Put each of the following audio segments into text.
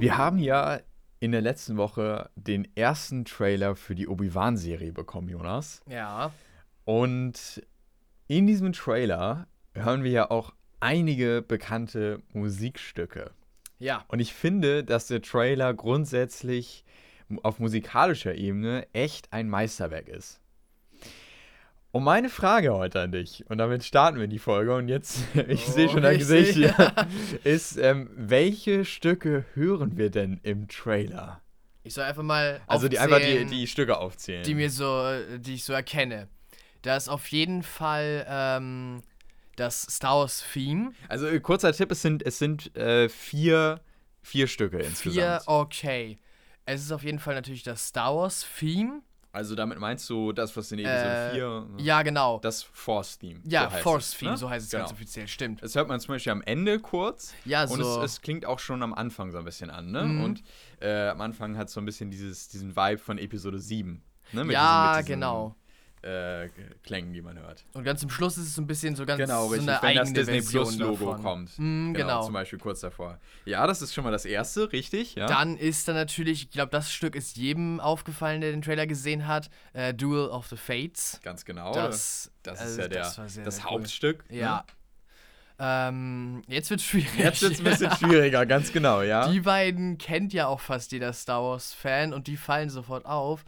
Wir haben ja in der letzten Woche den ersten Trailer für die Obi-Wan-Serie bekommen, Jonas. Ja. Und in diesem Trailer hören wir ja auch einige bekannte Musikstücke. Ja. Und ich finde, dass der Trailer grundsätzlich auf musikalischer Ebene echt ein Meisterwerk ist. Und meine Frage heute an dich, und damit starten wir die Folge, und jetzt, ich Oh, sehe schon dein ich Gesicht hier, ist, ähm, welche Stücke hören wir denn im Trailer? Ich soll einfach mal Also die, einfach die, aufzählen, die Stücke aufzählen. die mir so, die ich so erkenne. Da ist auf jeden Fall ähm, das Star Wars Theme. also äh, kurzer Tipp, es sind, es sind äh, vier, vier Stücke insgesamt. Vier, okay. Es ist auf jeden Fall natürlich das Star Wars Theme. Also damit meinst du das, was in Episode Äh, 4, Ja, genau. das Force-Theme. ja, so heißt Force es, Theme, ne? so heißt es genau. ganz offiziell, stimmt. Das hört man zum Beispiel am Ende kurz. Ja, Und so. es, es klingt auch schon am Anfang so ein bisschen an, ne? Mhm. Und äh, am Anfang hat es so ein bisschen dieses, diesen Vibe von Episode 7. Ne? Ja, diesen, mit diesen, genau. Äh, Klängen, die man hört. Und ganz zum Schluss ist es so ein bisschen so ganz Genau, so richtig. eine wenn das eigene Disney Version Plus Logo davon. kommt. Mhm, genau. Zum Beispiel kurz davor. Ja, das ist schon mal das erste, richtig? Ja. Dann ist da natürlich, ich glaube, das Stück ist jedem aufgefallen, der den Trailer gesehen hat. Äh, Duel of the Fates. Ganz genau. Das, das ist also ja der, das sehr, das sehr cool. Hauptstück. Ja. Ähm, jetzt wird schwierig. Ne? Jetzt wird es ein bisschen schwieriger, ganz genau, ja. Die beiden kennt ja auch fast jeder Star Wars-Fan und die fallen sofort auf.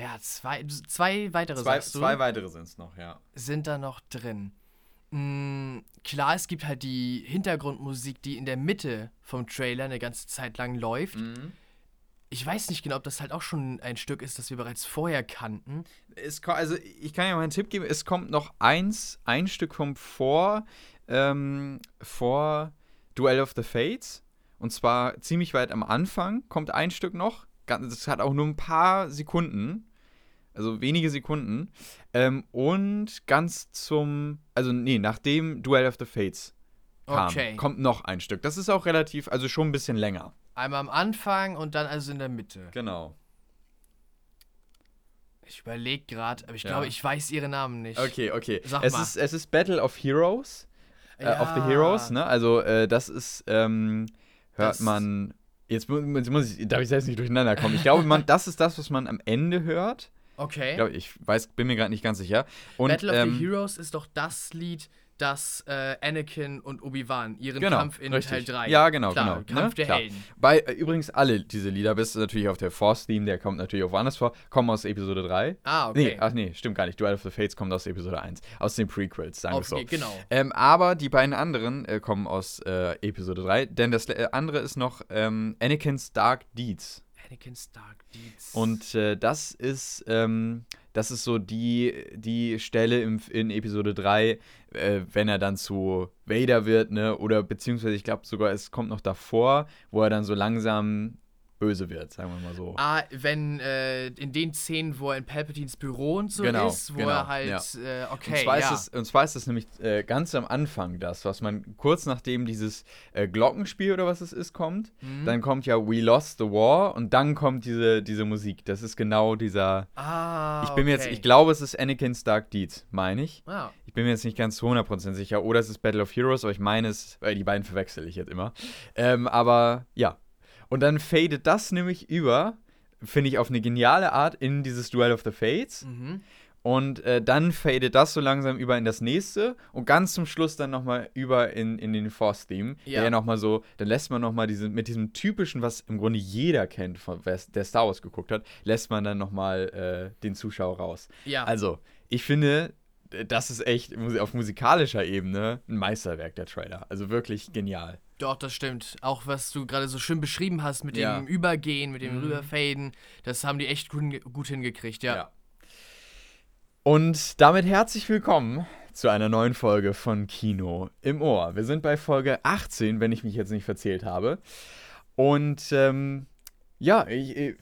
Ja, zwei, zwei weitere, zwei, sagst du, zwei weitere sind es noch, ja. sind da noch drin. Mm, klar, es gibt halt die Hintergrundmusik, die in der Mitte vom Trailer eine ganze Zeit lang läuft. Mhm. Ich weiß nicht genau, ob das halt auch schon ein Stück ist, das wir bereits vorher kannten. Es, also ich kann ja mal einen Tipp geben, es kommt noch eins, ein Stück vom vor, ähm, vor Duel of the Fates. Und zwar ziemlich weit am Anfang kommt ein Stück noch. Das hat auch nur ein paar Sekunden. Also wenige Sekunden. Ähm, und ganz zum, also nee, nachdem Duel of the Fates kam, Okay. kommt noch ein Stück. Das ist auch relativ, also schon ein bisschen länger. Einmal am Anfang und dann also in der Mitte. Genau. Ich überlege gerade, aber ich Ja. glaube, ich weiß ihre Namen nicht. Okay, okay. Sag es, mal. Ist, es ist Battle of Heroes. äh, of the Ja. Heroes, ne? Also äh, das ist, ähm, hört Das- man, jetzt, jetzt muss ich, darf ich selbst nicht durcheinander kommen. Ich glaube, man, das ist das, was man am Ende hört. Okay. Ich, glaube, ich weiß, bin mir gerade nicht ganz sicher. Und, Battle of ähm, the Heroes ist doch das Lied, das äh, Anakin und Obi-Wan ihren Genau, Kampf in richtig. Teil 3. Ja, genau, Klar, genau, Kampf ne? der Klar. Helden. Bei äh, übrigens alle diese Lieder, bist du natürlich auf der Force-Theme, der kommt natürlich auch woanders vor, kommen aus Episode 3. Ah, okay. Nee, ach nee, stimmt gar nicht. Duel of the Fates kommt aus Episode 1. Aus den Prequels, sagen wir Auf, so. Genau. Ähm, aber die beiden anderen äh, kommen aus äh, Episode 3, denn das äh, andere ist noch ähm, Anakin's Dark Deeds. Anakin's Dark Deeds. Und äh, das ist, ähm, das ist so die, die Stelle im, in Episode 3, äh, wenn er dann zu Vader wird, ne? Oder beziehungsweise ich glaube sogar, es kommt noch davor, wo er dann so langsam böse wird, sagen wir mal so. Ah, wenn äh, in den Szenen, wo er in Palpatines Büro und so Genau, ist, wo genau, er halt, ja. äh, okay, und, zwar ja. ist es, und zwar ist es nämlich äh, ganz am Anfang das, was man kurz nachdem dieses äh, Glockenspiel oder was es ist, kommt. Mhm. Dann kommt ja We Lost the War und dann kommt diese, diese Musik. Das ist genau dieser. ah, Ich bin mir jetzt, okay. ich glaube, es ist Anakin's Dark Deeds, meine ich. Ah, Ich bin mir jetzt nicht ganz zu 100% sicher. Oder es ist Battle of Heroes, aber ich meine es, weil die beiden verwechsel ich jetzt immer. Ähm, aber ja. Und dann fadet das nämlich über, finde ich, auf eine geniale Art in dieses Duel of the Fates. mhm. Und äh, dann fadet das so langsam über in das nächste und ganz zum Schluss dann nochmal über in, in den Force-Theme. Ja. Der ja nochmal so, dann lässt man nochmal diese, mit diesem typischen, was im Grunde jeder kennt, von, der Star Wars geguckt hat, lässt man dann nochmal äh, den Zuschauer raus. Ja. Also, ich finde, das ist echt auf musikalischer Ebene ein Meisterwerk, der Trailer. Also wirklich genial. Doch, das stimmt. Auch was du gerade so schön beschrieben hast mit Ja. dem Übergehen, mit dem Mhm. Rüberfaden, das haben die echt gut, gut hingekriegt, ja. Und damit herzlich willkommen zu einer neuen Folge von Kino im Ohr. Wir sind bei Folge 18, wenn ich mich jetzt nicht verzählt habe. Und ähm, ja, ich,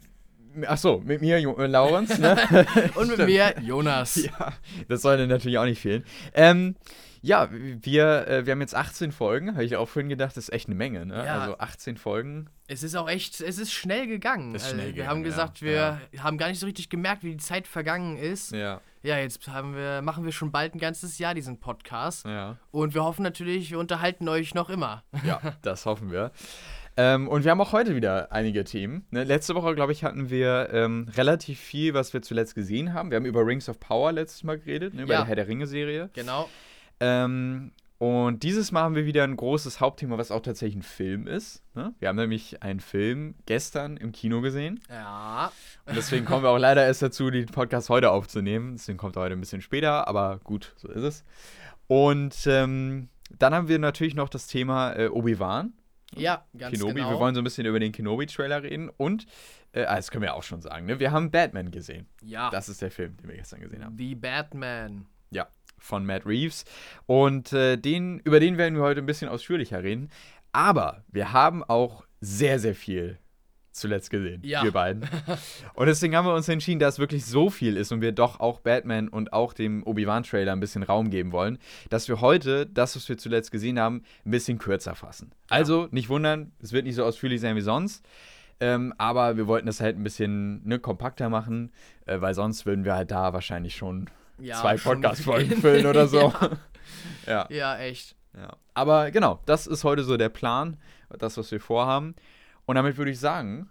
ach so, mit mir, Jo- äh, Laurenz, ne? Und mit mir, Jonas. Ja, das sollte natürlich auch nicht fehlen. Ähm, ja, wir, äh, wir haben jetzt 18 Folgen, habe ich auch vorhin gedacht, das ist echt eine Menge, ne? Ja. Also 18 Folgen. Es ist auch echt, es ist schnell gegangen. Ist Also, schnell wir gegangen, haben ja. gesagt, wir haben gar nicht so richtig gemerkt, wie die Zeit vergangen ist. Ja, Ja, jetzt haben wir, machen wir schon bald ein ganzes Jahr diesen Podcast. ja. Und wir hoffen natürlich, wir unterhalten euch noch immer. Ja, das hoffen wir. Ähm, und wir haben auch heute wieder einige Themen. Ne? Letzte Woche, glaube ich, hatten wir ähm, relativ viel, was wir zuletzt gesehen haben. Wir haben über Rings of Power letztes Mal geredet, ne? über Ja. die Herr der Ringe-Serie. Genau. Ähm, und dieses Mal haben wir wieder ein großes Hauptthema, was auch tatsächlich ein Film ist. Ne? Wir haben nämlich einen Film gestern im Kino gesehen. Ja. Und deswegen kommen wir auch leider erst dazu, den Podcast heute aufzunehmen. Deswegen kommt er heute ein bisschen später, aber gut, so ist es. Und ähm, dann haben wir natürlich noch das Thema äh, Obi-Wan. Ja, ganz Kenobi. genau. Wir wollen so ein bisschen über den Kenobi-Trailer reden. Und, äh, ah, das können wir auch schon sagen, ne? wir haben Batman gesehen. ja. Das ist der Film, den wir gestern gesehen haben. The Batman. Ja, von Matt Reeves. Und äh, den, über den werden wir heute ein bisschen ausführlicher reden. Aber wir haben auch sehr, sehr viel zuletzt gesehen, Ja. wir beiden. Und deswegen haben wir uns entschieden, dass es wirklich so viel ist und wir doch auch Batman und auch dem Obi-Wan-Trailer ein bisschen Raum geben wollen, dass wir heute das, was wir zuletzt gesehen haben, ein bisschen kürzer fassen. Also nicht wundern, es wird nicht so ausführlich sein wie sonst. Ähm, aber wir wollten das halt ein bisschen ne, kompakter machen, äh, weil sonst würden wir halt da wahrscheinlich schon Ja, zwei Podcast-Folgen füllen oder so. ja. ja. ja, echt. ja. Aber genau, das ist heute so der Plan, das, was wir vorhaben. Und damit würde ich sagen,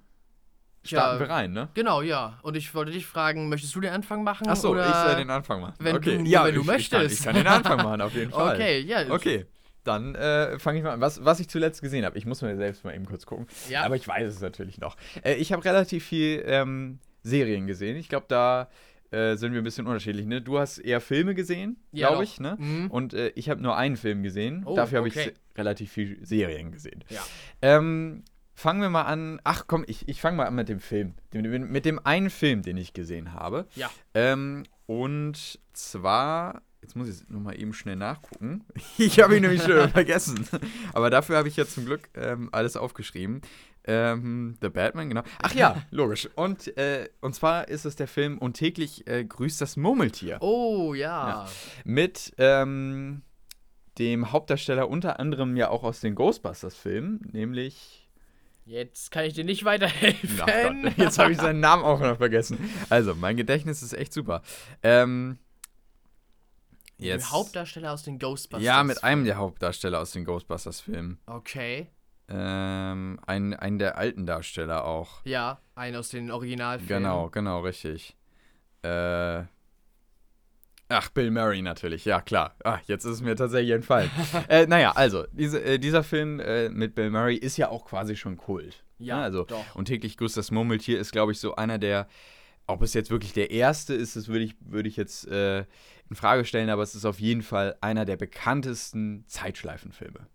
starten Ja. wir rein, ne? Genau, ja. Und ich wollte dich fragen, möchtest du den Anfang machen? Achso, ich soll den Anfang machen. wenn okay. du- ja, wenn du ich, Ich kann, möchtest. ich kann den Anfang machen, auf jeden Fall. Okay, ja. Okay, dann äh, fange ich mal an. Was, was ich zuletzt gesehen habe, ich muss mir selbst mal eben kurz gucken. Ja. Aber ich weiß es natürlich noch. Äh, ich habe relativ viel ähm, Serien gesehen. Ich glaube, da äh, sind wir ein bisschen unterschiedlich. Ne? Du hast eher Filme gesehen, Ja, glaube ich. Ne? Mhm. Und äh, ich habe nur einen Film gesehen. Oh, Dafür habe ich okay. se- relativ viel Serien gesehen. Ja. Ähm, fangen wir mal an. Ach komm, ich, ich fange mal an mit dem Film. Mit dem einen Film, den ich gesehen habe. Ja. Ähm, und zwar, jetzt muss ich noch mal eben schnell nachgucken. Ich habe ihn nämlich schon vergessen. Aber dafür habe ich jetzt zum Glück ähm, alles aufgeschrieben. Ähm, The Batman, genau. Ach ja, logisch. Und, äh, und zwar ist es der Film Und täglich äh, grüßt das Murmeltier. Oh, ja. Mit ähm, dem Hauptdarsteller unter anderem ja auch aus den Ghostbusters-Filmen, nämlich Jetzt kann ich dir nicht weiterhelfen. Gott, jetzt habe ich seinen Namen auch noch vergessen. Also, mein Gedächtnis ist echt super. Ähm, Der jetzt. Hauptdarsteller aus den Ghostbusters. Ja, mit einem der Hauptdarsteller aus den Ghostbusters-Filmen. Okay. Ähm, ein, einen der alten Darsteller auch. Ja, einen aus den Originalfilmen. Genau, genau, richtig. Äh. Ach, Bill Murray natürlich, ja klar. Ah, jetzt ist es mir tatsächlich entfallen. äh, naja, also, diese, äh, dieser Film äh, mit Bill Murray ist ja auch quasi schon Kult. Ja, Ne? also, doch. Und täglich grüßt das Murmeltier ist, glaube ich, so einer der, ob es jetzt wirklich der erste ist, das würde ich, würde ich jetzt äh, in Frage stellen, aber es ist auf jeden Fall einer der bekanntesten Zeitschleifenfilme.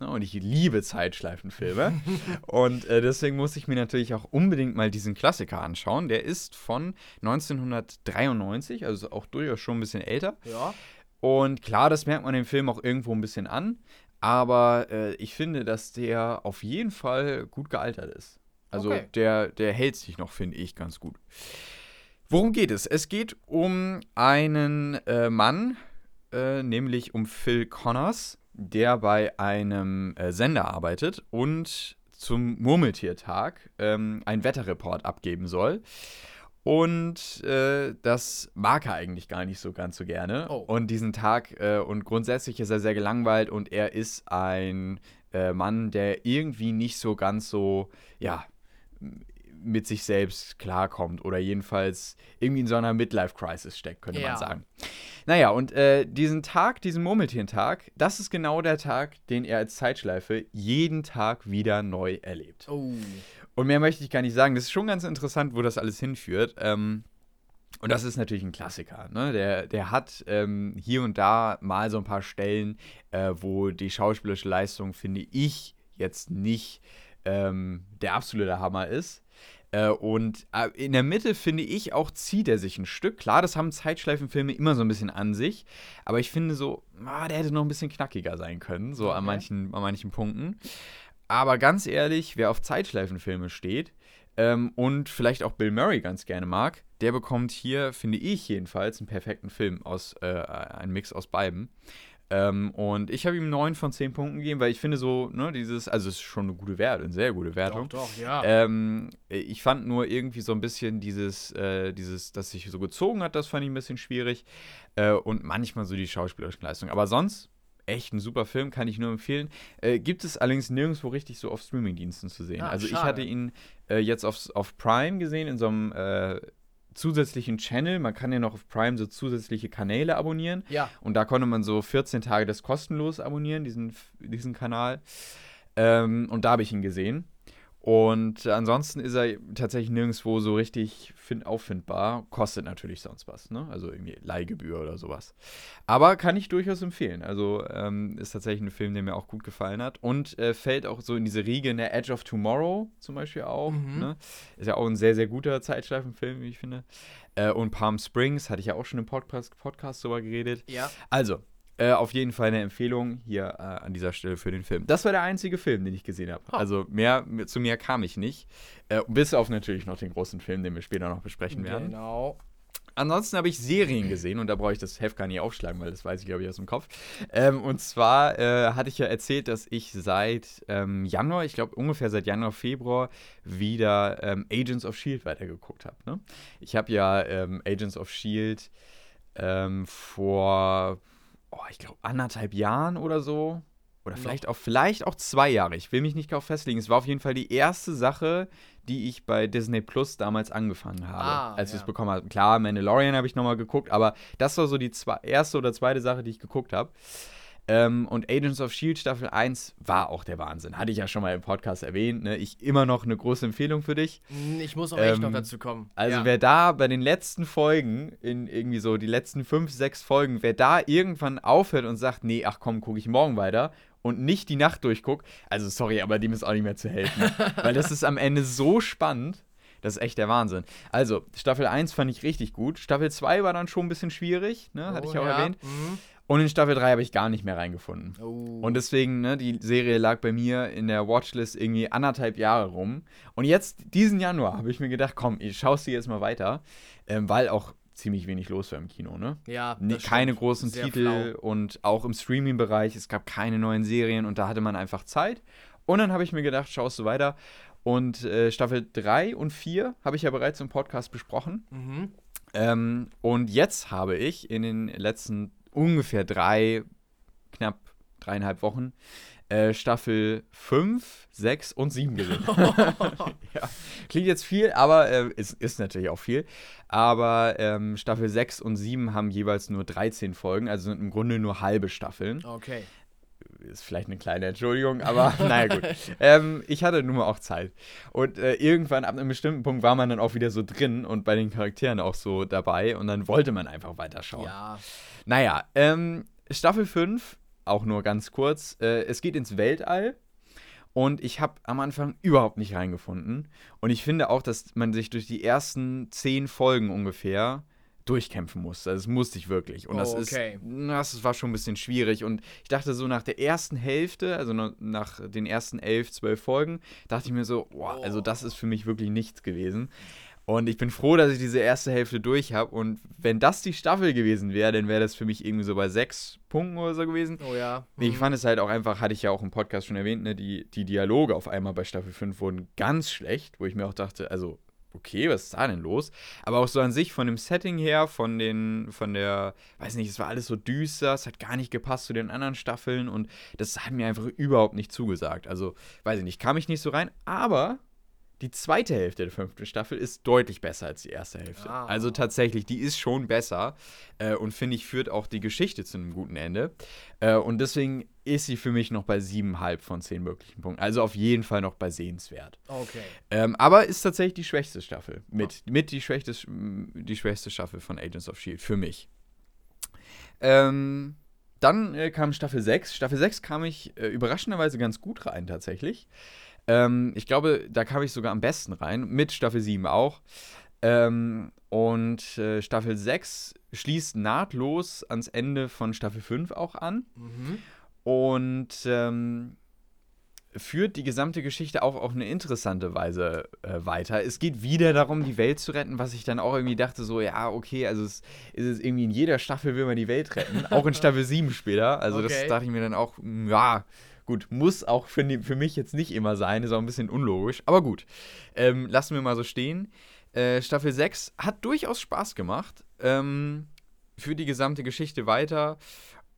Ne? Und ich liebe Zeitschleifenfilme. und äh, deswegen muss ich mir natürlich auch unbedingt mal diesen Klassiker anschauen. Der ist von 1993, also auch durchaus schon ein bisschen älter. Ja. Und klar, das merkt man dem Film auch irgendwo ein bisschen an. Aber äh, ich finde, dass der auf jeden Fall gut gealtert ist. Also Okay. der, der hält sich noch, finde ich, ganz gut. Worum geht es? Es geht um einen äh, Mann, äh, nämlich um Phil Connors, der bei einem äh, Sender arbeitet und zum Murmeltiertag ähm, einen Wetterreport abgeben soll. Und äh, das mag er eigentlich gar nicht so ganz so gerne. Oh. Und diesen Tag, äh, und grundsätzlich ist er sehr gelangweilt und er ist ein äh, Mann, der irgendwie nicht so ganz so, ja, mit sich selbst klarkommt oder jedenfalls irgendwie in so einer Midlife-Crisis steckt, könnte Ja. man sagen. Naja, und äh, diesen Tag, diesen Murmeltiertag, das ist genau der Tag, den er als Zeitschleife jeden Tag wieder neu erlebt. Oh. Und mehr möchte ich gar nicht sagen. Das ist schon ganz interessant, wo das alles hinführt. Ähm, und das ist natürlich ein Klassiker. Ne? Der, der hat ähm, hier und da mal so ein paar Stellen, äh, wo die schauspielerische Leistung, finde ich, jetzt nicht ähm, der absolute Hammer ist. Äh, und äh, in der Mitte, finde ich, auch zieht er sich ein Stück. Klar, das haben Zeitschleifenfilme immer so ein bisschen an sich. Aber ich finde so, ah, der hätte noch ein bisschen knackiger sein können, so an, Okay. manchen, an manchen Punkten. Aber ganz ehrlich, wer auf Zeitschleifenfilme steht ähm, und vielleicht auch Bill Murray ganz gerne mag, der bekommt hier, finde ich jedenfalls, einen perfekten Film aus, äh, einen Mix aus beiden. Ähm, und ich habe ihm 9 von 10 Punkten gegeben, weil ich finde so, ne, dieses, also es ist schon eine gute Wertung, eine sehr gute Wertung. Doch, doch, ja. Ähm, ich fand nur irgendwie so ein bisschen dieses, äh, dieses, dass sich so gezogen hat, das fand ich ein bisschen schwierig. Äh, und manchmal so die schauspielerischen Leistungen. Aber sonst echt ein super Film, kann ich nur empfehlen. Äh, gibt es allerdings nirgendwo richtig so auf Streamingdiensten zu sehen. Ah, also ich schade. hatte ihn äh, jetzt auf, auf Prime gesehen, in so einem äh, zusätzlichen Channel. Man kann ja noch auf Prime so zusätzliche Kanäle abonnieren. Ja. Und da konnte man so 14 Tage das kostenlos abonnieren, diesen, diesen Kanal. Ähm, und da habe ich ihn gesehen. Und ansonsten ist er tatsächlich nirgendwo so richtig find auffindbar. Kostet natürlich sonst was, ne? Also irgendwie Leihgebühr oder sowas. Aber kann ich durchaus empfehlen. Also ähm, ist tatsächlich ein Film, der mir auch gut gefallen hat. Und äh, fällt auch so in diese Riege in der Edge of Tomorrow zum Beispiel auch. Mhm. Ne? Ist ja auch ein sehr, sehr guter Zeitschleifenfilm, wie ich finde. Äh, und Palm Springs hatte ich ja auch schon im Podcast, Podcast drüber geredet. Ja. Also, äh, auf jeden Fall eine Empfehlung hier äh, an dieser Stelle für den Film. Das war der einzige Film, den ich gesehen habe. Oh. Also mehr, zu mehr kam ich nicht. Äh, bis auf natürlich noch den großen Film, den wir später noch besprechen werden. Genau. Ansonsten habe ich Serien gesehen und da brauche ich das Heft gar nicht aufschlagen, weil das weiß ich, glaube ich, aus dem Kopf. Ähm, und zwar äh, hatte ich ja erzählt, dass ich seit ähm, Januar, ich glaube ungefähr seit Januar, Februar, wieder ähm, Agents of Shield weitergeguckt habe. Ne? Ich habe ja ähm, Agents of Shield ähm, vor, oh, ich glaube, anderthalb Jahren oder so. Oder vielleicht auch, vielleicht auch zwei Jahre. Ich will mich nicht darauf festlegen. Es war auf jeden Fall die erste Sache, die ich bei Disney Plus damals angefangen habe, Ah, als wir es ja. bekommen haben. Klar, Mandalorian habe ich nochmal geguckt, aber das war so die zwei, erste oder zweite Sache, die ich geguckt habe. Ähm, und Agents of Shield Staffel 1 war auch der Wahnsinn. Hatte ich ja schon mal im Podcast erwähnt. Ne? Ich immer noch eine große Empfehlung für dich. Hm, Ich muss auch echt Ähm, noch dazu kommen. Also ja. wer da bei den letzten Folgen, in irgendwie so die letzten fünf, sechs Folgen, wer da irgendwann aufhört und sagt, nee, ach komm, gucke ich morgen weiter und nicht die Nacht durchguckt, also sorry, aber dem ist auch nicht mehr zu helfen. weil das ist am Ende so spannend. Das ist echt der Wahnsinn. Also, Staffel 1 fand ich richtig gut. Staffel 2 war dann schon ein bisschen schwierig, ne? hatte Oh, ich auch ja. erwähnt. Mhm. Und in Staffel 3 habe ich gar nicht mehr reingefunden. Oh. Und deswegen, ne, die Serie lag bei mir in der Watchlist irgendwie anderthalb Jahre rum. Und jetzt, diesen Januar, habe ich mir gedacht, komm, ich schaue sie jetzt mal weiter. Ähm, weil auch ziemlich wenig los war im Kino, ne? ja, Nee, keine stimmt. großen Sehr Titel flau. und auch im Streaming-Bereich, es gab keine neuen Serien und da hatte man einfach Zeit. Und dann habe ich mir gedacht, schaust du weiter. Und äh, Staffel 3 und 4 habe ich ja bereits im Podcast besprochen. Mhm. Ähm, und jetzt habe ich in den letzten ungefähr drei, knapp dreieinhalb Wochen äh, Staffel 5, 6 und 7 gesehen. ja. Klingt jetzt viel, aber äh, ist, ist natürlich auch viel. Aber ähm, Staffel 6 und 7 haben jeweils nur 13 Folgen, also sind im Grunde nur halbe Staffeln. Okay. Ist vielleicht eine kleine Entschuldigung, aber naja, gut. Ähm, ich hatte nun mal auch Zeit. Und äh, irgendwann ab einem bestimmten Punkt war man dann auch wieder so drin und bei den Charakteren auch so dabei und dann wollte man einfach weiterschauen. Ja. Naja, ähm, Staffel 5, auch nur ganz kurz, äh, es geht ins Weltall. Und ich habe am Anfang überhaupt nicht reingefunden. Und ich finde auch, dass man sich durch die ersten zehn Folgen ungefähr durchkämpfen musste. Also das musste ich wirklich. Und das Oh, ist, okay. das war schon ein bisschen schwierig. Und ich dachte so nach der ersten Hälfte, also nach den ersten elf, zwölf Folgen, dachte ich mir so, wow, also das ist für mich wirklich nichts gewesen. Und ich bin froh, dass ich diese erste Hälfte durch habe. Und wenn das die Staffel gewesen wäre, dann wäre das für mich irgendwie so bei sechs Punkten oder so gewesen. Oh ja. Nee, Ich Mhm. fand es halt auch einfach, hatte ich ja auch im Podcast schon erwähnt, ne, die, die Dialoge auf einmal bei Staffel 5 wurden ganz schlecht, wo ich mir auch dachte, also, okay, was ist da denn los? Aber auch so an sich von dem Setting her, von den, von der, weiß nicht, es war alles so düster, es hat gar nicht gepasst zu den anderen Staffeln und das hat mir einfach überhaupt nicht zugesagt. Also, weiß ich nicht, kam ich nicht so rein, aber die zweite Hälfte der fünften Staffel ist deutlich besser als die erste Hälfte. Ah. Also tatsächlich, die ist schon besser äh, und finde ich, führt auch die Geschichte zu einem guten Ende. Äh, und deswegen ist sie für mich noch bei 7,5 von 10 möglichen Punkten. Also auf jeden Fall noch bei sehenswert. Okay. Ähm, aber ist tatsächlich die schwächste Staffel. Mit, mit die, schwächste, die schwächste Staffel von Agents of Shield für mich. Ähm, dann äh, kam Staffel 6. Staffel 6 kam ich äh, überraschenderweise ganz gut rein, tatsächlich. Ähm, ich glaube, da kam ich sogar am besten rein. Mit Staffel 7 auch. Ähm, und äh, Staffel 6 schließt nahtlos ans Ende von Staffel 5 auch an Mhm. und ähm, führt die gesamte Geschichte auch auf eine interessante Weise äh, weiter. Es geht wieder darum, die Welt zu retten, was ich dann auch irgendwie dachte, so, ja, okay, also es ist es irgendwie in jeder Staffel will man die Welt retten, auch in Staffel 7 später. Also das Okay. dachte ich mir dann auch, ja, gut, muss auch für, für mich jetzt nicht immer sein, ist auch ein bisschen unlogisch, aber gut. Ähm, lassen wir mal so stehen. Äh, Staffel 6 hat durchaus Spaß gemacht. Ähm, für die gesamte Geschichte weiter.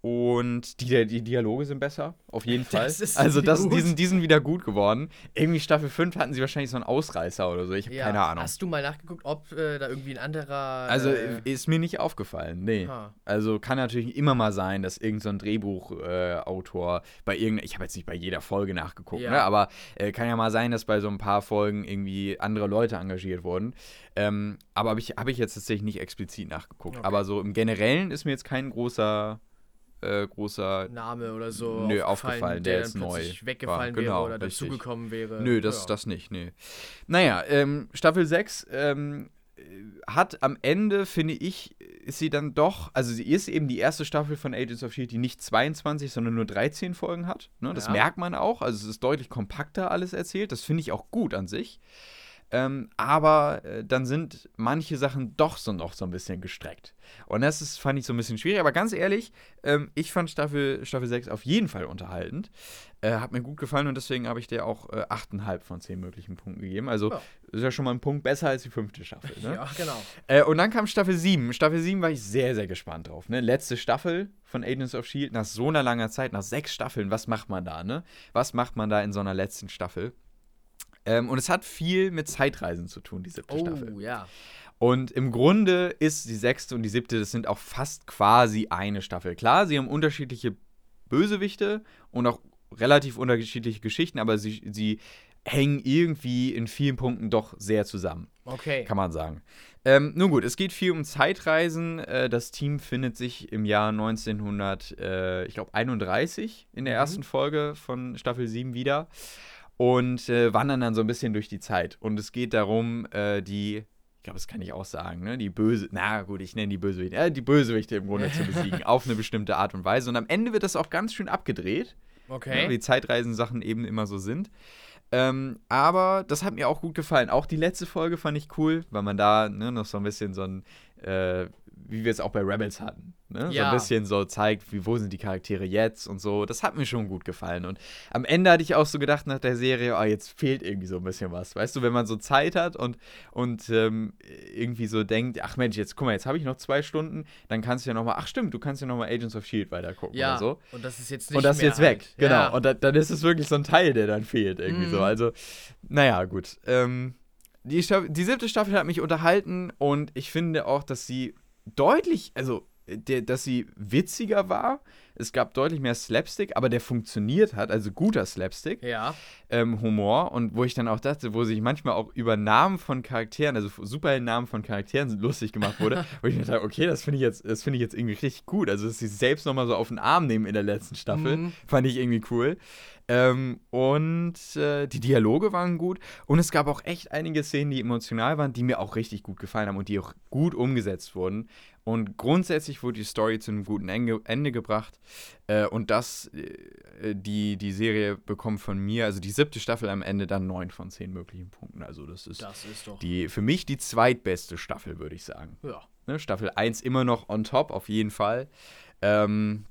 Und die, die Dialoge sind besser, auf jeden Fall. Das also das, die, sind, die sind wieder gut geworden. Irgendwie Staffel 5 hatten sie wahrscheinlich so einen Ausreißer oder so. Ich habe Ja. keine Ahnung. Hast du mal nachgeguckt, ob äh, da irgendwie ein anderer. Also äh, ist mir nicht aufgefallen, nee. ha. Also kann natürlich immer mal sein, dass irgendein so Drehbuchautor äh, bei irgendeiner, ich habe jetzt nicht bei jeder Folge nachgeguckt, Ja. ne? aber äh, kann ja mal sein, dass bei so ein paar Folgen irgendwie andere Leute engagiert wurden. Ähm, aber habe ich, hab ich jetzt tatsächlich nicht explizit nachgeguckt. Okay. Aber so im Generellen ist mir jetzt kein großer, äh, großer Name oder so. Nö, aufgefallen, der der jetzt neu weggefallen war. Genau, wäre oder richtig. dazugekommen wäre. Nö, das, ja. das nicht, nee. Naja, ähm, Staffel 6 ähm, äh, hat am Ende, finde ich, ist sie dann doch, also sie ist eben die erste Staffel von Agents of S.H.I.E.L.D., die nicht 22, sondern nur 13 Folgen hat. Ne? Das Ja. merkt man auch, also es ist deutlich kompakter alles erzählt, das finde ich auch gut an sich. Ähm, aber äh, dann sind manche Sachen doch so noch so ein bisschen gestreckt. Und das ist, fand ich so ein bisschen schwierig. Aber ganz ehrlich, ähm, ich fand Staffel, Staffel 6 auf jeden Fall unterhaltend. Äh, hat mir gut gefallen und deswegen habe ich der auch äh, 8,5 von 10 möglichen Punkten gegeben. Also Ja. ist ja schon mal ein Punkt besser als die fünfte Staffel. Ne? Ja, genau. Äh, und dann kam Staffel 7. Staffel 7 war ich sehr, sehr gespannt drauf. Ne? Letzte Staffel von Agents of S.H.I.E.L.D. nach so einer langer Zeit, nach sechs Staffeln. Was macht man da, ne? Was macht man da in so einer letzten Staffel? Ähm, und es hat viel mit Zeitreisen zu tun, die siebte Staffel. Oh, ja. Und im Grunde ist die sechste und die siebte, das sind auch fast quasi eine Staffel. Klar, sie haben unterschiedliche Bösewichte und auch relativ unterschiedliche Geschichten, aber sie, sie hängen irgendwie in vielen Punkten doch sehr zusammen Okay. kann man sagen. Ähm, nun gut, es geht viel um Zeitreisen. Äh, das Team findet sich im Jahr 1931 äh, ich glaube 31 in der Mhm. ersten Folge von Staffel 7 wieder und äh, wandern dann so ein bisschen durch die Zeit. Und es geht darum, äh, die, ich glaube, das kann ich auch sagen, ne? die böse, na gut, ich nenne die Bösewichte, äh, die Bösewichte im Grunde zu besiegen, auf eine bestimmte Art und Weise. Und am Ende wird das auch ganz schön abgedreht. Ja, Okay. wie Zeitreisen-Sachen eben immer so sind. Ähm, aber das hat mir auch gut gefallen. Auch die letzte Folge fand ich cool, weil man da ne, noch so ein bisschen so ein, äh, wie wir es auch bei Rebels hatten, ne? so Ja. ein bisschen so zeigt, wie, wo sind die Charaktere jetzt und so. Das hat mir schon gut gefallen. Und am Ende hatte ich auch so gedacht nach der Serie, oh, jetzt fehlt irgendwie so ein bisschen was. Weißt du, wenn man so Zeit hat und, und ähm, irgendwie so denkt, ach Mensch, jetzt guck mal, jetzt habe ich noch zwei Stunden, dann kannst du ja nochmal, ach stimmt, du kannst ja nochmal Agents of S.H.I.E.L.D. weitergucken ja. oder so. Und das ist jetzt nicht Und das ist jetzt weg, halt. genau. Ja. Und da, dann ist es wirklich so ein Teil, der dann fehlt, irgendwie Mhm. so. Also, naja, gut. Ähm, die, die siebte Staffel hat mich unterhalten und ich finde auch, dass sie deutlich, also, der, dass sie witziger war. Es gab deutlich mehr Slapstick, aber der funktioniert hat, also guter Slapstick ja. ähm, Humor und wo ich dann auch dachte, wo sich manchmal auch über Namen von Charakteren, also Superheldennamen von Charakteren lustig gemacht wurde, wo ich mir dachte, okay, das finde ich jetzt, das finde ich jetzt irgendwie richtig gut. Also dass sie selbst nochmal so auf den Arm nehmen in der letzten Staffel, Mhm. fand ich irgendwie cool. Ähm, und äh, die Dialoge waren gut und es gab auch echt einige Szenen, die emotional waren, die mir auch richtig gut gefallen haben und die auch gut umgesetzt wurden. Und grundsätzlich wurde die Story zu einem guten Ende, gebracht. Äh, und das, äh, die, die Serie bekommt von mir, also die siebte Staffel am Ende dann neun von zehn möglichen Punkten. Also das ist Das ist doch. die, für mich die zweitbeste Staffel, würde ich sagen. Ja. Ne, Staffel 1 immer noch on top, auf jeden Fall. Ähm,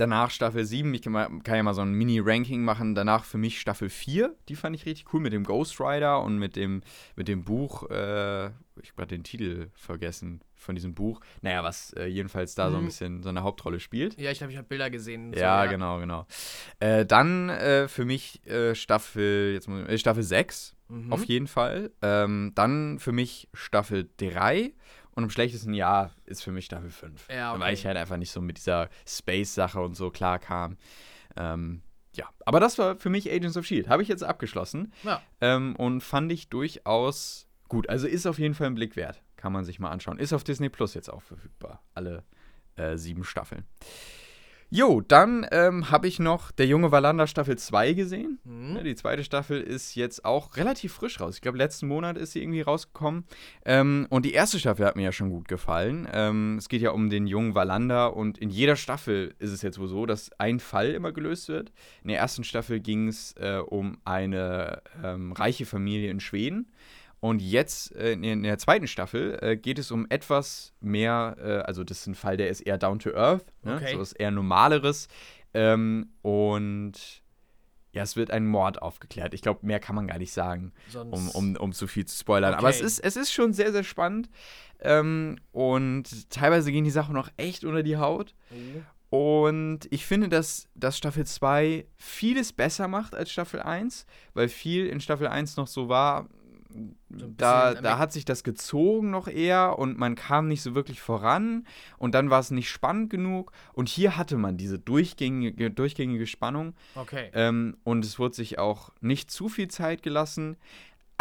danach Staffel 7, ich kann, mal, kann ja mal so ein Mini-Ranking machen. Danach für mich Staffel 4, die fand ich richtig cool mit dem Ghost Rider und mit dem, mit dem Buch, äh, ich habe gerade den Titel vergessen von diesem Buch. Naja, was äh, jedenfalls da so ein Mhm. bisschen so eine Hauptrolle spielt. Ja, ich glaube, ich habe Bilder gesehen. So, Ja, genau, genau. Äh, dann äh, für mich äh, Staffel, jetzt muss ich, äh, Staffel 6, Mhm. auf jeden Fall. Ähm, dann für mich Staffel 3 und im schlechtesten Jahr ist für mich Staffel 5. Ja, okay. Weil ich halt einfach nicht so mit dieser Space-Sache und so klar kam. Ähm, ja, aber das war für mich Agents of S.H.I.E.L.D. Habe ich jetzt abgeschlossen Ja. ähm, und fand ich durchaus gut. Also ist auf jeden Fall ein Blick wert. Kann man sich mal anschauen. Ist auf Disney Plus jetzt auch verfügbar. Alle äh, sieben Staffeln. Jo, dann ähm, habe ich noch Der junge Wallander Staffel 2 gesehen. Mhm. Ja, Die zweite Staffel ist jetzt auch relativ frisch raus. Ich glaube, letzten Monat ist sie irgendwie rausgekommen. Ähm, und die erste Staffel hat mir ja schon gut gefallen. Ähm, es geht ja um den jungen Wallander und in jeder Staffel ist es jetzt wohl so, dass ein Fall immer gelöst wird. In der ersten Staffel ging es äh, um eine ähm, reiche Familie in Schweden. Und jetzt äh, in, der zweiten Staffel äh, geht es um etwas mehr, äh, also das ist ein Fall, der ist eher down to earth, ne? Okay. so was eher normaleres. Ähm, und ja, es wird ein Mord aufgeklärt. Ich glaube, mehr kann man gar nicht sagen, Sonst. um, um, um zu viel zu spoilern. Aber es Okay. ist, es ist schon sehr, sehr spannend. Ähm, und teilweise gehen die Sachen noch echt unter die Haut. Mhm. Und ich finde, dass, dass Staffel 2 vieles besser macht als Staffel 1, weil viel in Staffel 1 noch so war, da, da hat sich das gezogen noch eher und man kam nicht so wirklich voran und dann war es nicht spannend genug und hier hatte man diese durchgängige, durchgängige Spannung Okay. ähm, und es wurde sich auch nicht zu viel Zeit gelassen.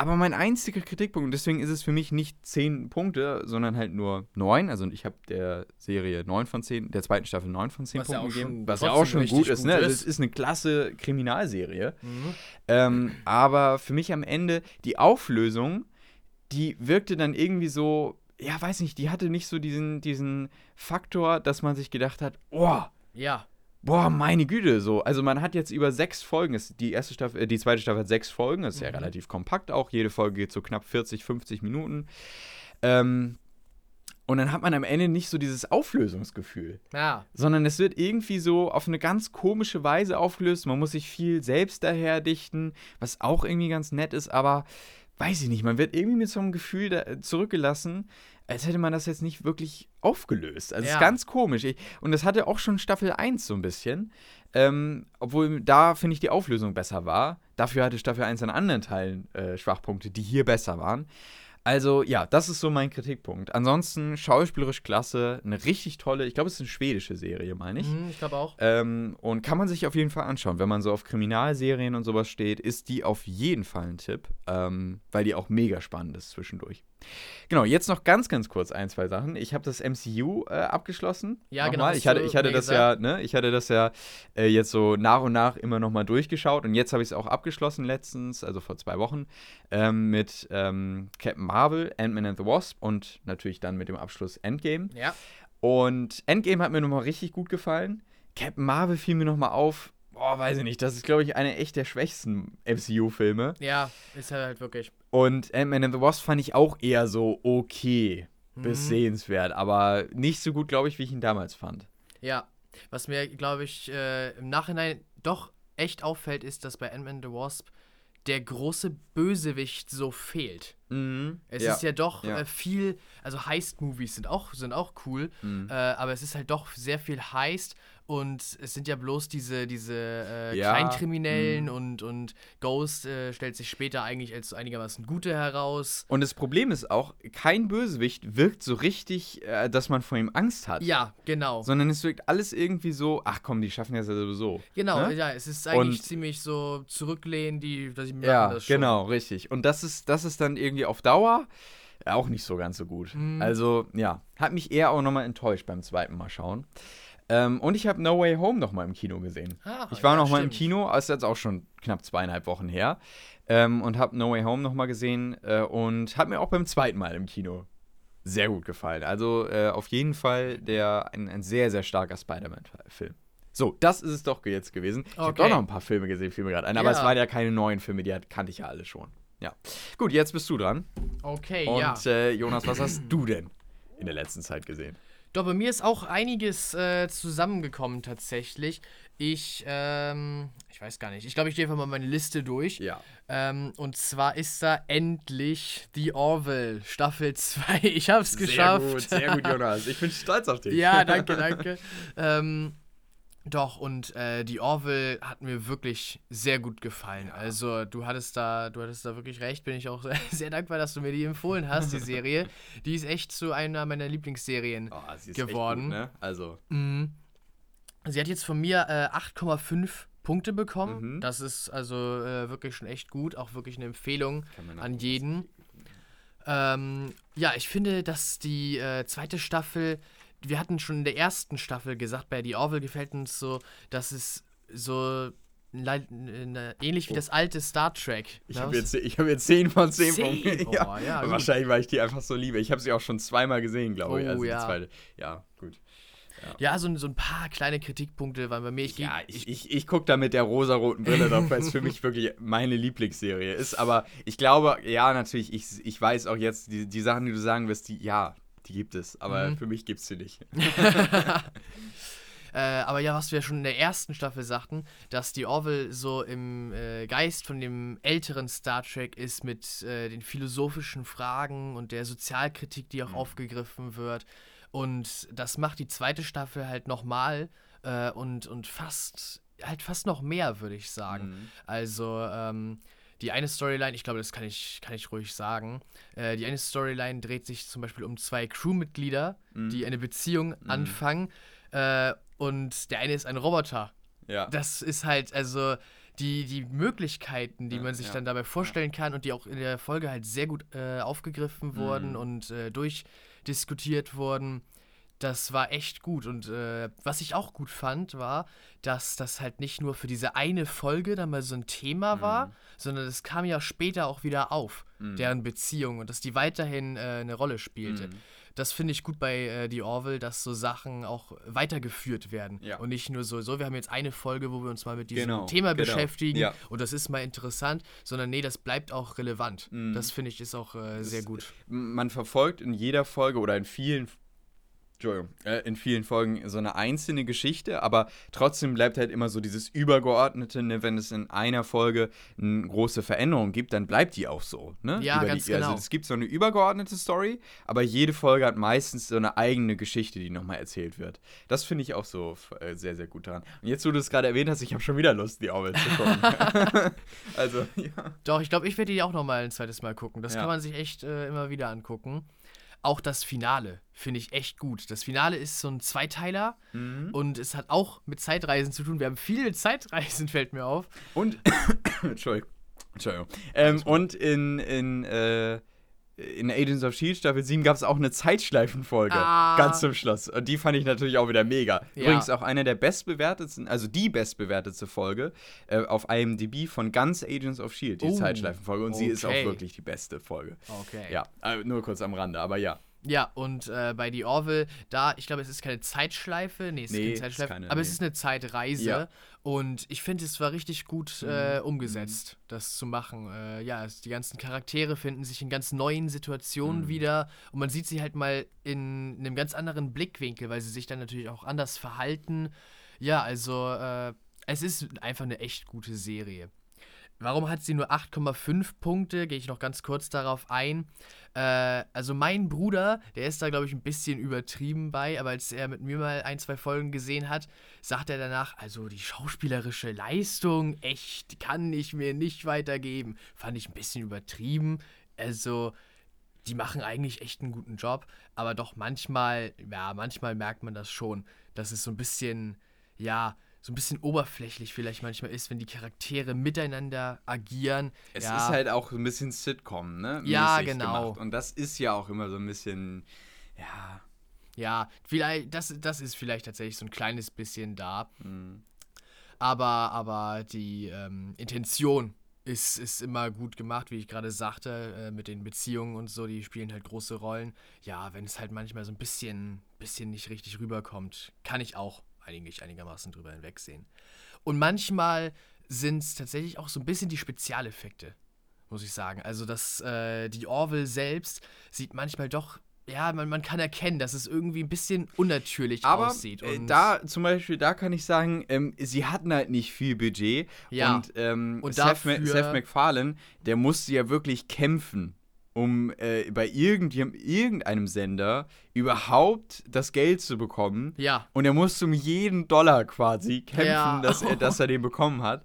Aber mein einziger Kritikpunkt, und deswegen ist es für mich nicht 10 Punkte, sondern halt nur 9. Also ich habe der Serie 9 von 10, der zweiten Staffel 9 von 10 Was ja Punkten auch gegeben. Was ja auch schon gut ist, ne? gut Also ist. es ist eine klasse Kriminalserie. Mhm. Ähm, aber für mich am Ende die Auflösung, die wirkte dann irgendwie so, ja, weiß nicht, die hatte nicht so diesen, diesen Faktor, dass man sich gedacht hat, oh, Ja. Boah, meine Güte, so. Also man hat jetzt über sechs Folgen, es- die erste Staffel, äh, die zweite Staffel hat sechs Folgen, ist ja Mhm. relativ kompakt auch, jede Folge geht so knapp 40, 50 Minuten. Ähm, und dann hat man am Ende nicht so dieses Auflösungsgefühl Ja. sondern es wird irgendwie so auf eine ganz komische Weise aufgelöst. Man muss sich viel selbst daher dichten, was auch irgendwie ganz nett ist, aber weiß ich nicht, man wird irgendwie mit so einem Gefühl da, zurückgelassen, als hätte man das jetzt nicht wirklich aufgelöst. Also es Ja. ist ganz komisch. Ich, und das hatte auch schon Staffel 1 so ein bisschen. Ähm, obwohl da, finde ich, die Auflösung besser war. Dafür hatte Staffel 1 an anderen Teilen äh, Schwachpunkte, die hier besser waren. Also ja, das ist so mein Kritikpunkt. Ansonsten schauspielerisch klasse, eine richtig tolle, ich glaube, es ist eine schwedische Serie, meine ich. Mhm, ich glaube auch. Ähm, und kann man sich auf jeden Fall anschauen. Wenn man so auf Kriminalserien und sowas steht, ist die auf jeden Fall ein Tipp, ähm, weil die auch mega spannend ist zwischendurch. Genau, jetzt noch ganz, ganz kurz ein, zwei Sachen. Ich habe das MCU äh, abgeschlossen. Ja, Nochmal. genau, Ich hatte, ich hatte das ja, ne, ich hatte das ja äh, jetzt so nach und nach immer nochmal durchgeschaut und jetzt habe ich es auch abgeschlossen letztens, also vor zwei Wochen, ähm, mit ähm, Captain Marvel, Ant-Man and the Wasp und natürlich dann mit dem Abschluss Endgame. Ja. Und Endgame hat mir nochmal richtig gut gefallen. Captain Marvel fiel mir nochmal auf. Boah, weiß ich nicht. Das ist, glaube ich, eine echt der schwächsten MCU-Filme. Ja, ist halt, halt wirklich. Und Ant-Man and the Wasp fand ich auch eher so okay bis Mhm. sehenswert. Aber nicht so gut, glaube ich, wie ich ihn damals fand. Ja. Was mir, glaube ich, äh, im Nachhinein doch echt auffällt, ist, dass bei Ant-Man the Wasp der große Bösewicht so fehlt. Mhm. Es ist ja doch ja. Äh, viel, also Heist-Movies sind auch, sind auch cool, Mhm. äh, aber es ist halt doch sehr viel Heist und es sind ja bloß diese, diese äh, Ja, Kleinkriminellen mhm. und, und Ghost äh, stellt sich später eigentlich als einigermaßen gute heraus. Und das Problem ist auch, kein Bösewicht wirkt so richtig, äh, dass man vor ihm Angst hat. Ja, genau. Sondern es wirkt alles irgendwie so, ach komm, die schaffen das ja sowieso. Genau, Ne? ja, es ist eigentlich Und- ziemlich so zurücklehnen, die, dass ich machen Ja, das schon. genau, richtig. Und das ist, das ist dann irgendwie auf Dauer auch nicht so ganz so gut. Mhm. Also, ja, hat mich eher auch nochmal enttäuscht beim zweiten Mal schauen. Ähm, und ich habe No Way Home nochmal im Kino gesehen. Ah, ich war ja, noch mal im. Kino, ist jetzt auch schon knapp zweieinhalb Wochen her. Ähm, und habe No Way Home nochmal gesehen äh, und hat mir auch beim zweiten Mal im Kino sehr gut gefallen. Also äh, auf jeden Fall der, ein, ein sehr, sehr starker Spider-Man-Film. So, das ist es doch jetzt gewesen. Ich habe Okay. doch noch ein paar Filme gesehen, fiel mir gerade ein. Aber Ja. es waren ja keine neuen Filme, die hat, kannte ich ja alle schon. Ja. Gut, jetzt bist du dran. Okay, Und ja. äh, Jonas, was hast du denn in der letzten Zeit gesehen? Doch, bei mir ist auch einiges äh, zusammengekommen tatsächlich. Ich, ähm, ich weiß gar nicht. Ich glaube, ich gehe einfach mal meine Liste durch. Ja. Ähm, und zwar ist da endlich The Orville, Staffel 2. Ich hab's geschafft. Sehr gut, sehr gut, Jonas. Ich bin stolz auf dich. Ja, danke, danke. ähm, doch, und äh, die Orville hat mir wirklich sehr gut gefallen. Also, du hattest da, du hattest da wirklich recht. Bin ich auch sehr dankbar, dass du mir die empfohlen hast, die Serie. Die ist echt zu einer meiner Lieblingsserien. Oh, geworden. Gut, ne? Also, Mhm. Sie hat jetzt von mir äh, 8,5 Punkte bekommen. Mhm. Das ist also äh, wirklich schon echt gut. Auch wirklich eine Empfehlung an jeden. Ähm, ja, ich finde, dass die äh, zweite Staffel, wir hatten schon in der ersten Staffel gesagt, bei The Orville gefällt uns so, dass es so ne- ähnlich wie Oh. das alte Star Trek. Ich ne? habe jetzt, ich hab jetzt 10 von 10 Zehn? Punkten. Oh, ja. ja. Wahrscheinlich, weil ich die einfach so liebe. Ich habe sie auch schon zweimal gesehen, glaube ich. Oh, Also die ja. zweite. Ja, gut. Ja, so, so ein paar kleine Kritikpunkte waren bei mir. Ich, Ja, ich, ich, ich gucke da mit der rosaroten Brille drauf, weil es für mich wirklich meine Lieblingsserie ist. Aber ich glaube, ja, natürlich, ich, ich weiß auch jetzt, die, die Sachen, die du sagen wirst, die, ja, die gibt es. Aber Mhm. für mich gibt es sie nicht. Äh, aber ja, was wir schon in der ersten Staffel sagten, dass die Orville so im äh, Geist von dem älteren Star Trek ist mit äh, den philosophischen Fragen und der Sozialkritik, die auch aufgegriffen wird. Und das macht die zweite Staffel halt nochmal, äh, und, und fast, halt fast noch mehr, würde ich sagen. Mhm. Also, ähm, die eine Storyline, ich glaube, das kann ich, kann ich ruhig sagen. Äh, die eine Storyline dreht sich zum Beispiel um zwei Crewmitglieder, Mhm. die eine Beziehung anfangen. Äh, und der eine ist ein Roboter. Ja. Das ist halt, also die, die Möglichkeiten, die Ja, man sich ja, dann dabei vorstellen kann und die auch in der Folge halt sehr gut äh, aufgegriffen wurden Mhm. und äh, durchdiskutiert wurden, das war echt gut. Und äh, was ich auch gut fand, war, dass das halt nicht nur für diese eine Folge dann mal so ein Thema war, Mhm. sondern es kam ja später auch wieder auf, Mhm. deren Beziehung und dass die weiterhin äh, eine Rolle spielte. Mhm. Das finde ich gut bei äh, The Orville, dass so Sachen auch weitergeführt werden. Ja. Und nicht nur so, so, wir haben jetzt eine Folge, wo wir uns mal mit diesem Genau, Thema genau. beschäftigen Ja. und das ist mal interessant, sondern nee, das bleibt auch relevant. Mhm. Das finde ich ist auch äh, sehr ist- gut. man verfolgt in jeder Folge oder in vielen Entschuldigung, äh, in vielen Folgen so eine einzelne Geschichte, aber trotzdem bleibt halt immer so dieses Übergeordnete, ne? wenn es in einer Folge eine große Veränderung gibt, dann bleibt die auch so. Ne? Ja, Über ganz die, Also genau. es gibt so eine übergeordnete Story, aber jede Folge hat meistens so eine eigene Geschichte, die nochmal erzählt wird. Das finde ich auch so äh, sehr, sehr gut daran. Und jetzt, wo du es gerade erwähnt hast, ich habe schon wieder Lust, die Orwell zu gucken. also, ja. Doch, ich glaube, ich werde die auch noch mal ein zweites Mal gucken. Das Ja. kann man sich echt äh, immer wieder angucken. Auch das Finale finde ich echt gut. Das Finale ist so ein Zweiteiler Mhm. und es hat auch mit Zeitreisen zu tun. Wir haben viel mit Zeitreisen, fällt mir auf. Und, Entschuldigung. Entschuldigung. Ähm, und in, in, äh, in Agents of Shield Staffel 7 gab es auch eine Zeitschleifenfolge. Ah. Ganz zum Schluss. Und die fand ich natürlich auch wieder mega. Ja. Übrigens auch eine der bestbewertetsten, also die bestbewertetste Folge äh, auf IMDb von ganz Agents of Shield, die Oh, Zeitschleifenfolge. Und sie ist auch okay. wirklich die beste Folge. Okay. Ja, äh, nur kurz am Rande, aber ja. Ja, und äh, bei The Orville, da, ich glaube, es ist keine Zeitschleife. Nee, es Nee, ist keine ist Zeitschleife. keine, aber es nee. ist eine Zeitreise. Ja. Mhm. Und ich finde, es war richtig gut äh, umgesetzt, das zu machen. Äh, ja, es, die ganzen Charaktere finden sich in ganz neuen Situationen Mhm. wieder. Und man sieht sie halt mal in, einem ganz anderen Blickwinkel, weil sie sich dann natürlich auch anders verhalten. Ja, also, äh, es ist einfach eine echt gute Serie. Warum hat sie nur 8,5 Punkte? Gehe ich noch ganz kurz darauf ein. Äh, also mein Bruder, der ist da, glaube ich, ein bisschen übertrieben bei, aber als er mit mir mal ein, zwei Folgen gesehen hat, sagt er danach, also die schauspielerische Leistung, echt, kann ich mir nicht weitergeben. Fand ich ein bisschen übertrieben. Also, die machen eigentlich echt einen guten Job, aber doch manchmal, ja, manchmal merkt man das schon, dass es so ein bisschen, ja, so ein bisschen oberflächlich vielleicht manchmal ist, wenn die Charaktere miteinander agieren. Es ja, ist halt auch ein bisschen Sitcom, ne? Ja, genau. Gemacht. Und das ist ja auch immer so ein bisschen, ja. Ja, vielleicht, das, das ist vielleicht tatsächlich so ein kleines bisschen da. Hm. Aber, aber die ähm, Intention ist, ist immer gut gemacht, wie ich gerade sagte, äh, mit den Beziehungen und so, die spielen halt große Rollen. Ja, wenn es halt manchmal so ein bisschen, bisschen nicht richtig rüberkommt, kann ich auch eigentlich einigermaßen drüber hinwegsehen. Und manchmal sind es tatsächlich auch so ein bisschen die Spezialeffekte, muss ich sagen. Also, dass äh, die Orville selbst sieht manchmal doch, ja, man, man kann erkennen, dass es irgendwie ein bisschen unnatürlich Aber aussieht. äh, Und da zum Beispiel, da kann ich sagen, ähm, sie hatten halt nicht viel Budget. Ja. Und, ähm, Und Seth, Ma- dafür- Seth MacFarlane, der musste ja wirklich kämpfen, um äh, bei irgendeinem Sender überhaupt das Geld zu bekommen. ja, Und er musste um jeden Dollar quasi kämpfen, Ja. dass, er, dass er den bekommen hat.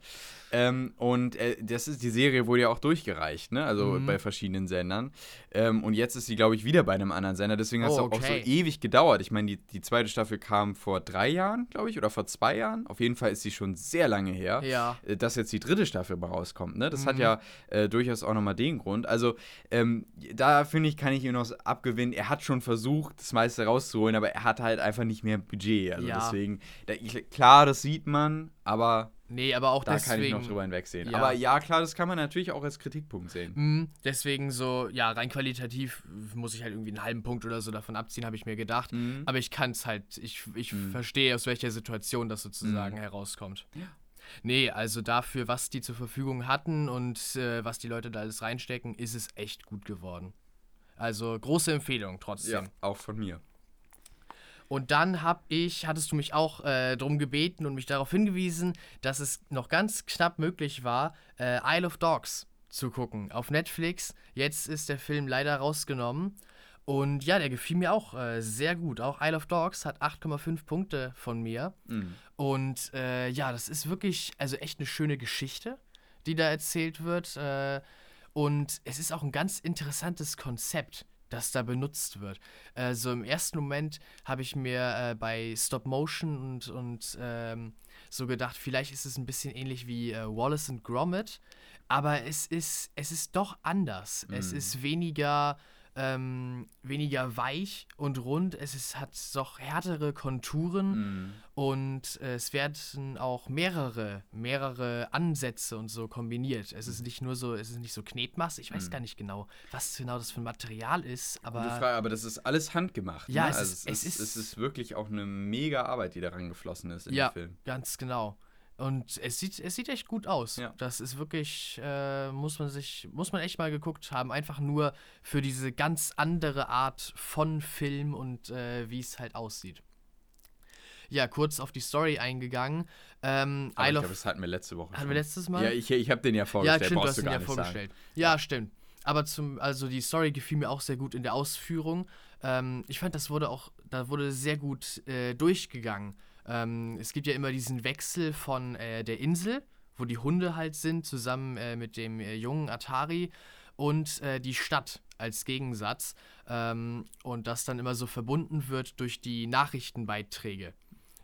Ähm, und äh, das ist, die Serie wurde ja auch durchgereicht, ne? Also Mhm. bei verschiedenen Sendern. Ähm, und jetzt ist sie, glaube ich, wieder bei einem anderen Sender. Deswegen hat es Oh, auch, auch so okay. ewig gedauert. Ich meine, die, die zweite Staffel kam vor drei Jahren, glaube ich, oder vor zwei Jahren. Auf jeden Fall ist sie schon sehr lange her. ja. äh, Dass jetzt die dritte Staffel mal rauskommt, ne? Das hat Mhm. ja äh, durchaus auch nochmal den Grund. Also, ähm, da finde ich, kann ich ihm noch abgewinnen. Er hat schon versucht, das meiste rauszuholen, aber er hat halt einfach nicht mehr Budget. Also Ja. deswegen, da, klar, das sieht man, aber Nee, aber auch da deswegen. kann ich noch drüber hinwegsehen. Ja. Aber ja, klar, das kann man natürlich auch als Kritikpunkt sehen. Mm, deswegen so, ja, rein qualitativ muss ich halt irgendwie einen halben Punkt oder so davon abziehen, habe ich mir gedacht. Mhm. Aber ich kann es halt, ich, ich Mhm. verstehe, aus welcher Situation das sozusagen herauskommt. Ja. Nee, also dafür, was die zur Verfügung hatten und äh, was die Leute da alles reinstecken, ist es echt gut geworden. Also große Empfehlung trotzdem. Ja, auch von mir. Und dann hab ich, hattest du mich auch äh, darum gebeten und mich darauf hingewiesen, dass es noch ganz knapp möglich war, äh, Isle of Dogs zu gucken auf Netflix. Jetzt ist der Film leider rausgenommen. Und ja, der gefiel mir auch äh, sehr gut. Auch Isle of Dogs hat 8,5 Punkte von mir. Mhm. Und äh, ja, das ist wirklich, also echt eine schöne Geschichte, die da erzählt wird. Äh, und es ist auch ein ganz interessantes Konzept, das da benutzt wird. Also im ersten Moment habe ich mir äh, bei Stop Motion und, und ähm, so gedacht, vielleicht ist es ein bisschen ähnlich wie äh, Wallace and Gromit, aber es ist, es ist doch anders. Es Mhm. ist weniger ähm, weniger weich und rund. Es ist, hat doch härtere Konturen Mhm. und äh, es werden auch mehrere, mehrere Ansätze und so kombiniert. Es ist nicht nur so, es ist nicht so Knetmasse. Ich weiß Mhm. gar nicht genau, was genau das für ein Material ist, aber Gute Frage, aber das ist alles handgemacht. Ja, ne? es also ist- es, es ist, es ist wirklich auch eine mega Arbeit, die daran geflossen ist in Ja. dem Film. ganz genau. Und es sieht, es sieht echt gut aus. Ja. Das ist wirklich, äh, muss man sich, muss man echt mal geguckt haben. Einfach nur für diese ganz andere Art von Film und äh, wie es halt aussieht. Ja, kurz auf die Story eingegangen. Ähm, ich glaube, das hatten wir letzte Woche hatten schon. wir letztes Mal? Ja, ich, ich habe den ja Ja, vorgestellt. stimmt, du hast gar ja vorgestellt. Sagen. Ja, stimmt. Aber zum, also die Story gefiel mir auch sehr gut in der Ausführung. Ähm, ich fand, das wurde auch, da wurde sehr gut äh, durchgegangen. Ähm, es gibt ja immer diesen Wechsel von äh, der Insel, wo die Hunde halt sind, zusammen äh, mit dem äh, jungen Atari und äh, die Stadt als Gegensatz. Ähm, und das dann immer so verbunden wird durch die Nachrichtenbeiträge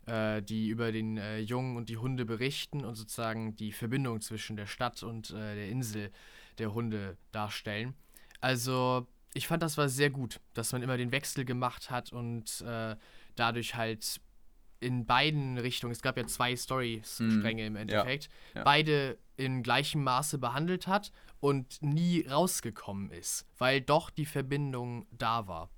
äh, die über den äh, Jungen und die Hunde berichten und sozusagen die Verbindung zwischen der Stadt und der Insel der Hunde darstellen. Also ich fand, das war sehr gut, dass man immer den Wechsel gemacht hat und dadurch halt in beiden Richtungen, es gab ja zwei Story-Stränge im Endeffekt, ja. beide in gleichem Maße behandelt hat und nie rausgekommen ist, weil doch die Verbindung da war.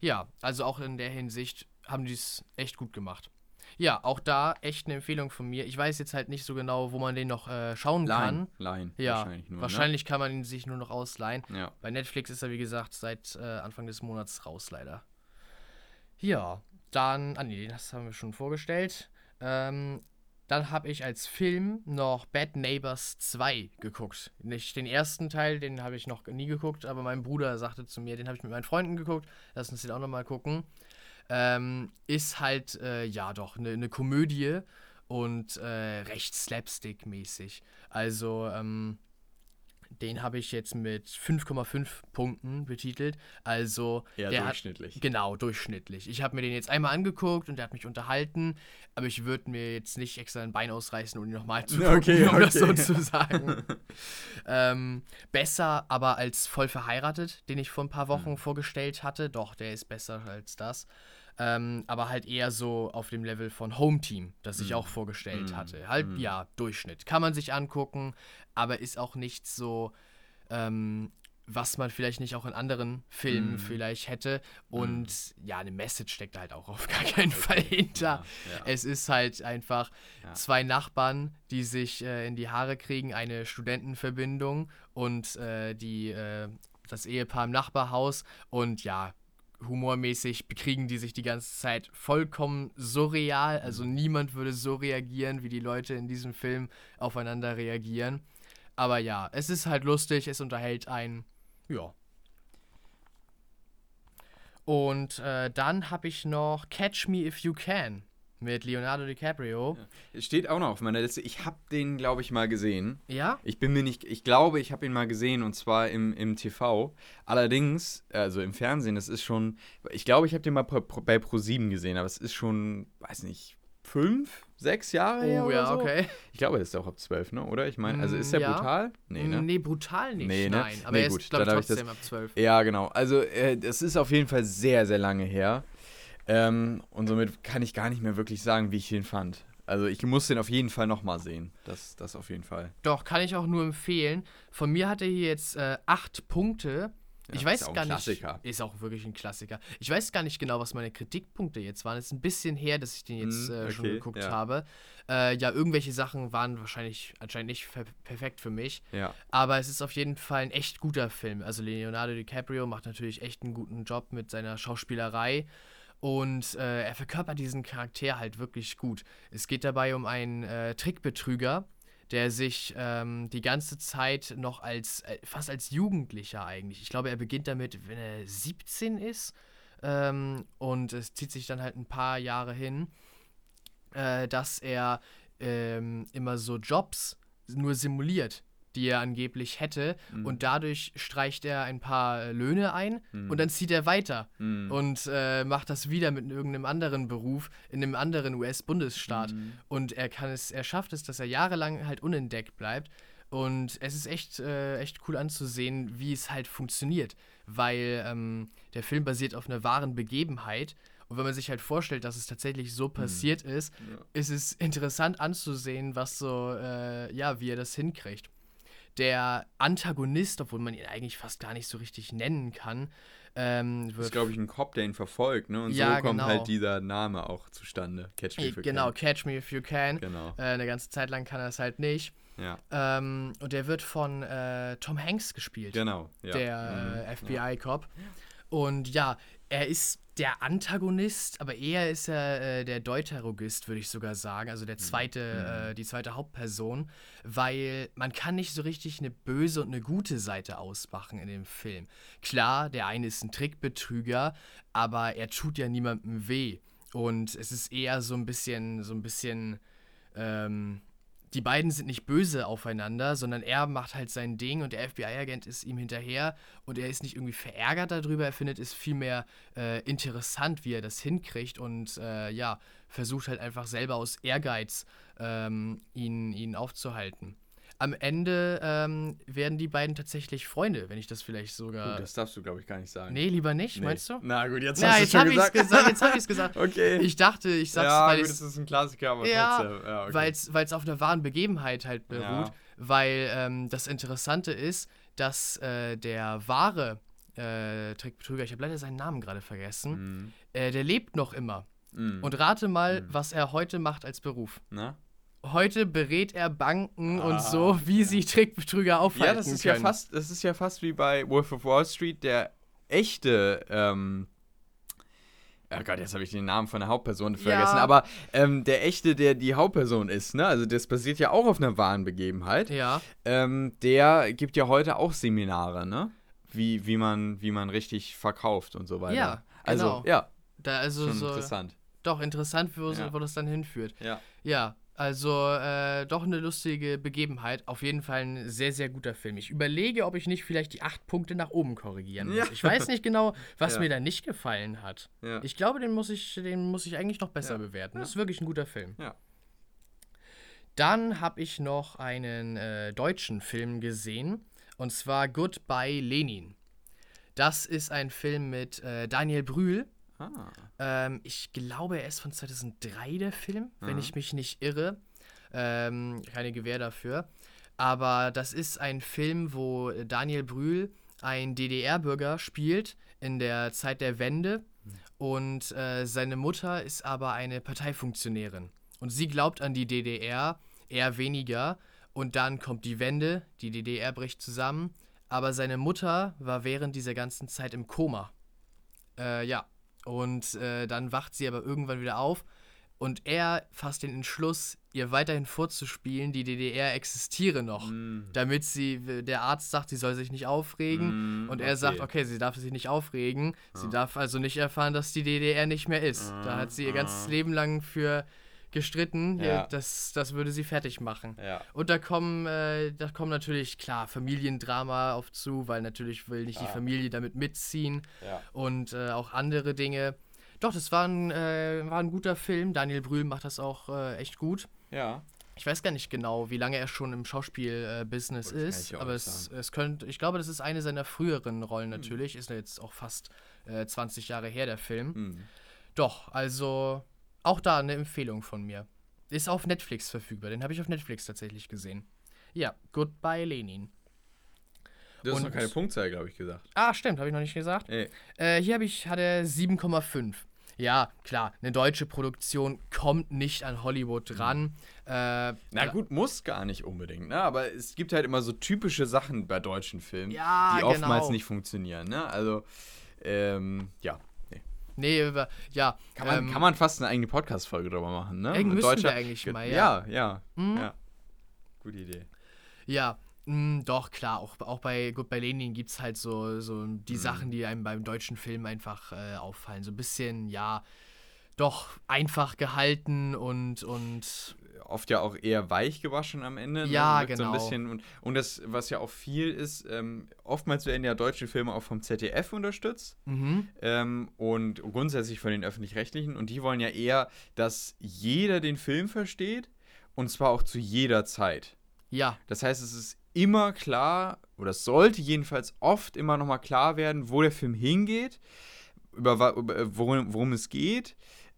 Ja, also auch in der Hinsicht haben die es echt gut gemacht. Ja, auch da echt eine Empfehlung von mir. Ich weiß jetzt halt nicht so genau, wo man den noch äh, schauen Line, kann. Line Ja, wahrscheinlich nur. wahrscheinlich kann man ihn sich nur noch ausleihen. Ne? Ja. Bei Netflix ist er, wie gesagt, seit äh, Anfang des Monats raus, leider. Ja, dann, ah nee, das haben wir schon vorgestellt. Ähm, dann habe ich als Film noch Bad Neighbors 2 geguckt. Nicht den ersten Teil, den habe ich noch nie geguckt, aber mein Bruder sagte zu mir, den habe ich mit meinen Freunden geguckt. Lass uns den auch nochmal gucken. Ähm, ist halt, äh, ja doch, eine ne Komödie und äh, recht slapstick-mäßig. Also, ähm, den habe ich jetzt mit 5,5 Punkten betitelt. Also, Eher der hat, durchschnittlich. Genau, durchschnittlich. Ich habe mir den jetzt einmal angeguckt und der hat mich unterhalten, aber ich würde mir jetzt nicht extra ein Bein ausreißen, um ihn nochmal zu gucken, Okay, um das so zu sagen. ähm, besser aber als voll verheiratet, den ich vor ein paar Wochen Mhm. vorgestellt hatte. Doch, der ist besser als das. Ähm, aber halt eher so auf dem Level von Home Team, das ich Mhm. auch vorgestellt Mhm. hatte. Halt, Mhm. ja, Durchschnitt. Kann man sich angucken, aber ist auch nicht so, ähm, was man vielleicht nicht auch in anderen Filmen Mhm. vielleicht hätte. Und ja, eine Message steckt da halt auch auf gar keinen Fall hinter. Ja, ja. Es ist halt einfach Ja. zwei Nachbarn, die sich äh, in die Haare kriegen, eine Studentenverbindung und äh, die, äh, das Ehepaar im Nachbarhaus. Und ja, humormäßig bekriegen die sich die ganze Zeit vollkommen surreal. Also niemand würde so reagieren, wie die Leute in diesem Film aufeinander reagieren. Aber ja, es ist halt lustig, es unterhält einen. Ja. Und äh, dann habe ich noch Catch Me If You Can mit Leonardo DiCaprio. Es steht auch noch auf meiner Liste. Ich habe den, glaube ich, mal gesehen. Ja? Ich bin mir nicht, ich glaube, ich habe ihn mal gesehen und zwar im, im TV. Allerdings, also im Fernsehen, das ist schon, ich glaube, ich habe den mal bei Pro7 gesehen, aber es ist schon, weiß nicht, fünf, sechs Jahre her Oh oder ja, so. okay. Ich glaube, das ist auch ab zwölf, ne? Oder? Ich meine, also ist der Mm, ja. brutal? Nee, ne? Nee, brutal nicht. Nee, ne? Nein. Aber Nee, er gut, ist, glaube ich, das- trotzdem ab 12. Ja, genau. Also, äh, das ist auf jeden Fall sehr, sehr lange her. Ähm, und somit kann ich gar nicht mehr wirklich sagen, wie ich den fand. Also, ich muss den auf jeden Fall nochmal sehen. Das, das auf jeden Fall. Doch, kann ich auch nur empfehlen. Von mir hat er hier jetzt äh, acht Punkte. Ja, ich ist weiß auch ein gar Klassiker. nicht. Ist auch wirklich ein Klassiker. Ich weiß gar nicht genau, was meine Kritikpunkte jetzt waren. Es ist ein bisschen her, dass ich den jetzt Hm, äh, schon okay, geguckt ja. habe. Äh, ja, irgendwelche Sachen waren wahrscheinlich anscheinend nicht per perfekt für mich. Ja. Aber es ist auf jeden Fall ein echt guter Film. Also Leonardo DiCaprio macht natürlich echt einen guten Job mit seiner Schauspielerei. Und äh, er verkörpert diesen Charakter halt wirklich gut. Es geht dabei um einen äh, Trickbetrüger, der sich ähm, die ganze Zeit noch als, äh, fast als Jugendlicher eigentlich, ich glaube, er beginnt damit, wenn er 17 ist. Ähm, und es zieht sich dann halt ein paar Jahre hin, äh, dass er ähm, immer so Jobs nur simuliert die er angeblich hätte. Mhm. Und dadurch streicht er ein paar äh, Löhne ein Mhm. und dann zieht er weiter Mhm. und äh, macht das wieder mit irgendeinem anderen Beruf in einem anderen US-Bundesstaat. Mhm. Und er kann es, er schafft es, dass er jahrelang halt unentdeckt bleibt. Und es ist echt, äh, echt cool anzusehen, wie es halt funktioniert. Weil ähm, der Film basiert auf einer wahren Begebenheit. Und wenn man sich halt vorstellt, dass es tatsächlich so passiert ist, Ja. ist es interessant anzusehen, was so, äh, ja, wie er das hinkriegt. Der Antagonist, obwohl man ihn eigentlich fast gar nicht so richtig nennen kann, ähm, Das ist, glaube ich, ein Cop, der ihn verfolgt, ne? Und Ja, so kommt genau. halt dieser Name auch zustande. Catch Me If You genau, Can. Catch Me If You Can. Genau. Äh, eine ganze Zeit lang kann er es halt nicht. Ja, Ähm, und der wird von äh, Tom Hanks gespielt, genau. Ja. der Mhm. äh, FBI-Cop. Und ja, er ist der Antagonist, aber eher ist er äh, der Deuterogist, würde ich sogar sagen. Also Mhm. der zweite, äh, die zweite Hauptperson, weil man kann nicht so richtig eine böse und eine gute Seite ausmachen in dem Film. Klar, der eine ist ein Trickbetrüger, aber er tut ja niemandem weh. Und es ist eher so ein bisschen, so ein bisschen, ähm, die beiden sind nicht böse aufeinander, sondern er macht halt sein Ding und der FBI-Agent ist ihm hinterher und er ist nicht irgendwie verärgert darüber, er findet es vielmehr äh, interessant, wie er das hinkriegt und äh, ja, versucht halt einfach selber aus Ehrgeiz ähm, ihn, ihn aufzuhalten. Am Ende ähm, werden die beiden tatsächlich Freunde, wenn ich das vielleicht sogar. Gut, das darfst du, glaube ich, gar nicht sagen. nee, lieber nicht, Nee. meinst du? Na gut, jetzt Ja, hast du habe schon ich es gesagt. gesagt. Jetzt habe ich es gesagt. okay. Ich dachte, ich sag's, ja, weil gut, das ist ein Klassiker, aber Ja, trotzdem. Ja, okay. weil es auf einer wahren Begebenheit halt beruht. Ja. Weil ähm, das Interessante ist, dass äh, der wahre äh, Trickbetrüger, ich habe leider seinen Namen gerade vergessen, Mhm. äh, der lebt noch immer. Mhm. Und rate mal, Mhm. was er heute macht als Beruf. Na? Heute berät er Banken Ah, und so, wie sie Trickbetrüger aufhalten Ja, das ist ja können. fast, das ist ja fast wie bei Wolf of Wall Street, der echte, ähm, oh Gott, jetzt habe ich den Namen von der Hauptperson vergessen, aber ähm, der echte, der die Hauptperson ist, ne? Also das basiert ja auch auf einer wahren Begebenheit. Ja, Ähm, der gibt ja heute auch Seminare, ne? Wie, wie, man, wie man richtig verkauft und so weiter. Ja, Also, genau. ja, da also schon so, interessant. doch interessant, wo, Ja. wo das dann hinführt. Ja. Ja, also äh, doch eine lustige Begebenheit. Auf jeden Fall ein sehr, sehr guter Film. Ich überlege, ob ich nicht vielleicht die acht Punkte nach oben korrigieren muss. Ja. Ich weiß nicht genau, was Ja. mir da nicht gefallen hat. Ja. Ich glaube, den muss ich, den muss ich eigentlich noch besser bewerten. Das ist wirklich ein guter Film. Dann habe ich noch einen äh, deutschen Film gesehen. Und zwar Goodbye Lenin. Das ist ein Film mit äh, Daniel Brühl. Ah. Ähm, ich glaube, er ist von 2003, der Film, wenn Mhm. ich mich nicht irre. Ähm, keine Gewähr dafür. Aber das ist ein Film, wo Daniel Brühl ein DDR-Bürger spielt in der Zeit der Wende. Und äh, seine Mutter ist aber eine Parteifunktionärin. Und sie glaubt an die DDR, eher weniger. Und dann kommt die Wende, die DDR bricht zusammen. Aber seine Mutter war während dieser ganzen Zeit im Koma. Äh, ja. Und äh, dann wacht sie aber irgendwann wieder auf. Und er fasst den Entschluss, ihr weiterhin vorzuspielen, die DDR existiere noch. Mm. Damit sie, der Arzt sagt, sie soll sich nicht aufregen. Mm, Und er sagt, okay, sie darf sich nicht aufregen. Sie Ja. darf also nicht erfahren, dass die DDR nicht mehr ist. Da hat sie ihr ganzes Ah. Leben lang für gestritten. Ja. Ja, das, das würde sie fertig machen. Ja. Und da kommen, äh, da kommen natürlich, klar, Familiendrama auf zu, weil natürlich will nicht die Ah. Familie damit mitziehen Ja. und äh, auch andere Dinge. Doch, das war ein, äh, war ein guter Film. Daniel Brühl macht das auch äh, echt gut. Ja. Ich weiß gar nicht genau, wie lange er schon im Schauspiel-Business ist, aber es, es könnte, ich glaube, das ist eine seiner früheren Rollen Hm. natürlich. Ist ja jetzt auch fast äh, 20 Jahre her, der Film. Mm. Doch, also auch da eine Empfehlung von mir. Ist auf Netflix verfügbar, den habe ich auf Netflix tatsächlich gesehen. Ja, Goodbye Lenin. Du hast Und- noch keine Punktzahl, glaube ich, gesagt. Ah, stimmt, habe ich noch nicht gesagt. Ey. Äh, hier habe ich, hat er 7,5. Ja, klar, eine deutsche Produktion kommt nicht an Hollywood ran. Äh, Na gut, muss gar nicht unbedingt, ne? Aber es gibt halt immer so typische Sachen bei deutschen Filmen, Ja, die oftmals genau. nicht funktionieren, ne? Also, ähm, ja. Nee. über- ja. Kann man, ähm, kann man fast eine eigene Podcast-Folge drüber machen, ne? Ey, müssten wir eigentlich Ge- mal, ja. Ja, ja. Mhm. ja. gute Idee. Ja, mh, doch, klar. Auch, auch bei Gut bei Lenin gibt es halt so, so die Mhm. Sachen, die einem beim deutschen Film einfach äh, auffallen. So ein bisschen, ja, doch einfach gehalten und, und Oft ja auch eher weich gewaschen am Ende. Ja, Wirkt So ein genau. bisschen, und, und das, was ja auch viel ist, ähm, oftmals werden ja deutsche Filme auch vom ZDF unterstützt. mhm. ähm, und grundsätzlich von den öffentlich-rechtlichen. Und die wollen ja eher, dass jeder den Film versteht und zwar auch zu jeder Zeit. ja, Das heißt, es ist immer klar, oder es sollte jedenfalls oft immer nochmal klar werden, wo der Film hingeht, über, über worum, worum es geht.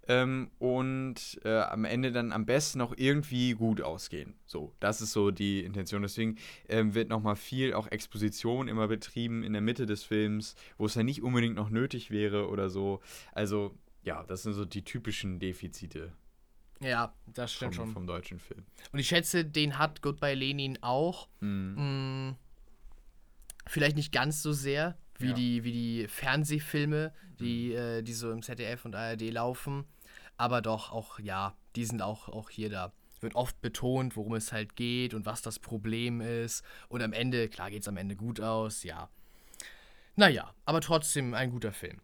Ähm, und äh, am Ende dann am besten auch irgendwie gut ausgehen. So, das ist so die Intention. Deswegen ähm, wird nochmal viel auch Exposition immer betrieben in der Mitte des Films, wo es ja nicht unbedingt noch nötig wäre oder so. Also, ja, das sind so die typischen Defizite ja, das vom, stimmt schon. vom deutschen Film. Und ich schätze, den hat Goodbye Lenin auch. Mhm. Mh, vielleicht nicht ganz so sehr wie, Ja. die, wie die Fernsehfilme, die, äh, die so im ZDF und ARD laufen. Aber doch, auch, ja, die sind auch, auch hier da. Wird oft betont, worum es halt geht und was das Problem ist. Und am Ende, klar geht es am Ende gut aus, ja. Naja, aber trotzdem ein guter Film.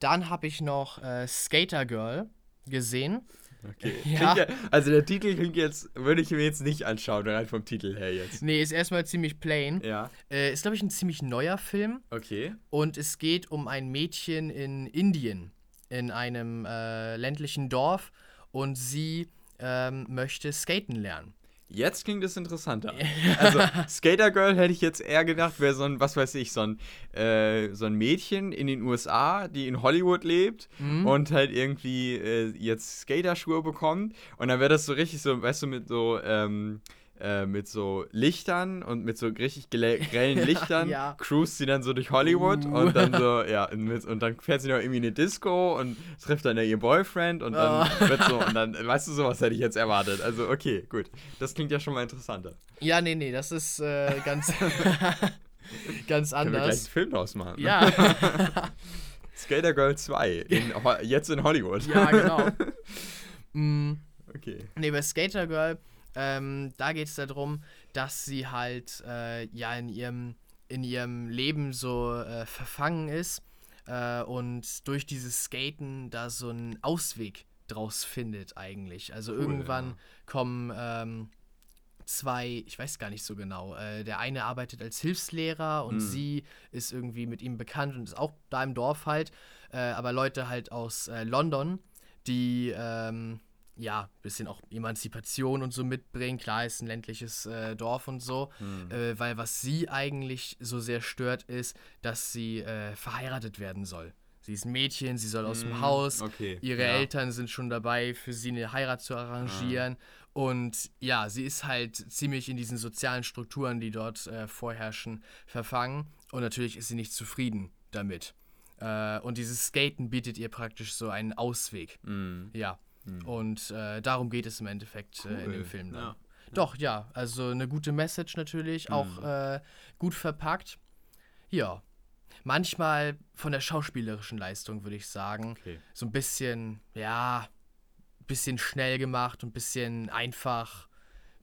Dann habe ich noch äh, Skater Girl gesehen. Okay. Ja. Ja, also der Titel klingt jetzt, würde ich mir jetzt nicht anschauen, rein vom Titel her jetzt. Nee, ist erstmal ziemlich plain. Ja, Äh, ist, glaube ich, ein ziemlich neuer Film. okay. Und es geht um ein Mädchen in Indien, in einem äh, ländlichen Dorf. Und sie ähm, möchte skaten lernen. Jetzt klingt es interessanter. Also, Skater Girl hätte ich jetzt eher gedacht, wäre so ein, was weiß ich, so ein, äh, so ein Mädchen in den USA, die in Hollywood lebt Mhm. und halt irgendwie äh, jetzt Skaterschuhe bekommt. Und dann wäre das so richtig so, weißt du, mit so, ähm, äh, mit so Lichtern und mit so richtig grellen Lichtern Ja. cruist sie dann so durch Hollywood Uh. und dann so, ja, und, und dann fährt sie noch irgendwie in eine Disco und trifft dann ja ihr Boyfriend und dann Oh. wird so, und dann, weißt du, sowas hätte ich jetzt erwartet. Also, okay, gut. Das klingt ja schon mal interessanter. Ja, nee, nee, das ist äh, ganz, ganz Können wir gleich einen anders. Film draus machen. ne? Ja, Skater Girl 2, in, jetzt in Hollywood. ja, genau. Mm. Okay. Nee, bei Skater Girl, ähm, da geht es darum, dass sie halt äh, ja in ihrem, in ihrem Leben so äh, verfangen ist äh, und durch dieses Skaten da so einen Ausweg draus findet eigentlich. Also Cool, irgendwann ja. kommen ähm, zwei, ich weiß gar nicht so genau, äh, der eine arbeitet als Hilfslehrer und Mhm. sie ist irgendwie mit ihm bekannt und ist auch da im Dorf halt, äh, aber Leute halt aus äh, London, die ähm, ja, bisschen auch Emanzipation und so mitbringen. Klar, ist ein ländliches äh, Dorf und so. Hm. Äh, weil was sie eigentlich so sehr stört, ist, dass sie äh, verheiratet werden soll. Sie ist ein Mädchen, sie soll aus dem Hm, Haus. okay, Ihre ja. Eltern sind schon dabei, für sie eine Heirat zu arrangieren. Und ja, sie ist halt ziemlich in diesen sozialen Strukturen, die dort äh, vorherrschen, verfangen. Und natürlich ist sie nicht zufrieden damit. Äh, und dieses Skaten bietet ihr praktisch so einen Ausweg. Hm. Ja. Und äh, darum geht es im Endeffekt äh, in dem Cool, Film dann. ja. Doch, ja, also eine gute Message natürlich, auch Mhm. äh, gut verpackt. Ja. Manchmal von der schauspielerischen Leistung, würde ich sagen, Okay. so ein bisschen, ja, bisschen schnell gemacht und ein bisschen einfach,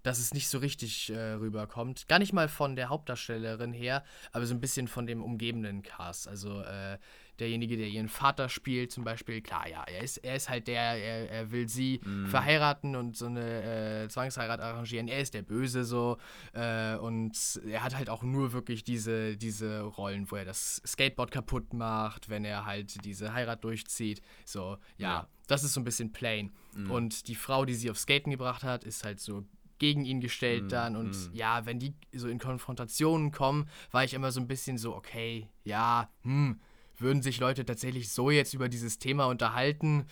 dass es nicht so richtig äh, rüberkommt. Gar nicht mal von der Hauptdarstellerin her, aber so ein bisschen von dem umgebenden Cast. Also äh, derjenige, der ihren Vater spielt, zum Beispiel, klar, ja, er ist, er ist halt der, er, er will sie verheiraten und so eine äh, Zwangsheirat arrangieren. Er ist der Böse so äh, und er hat halt auch nur wirklich diese, diese Rollen, wo er das Skateboard kaputt macht, wenn er halt diese Heirat durchzieht. So, ja, Ja. das ist so ein bisschen plain. Und die Frau, die sie auf Skaten gebracht hat, ist halt so gegen ihn gestellt dann und ja, wenn die so in Konfrontationen kommen, war ich immer so ein bisschen so, okay, ja, hm, würden sich Leute tatsächlich so jetzt über dieses Thema unterhalten,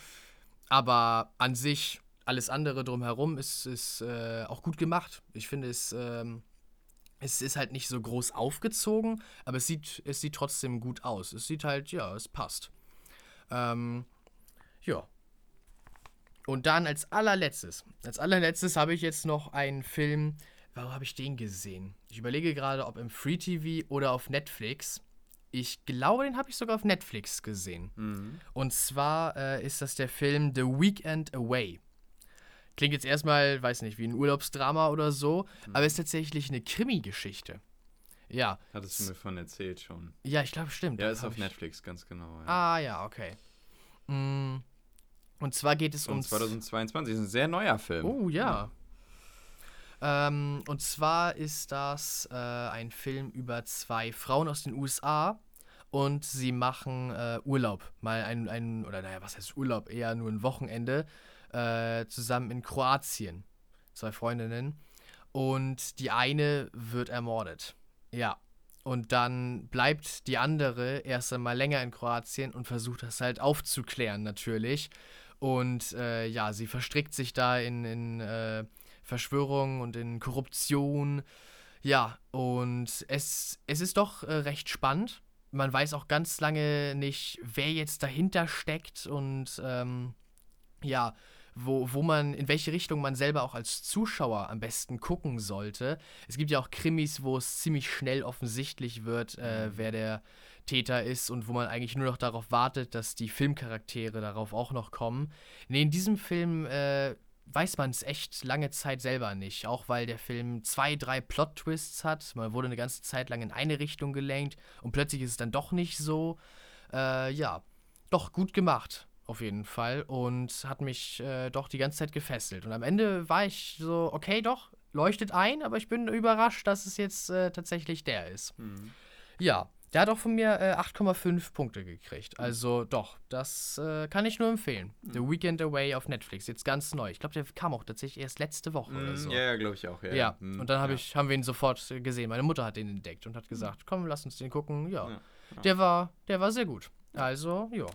aber an sich alles andere drumherum ist, ist äh, auch gut gemacht. Ich finde es, ähm, es ist halt nicht so groß aufgezogen, aber es sieht, es sieht trotzdem gut aus. Es sieht halt, ja, es passt. Ähm, ja. Und dann als allerletztes, als allerletztes habe ich jetzt noch einen Film, warum habe ich den gesehen? Ich überlege gerade, ob im Free TV oder auf Netflix. Ich glaube, den habe ich sogar auf Netflix gesehen. Mhm. Und zwar äh, ist das der Film The Weekend Away. klingt jetzt erstmal, weiß nicht, wie ein Urlaubsdrama oder so, aber ist tatsächlich eine Krimi-Geschichte. Ja. Hattest du mir von erzählt schon. Ja, ich glaube, stimmt. Ja, ist auf ich- Netflix, ganz genau. Ja. Ah, ja, okay. Mm, Und zwar geht es um 2022 ist ein sehr neuer Film. Oh ja. Ähm, und zwar ist das äh, ein Film über zwei Frauen aus den USA und sie machen äh, Urlaub. Mal ein, ein, oder naja, was heißt Urlaub? Eher nur ein Wochenende äh, zusammen in Kroatien. Zwei Freundinnen. Und die eine wird ermordet. Ja. Und dann bleibt die andere erst einmal länger in Kroatien und versucht das halt aufzuklären, natürlich. Und äh, ja, sie verstrickt sich da in, in äh, Verschwörung und in Korruption. Ja, und es, es ist doch äh, recht spannend. Man weiß auch ganz lange nicht, wer jetzt dahinter steckt und ähm, ja, wo, wo man, in welche Richtung man selber auch als Zuschauer am besten gucken sollte. Es gibt ja auch Krimis, wo es ziemlich schnell offensichtlich wird, äh, wer der Täter ist und wo man eigentlich nur noch darauf wartet, dass die Filmcharaktere darauf auch noch kommen. Nee, in diesem Film äh, weiß man es echt lange Zeit selber nicht, auch weil der Film zwei, drei Plot-Twists hat. Man wurde eine ganze Zeit lang in eine Richtung gelenkt und plötzlich ist es dann doch nicht so. Äh, ja, doch gut gemacht, auf jeden Fall. Und hat mich äh, doch die ganze Zeit gefesselt. Und am Ende war ich so, okay, doch, leuchtet ein, aber ich bin überrascht, dass es jetzt äh, tatsächlich der ist. Mhm. Ja, der hat auch von mir äh, 8,5 Punkte gekriegt. Also doch, das äh, kann ich nur empfehlen. The Weekend Away auf Netflix, jetzt ganz neu. Ich glaube, der kam auch tatsächlich erst letzte Woche oder Mhm, so. Ja, ja, glaube ich auch. Ja, Ja, Mhm, und dann hab ja. ich, haben wir ihn sofort äh, gesehen. Meine Mutter hat den entdeckt und hat gesagt, komm, lass uns den gucken. Ja, Ja, Der, war, der war sehr gut. Also, ja.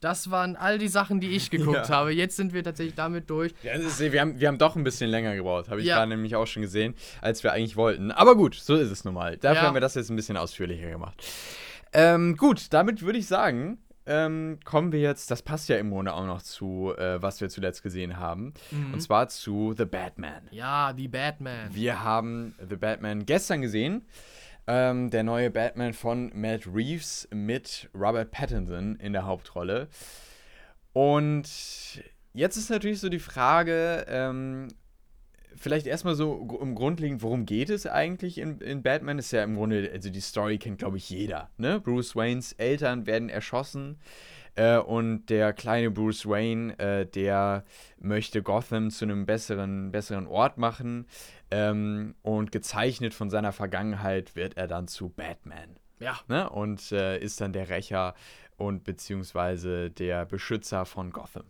Das waren all die Sachen, die ich geguckt Ja. habe. Jetzt sind wir tatsächlich damit durch. Ja, ist, wir, haben, wir haben doch ein bisschen länger gebraucht, habe ich Ja. gerade nämlich auch schon gesehen, als wir eigentlich wollten. Aber gut, so ist es nun mal. Dafür haben wir das jetzt ein bisschen ausführlicher gemacht. Ähm, gut, damit würde ich sagen, ähm, kommen wir jetzt, das passt ja im Grunde auch noch zu, äh, was wir zuletzt gesehen haben, Mhm. und zwar zu The Batman. Ja, die Batman. Wir haben The Batman gestern gesehen. Ähm, der neue Batman von Matt Reeves mit Robert Pattinson in der Hauptrolle. Und jetzt ist natürlich so die Frage, ähm, vielleicht erstmal so im Grundlegend, worum geht es eigentlich in, in Batman? Ist ja im Grunde, also die Story kennt, glaube ich, jeder. Ne? Bruce Waynes Eltern werden erschossen. Äh, und der kleine Bruce Wayne, äh, der möchte Gotham zu einem besseren, besseren Ort machen. Ähm, und gezeichnet von seiner Vergangenheit wird er dann zu Batman. Ja. Ne? Und äh, ist dann der Rächer und beziehungsweise der Beschützer von Gotham.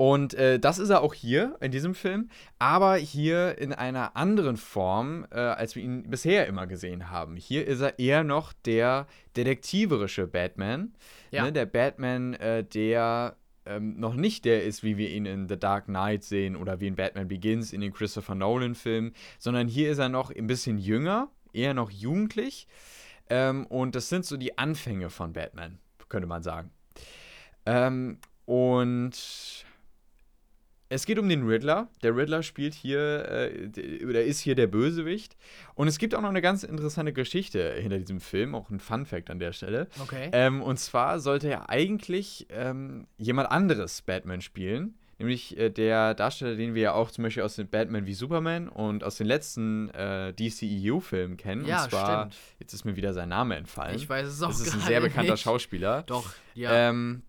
Und äh, das ist er auch hier in diesem Film, aber hier in einer anderen Form, äh, als wir ihn bisher immer gesehen haben. Hier ist er eher noch der detektiverische Batman. Ja. Ne? Der Batman, äh, der ähm, noch nicht der ist, wie wir ihn in The Dark Knight sehen oder wie in Batman Begins in den Christopher Nolan-Filmen, sondern hier ist er noch ein bisschen jünger, eher noch jugendlich. Ähm, und das sind so die Anfänge von Batman, könnte man sagen. Ähm, und es geht um den Riddler. Der Riddler spielt hier, äh, oder ist hier der Bösewicht. Und es gibt auch noch eine ganz interessante Geschichte hinter diesem Film, auch ein Fun-Fact an der Stelle. Okay. Ähm, und zwar sollte er eigentlich ähm, jemand anderes Batman spielen. Nämlich äh, der Darsteller, den wir ja auch zum Beispiel aus den Batman wie Superman und aus den letzten äh, DCEU-Filmen kennen. Ja, und zwar, stimmt. jetzt ist mir wieder sein Name entfallen. Ich weiß es auch Das ist ein sehr bekannter nicht. Schauspieler. Doch, ja. Ähm,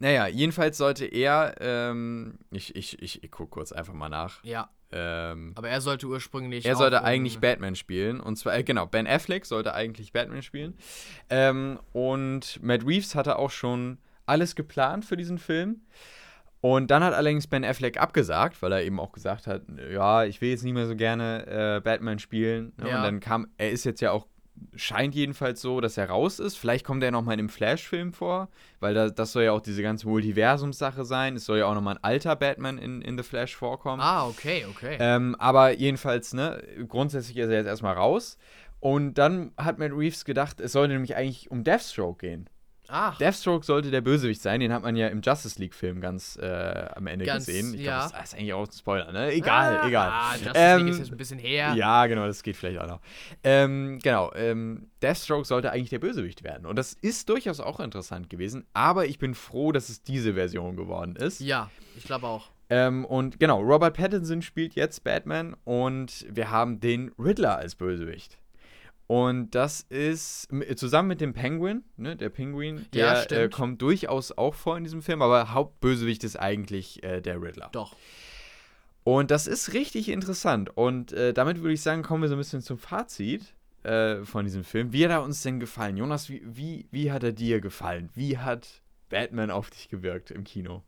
naja, jedenfalls sollte er, ähm, ich, ich, ich, ich gucke kurz einfach mal nach. ja, Ähm, aber er sollte ursprünglich. er sollte in- eigentlich Batman spielen. Und zwar, äh, genau, Ben Affleck sollte eigentlich Batman spielen. Ähm, und Matt Reeves hatte auch schon alles geplant für diesen Film. Und dann hat allerdings Ben Affleck abgesagt, weil er eben auch gesagt hat, ja, ich will jetzt nicht mehr so gerne äh, Batman spielen. Ne? Ja. Und dann kam, er ist jetzt ja auch, scheint jedenfalls so, dass er raus ist. Vielleicht kommt er nochmal in einem Flash-Film vor, weil da, das soll ja auch diese ganze Multiversums-Sache sein. Es soll ja auch nochmal ein alter Batman in, in The Flash vorkommen. Ah, okay, okay. Ähm, aber jedenfalls, ne, grundsätzlich ist er jetzt erstmal raus. Und dann hat Matt Reeves gedacht, es sollte nämlich eigentlich um Deathstroke gehen. Ach, Deathstroke sollte der Bösewicht sein, den hat man ja im Justice League-Film ganz äh, am Ende Ganz, gesehen. Ich ja. glaube, das ist eigentlich auch ein Spoiler, ne? Egal, ah, egal. Ah, Justice Ähm, League ist jetzt ein bisschen her. Ja, genau, das geht vielleicht auch noch. Ähm, genau, ähm, Deathstroke sollte eigentlich der Bösewicht werden. Und das ist durchaus auch interessant gewesen. Aber ich bin froh, dass es diese Version geworden ist. Ja, ich glaube auch. Ähm, und genau, Robert Pattinson spielt jetzt Batman und wir haben den Riddler als Bösewicht. Und das ist zusammen mit dem Penguin, ne, der Penguin, der ja, äh, kommt durchaus auch vor in diesem Film, aber Hauptbösewicht ist eigentlich äh, der Riddler. Doch. Und das ist richtig interessant. Und äh, damit würde ich sagen, kommen wir so ein bisschen zum Fazit äh, von diesem Film. Wie hat er uns denn gefallen? Jonas, wie, wie, wie hat er dir gefallen? Wie hat Batman auf dich gewirkt im Kino?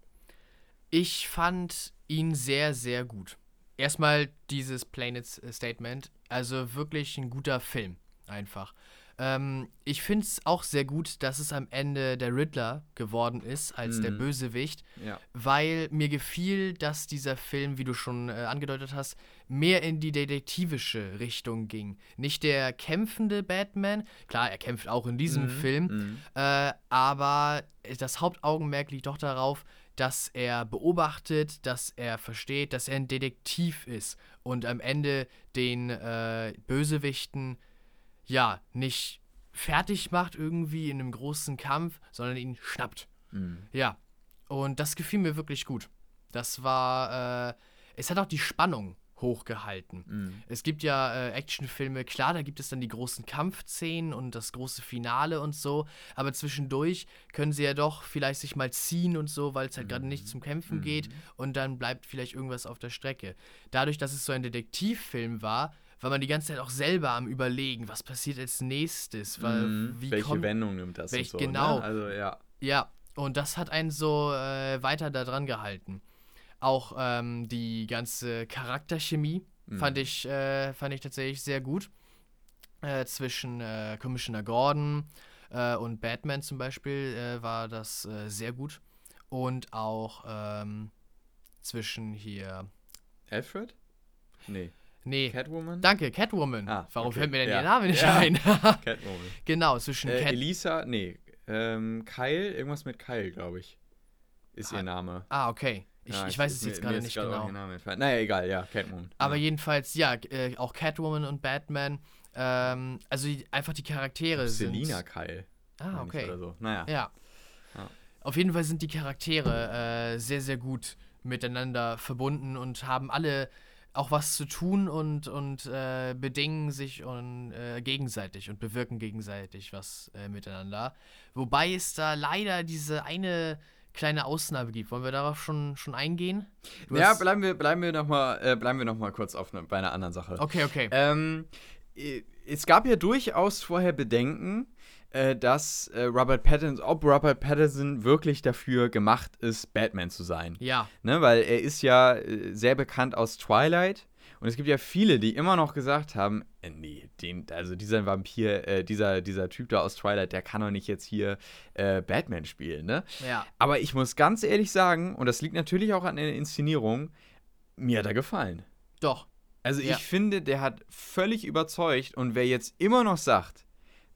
Ich fand ihn sehr, sehr gut. Erstmal dieses Planet Statement. Also wirklich ein guter Film einfach. Ähm, ich finde es auch sehr gut, dass es am Ende der Riddler geworden ist als mhm. der Bösewicht, ja. weil mir gefiel, dass dieser Film, wie du schon äh, angedeutet hast, mehr in die detektivische Richtung ging. Nicht der kämpfende Batman, klar, er kämpft auch in diesem mhm. Film, mhm. Äh, aber das Hauptaugenmerk liegt doch darauf, dass er beobachtet, dass er versteht, dass er ein Detektiv ist und am Ende den äh, Bösewichten ja, nicht fertig macht irgendwie in einem großen Kampf, sondern ihn schnappt. Mhm. Ja. Und das gefiel mir wirklich gut. Das war, äh, es hat auch die Spannung hochgehalten. Mhm. Es gibt ja äh, Actionfilme, klar, da gibt es dann die großen Kampfszenen und das große Finale und so, aber zwischendurch können sie ja doch vielleicht sich mal ziehen und so, weil es halt mhm. gerade nicht zum Kämpfen mhm. geht und dann bleibt vielleicht irgendwas auf der Strecke. Dadurch, dass es so ein Detektivfilm war, war man die ganze Zeit auch selber am überlegen, was passiert als nächstes, weil mhm. welche kommt, Wendung nimmt das welch, so, ne? Genau. Ne? Also ja. Ja, und das hat einen so äh, weiter da dran gehalten. Auch ähm, die ganze Charakterchemie mhm. fand ich äh, fand ich tatsächlich sehr gut äh, zwischen äh, Commissioner Gordon äh, und Batman zum Beispiel äh, war das sehr gut und auch ähm, zwischen hier Alfred? Nee. Nee. Catwoman? Danke, Catwoman. Ah, Warum okay. fällt mir denn ja. ihr Name nicht ja. ein? Catwoman. Genau, zwischen äh, Cat Elisa, nee. Ähm, Kyle, irgendwas mit Kyle, glaube ich. Ist ah. ihr Name. Ah, okay. Ich, ja, ich, weiß es jetzt gerade nicht genau. Naja, egal, ja, Catwoman. Aber jedenfalls, ja, äh, auch Catwoman und Batman. Ähm, also die, einfach die Charaktere sind. Selina Kyle. Ah, okay. Oder so. Naja. Ja. ja. Auf jeden Fall sind die Charaktere äh, sehr, sehr gut miteinander verbunden und haben alle auch was zu tun und, und äh, bedingen sich und, äh, gegenseitig und bewirken gegenseitig was äh, miteinander. Wobei es da leider diese eine kleine Ausnahme gibt. Wollen wir darauf schon, schon eingehen? Du ja, bleiben wir, bleiben wir nochmal äh, noch kurz auf ne, bei einer anderen Sache. Okay, okay. Ähm, es gab ja durchaus vorher Bedenken, äh, dass äh, Robert Pattinson, ob Robert Pattinson wirklich dafür gemacht ist, Batman zu sein. Ja. Ne, weil er ist ja äh, sehr bekannt aus Twilight. Und es gibt ja viele, die immer noch gesagt haben, äh, nee, den, also dieser Vampir, äh, dieser, dieser Typ da aus Twilight, der kann doch nicht jetzt hier äh, Batman spielen, ne? Ja. Aber ich muss ganz ehrlich sagen, und das liegt natürlich auch an der Inszenierung, mir hat er gefallen. Doch. Also ja. ich finde, der hat völlig überzeugt und wer jetzt immer noch sagt,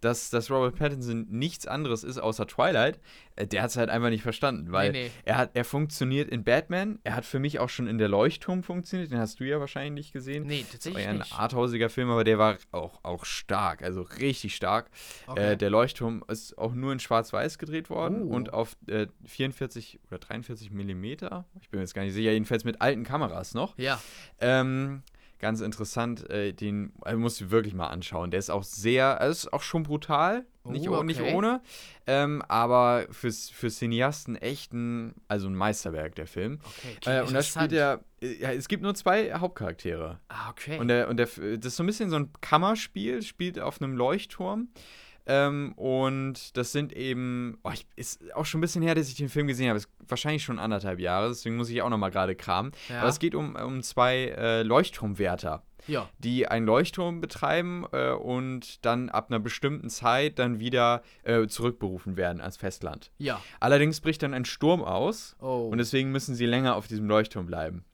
dass, dass Robert Pattinson nichts anderes ist außer Twilight, äh, der hat es halt einfach nicht verstanden, weil nee, nee. Er, hat, er funktioniert in Batman, er hat für mich auch schon in der Leuchtturm funktioniert, den hast du ja wahrscheinlich nicht gesehen. Nee, tatsächlich war ja ein nicht. arthausiger Film, aber der war auch, auch stark, also richtig stark. Okay. Äh, der Leuchtturm ist auch nur in Schwarz-Weiß gedreht worden uh. und auf äh, 44 oder 43 Millimeter, ich bin mir jetzt gar nicht sicher, jedenfalls mit alten Kameras noch. Ja. Ähm, ganz interessant. Äh, den also musst du wirklich mal anschauen. Der ist auch sehr, also ist auch schon brutal, nicht, uh, okay. nicht ohne, ähm, aber fürs, für Cineasten echt ein, also ein Meisterwerk, der Film. Okay, äh, und da spielt er, äh, ja, es gibt nur zwei Hauptcharaktere. Ah, okay. Und, der, und der, das ist so ein bisschen so ein Kammerspiel, spielt auf einem Leuchtturm. Ähm, und das sind eben, oh, ich, ist auch schon ein bisschen her, dass ich den Film gesehen habe. Ist wahrscheinlich schon anderthalb Jahre, deswegen muss ich auch nochmal gerade kramen. Ja. Aber es geht um, um zwei äh, Leuchtturmwärter. Ja. die einen Leuchtturm betreiben äh, und dann ab einer bestimmten Zeit dann wieder äh, zurückberufen werden ans Festland. Ja. Allerdings bricht dann ein Sturm aus oh. und deswegen müssen sie länger auf diesem Leuchtturm bleiben.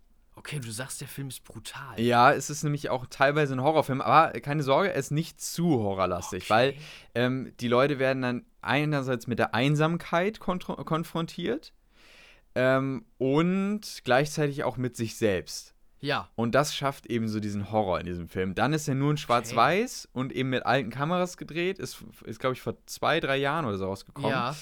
Okay, du sagst, der Film ist brutal. Ja, es ist nämlich auch teilweise ein Horrorfilm, aber keine Sorge, er ist nicht zu horrorlastig, okay. weil ähm, die Leute werden dann einerseits mit der Einsamkeit konfrontiert ähm, und gleichzeitig auch mit sich selbst. Ja. Und das schafft eben so diesen Horror in diesem Film. Dann ist er nur in Schwarz-Weiß okay. und eben mit alten Kameras gedreht. Ist, ist glaube ich, vor zwei, drei Jahren oder so rausgekommen. Ja.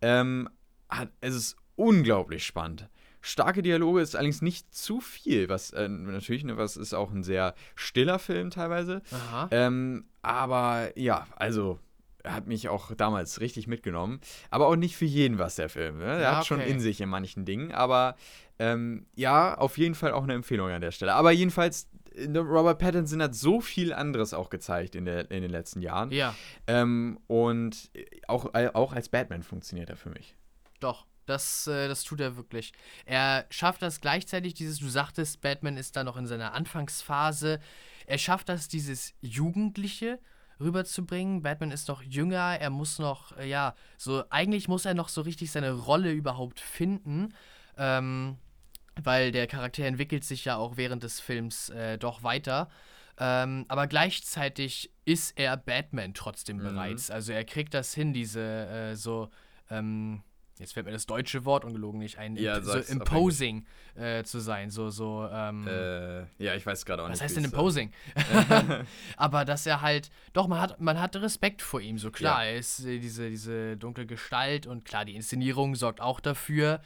Ähm, hat, es ist unglaublich spannend starke Dialoge, ist allerdings nicht zu viel, was äh, natürlich, ne, was ist auch ein sehr stiller Film teilweise. Ähm, aber ja, also er hat mich auch damals richtig mitgenommen. Aber auch nicht für jeden was der Film. Ne? Der Ja, hat schon okay. in sich in manchen Dingen. Aber ähm, ja, auf jeden Fall auch eine Empfehlung an der Stelle. Aber jedenfalls, äh, Robert Pattinson hat so viel anderes auch gezeigt in, der, in den letzten Jahren. Ja, Ähm, und äh, auch, äh, auch als Batman funktioniert er für mich. doch. Das, äh, das tut er wirklich. Er schafft das gleichzeitig, dieses, du sagtest, Batman ist da noch in seiner Anfangsphase. Er schafft das, dieses Jugendliche rüberzubringen. Batman ist noch jünger, er muss noch, äh, ja, so, eigentlich muss er noch so richtig seine Rolle überhaupt finden. Ähm, weil der Charakter entwickelt sich ja auch während des Films äh, doch weiter. Ähm, aber gleichzeitig ist er Batman trotzdem Mhm. bereits. Also er kriegt das hin, diese äh, so, ähm, jetzt fällt mir das deutsche Wort ungelogen nicht ein, Ja, so imposing äh, zu sein. So, so, ähm, Äh, ja, ich weiß gerade auch was nicht. heißt wie denn äh, imposing? Aber dass er halt, doch, man hat, man hat Respekt vor ihm, so klar. Ja. Er ist äh, diese, diese dunkle Gestalt und klar, die Inszenierung sorgt auch dafür.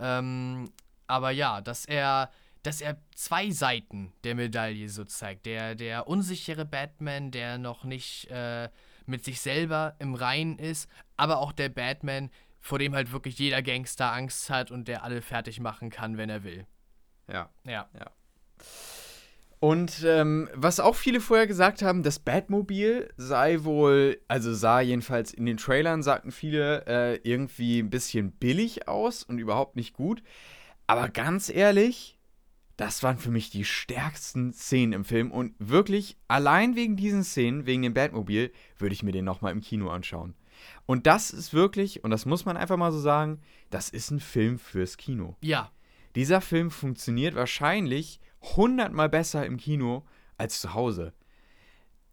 Ähm, aber ja, dass er, dass er zwei Seiten der Medaille so zeigt. Der, der unsichere Batman, der noch nicht äh, mit sich selber im Reinen ist, aber auch der Batman, vor dem halt wirklich jeder Gangster Angst hat und der alle fertig machen kann, wenn er will. Ja. Ja. Und ähm, was auch viele vorher gesagt haben, das Batmobil sei wohl, also sah jedenfalls in den Trailern, sagten viele, äh, irgendwie ein bisschen billig aus und überhaupt nicht gut. Aber ganz ehrlich, das waren für mich die stärksten Szenen im Film. Und wirklich, allein wegen diesen Szenen, wegen dem Batmobil, würde ich mir den nochmal im Kino anschauen. Und das ist wirklich, und das muss man einfach mal so sagen, das ist ein Film fürs Kino. Ja, Dieser Film funktioniert wahrscheinlich hundertmal besser im Kino als zu Hause.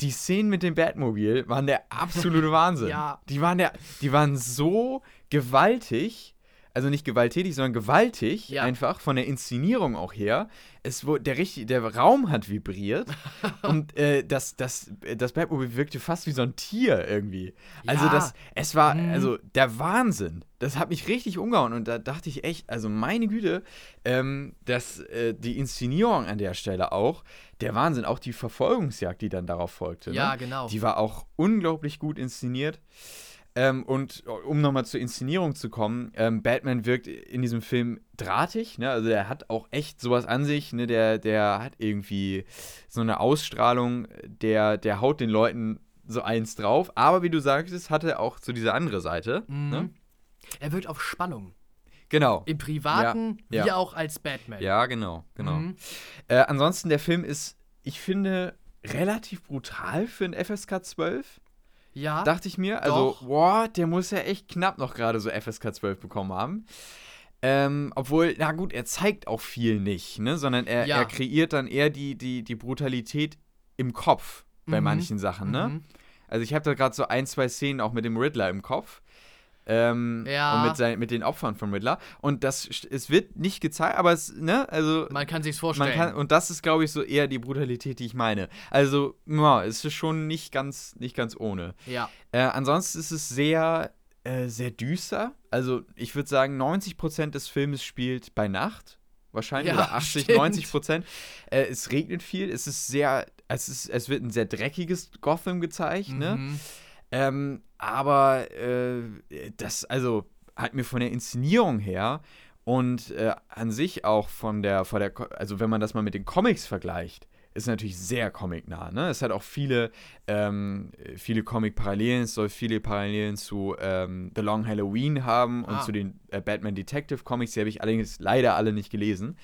Die Szenen mit dem Batmobil waren der absolute Wahnsinn. Ja. Die waren, der, die waren so gewaltig, also nicht gewalttätig, sondern gewaltig, Ja. einfach von der Inszenierung auch her. Es wurde, der, richtig, der Raum hat vibriert und äh, das, das, das Batmobil wirkte fast wie so ein Tier irgendwie. Also Ja. das, es war, Mhm. also der Wahnsinn. Das hat mich richtig umgehauen und da dachte ich echt, also meine Güte, ähm, dass äh, die Inszenierung an der Stelle auch, der Wahnsinn, auch die Verfolgungsjagd, die dann darauf folgte. ja, ne? genau. Die war auch unglaublich gut inszeniert. Ähm, und um nochmal zur Inszenierung zu kommen, ähm, Batman wirkt in diesem Film drahtig, ne? Also der hat auch echt sowas an sich, ne? Der, der hat irgendwie so eine Ausstrahlung, der, der haut den Leuten so eins drauf. Aber wie du sagtest, hatte er auch so diese andere Seite. Mhm. Ne? Er wirkt auf Spannung. Genau. Im Privaten Ja, wie ja. auch als Batman. Ja, genau, genau. Mhm. Äh, ansonsten, der Film ist, ich finde, relativ brutal für ein FSK 12. Ja. dachte ich mir. Also, Doch. boah, der muss ja echt knapp noch gerade so FSK 12 bekommen haben. Ähm, obwohl, na gut, er zeigt auch viel nicht, ne? Sondern er, Ja. er kreiert dann eher die, die, die Brutalität im Kopf bei Mhm. manchen Sachen, ne? Mhm. Also ich habe da gerade so ein, zwei Szenen auch mit dem Riddler im Kopf. Ähm, Ja. Und mit, sein, mit den Opfern von Riddler. Und das, es wird nicht gezeigt, aber es, ne, also Man kann sich's vorstellen. kann, und das ist, glaube ich, so eher die Brutalität, die ich meine. Also, ja, es ist schon nicht ganz, nicht ganz ohne. ja. Äh, ansonsten ist es sehr, äh, sehr düster. Also, ich würde sagen, 90% des Filmes spielt bei Nacht. Wahrscheinlich. Ja, oder 80, stimmt. 90%. Äh, es regnet viel. Es ist sehr, es, ist, es wird ein sehr dreckiges Gotham gezeigt, ne? Mhm. Ähm, aber äh, das, also, hat mir von der Inszenierung her und äh, an sich auch von der, von der, also wenn man das mal mit den Comics vergleicht, ist natürlich sehr comicnah. Ne? Es hat auch viele, ähm, viele Comic-Parallelen. Es soll viele Parallelen zu ähm, The Long Halloween haben und Ah. zu den äh, Batman Detective Comics. Die habe ich allerdings leider alle nicht gelesen.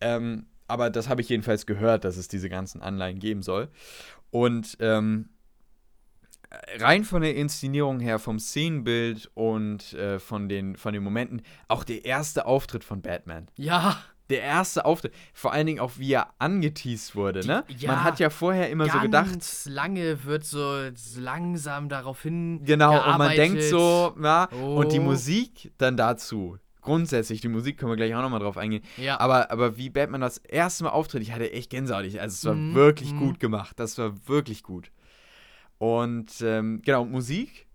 Ähm, aber das habe ich jedenfalls gehört, dass es diese ganzen Anleihen geben soll. Und ähm, rein von der Inszenierung her, vom Szenenbild und äh, von, den, von den Momenten, auch der erste Auftritt von Batman. Ja. Der erste Auftritt, vor allen Dingen auch wie er angeteased wurde, ne? ja, Man hat ja vorher immer so gedacht, Ganz lange wird so langsam darauf hin. genau, und man gearbeitet. denkt so, ja, und die Oh. Musik dann dazu. Grundsätzlich, die Musik können wir gleich auch nochmal drauf eingehen. Ja. Aber, aber wie Batman das erste Mal auftritt, ich hatte echt Gänsehaut. Ich- Also es war Mhm, wirklich mhm. gut gemacht. Das war wirklich gut. Und ähm, genau, Musik.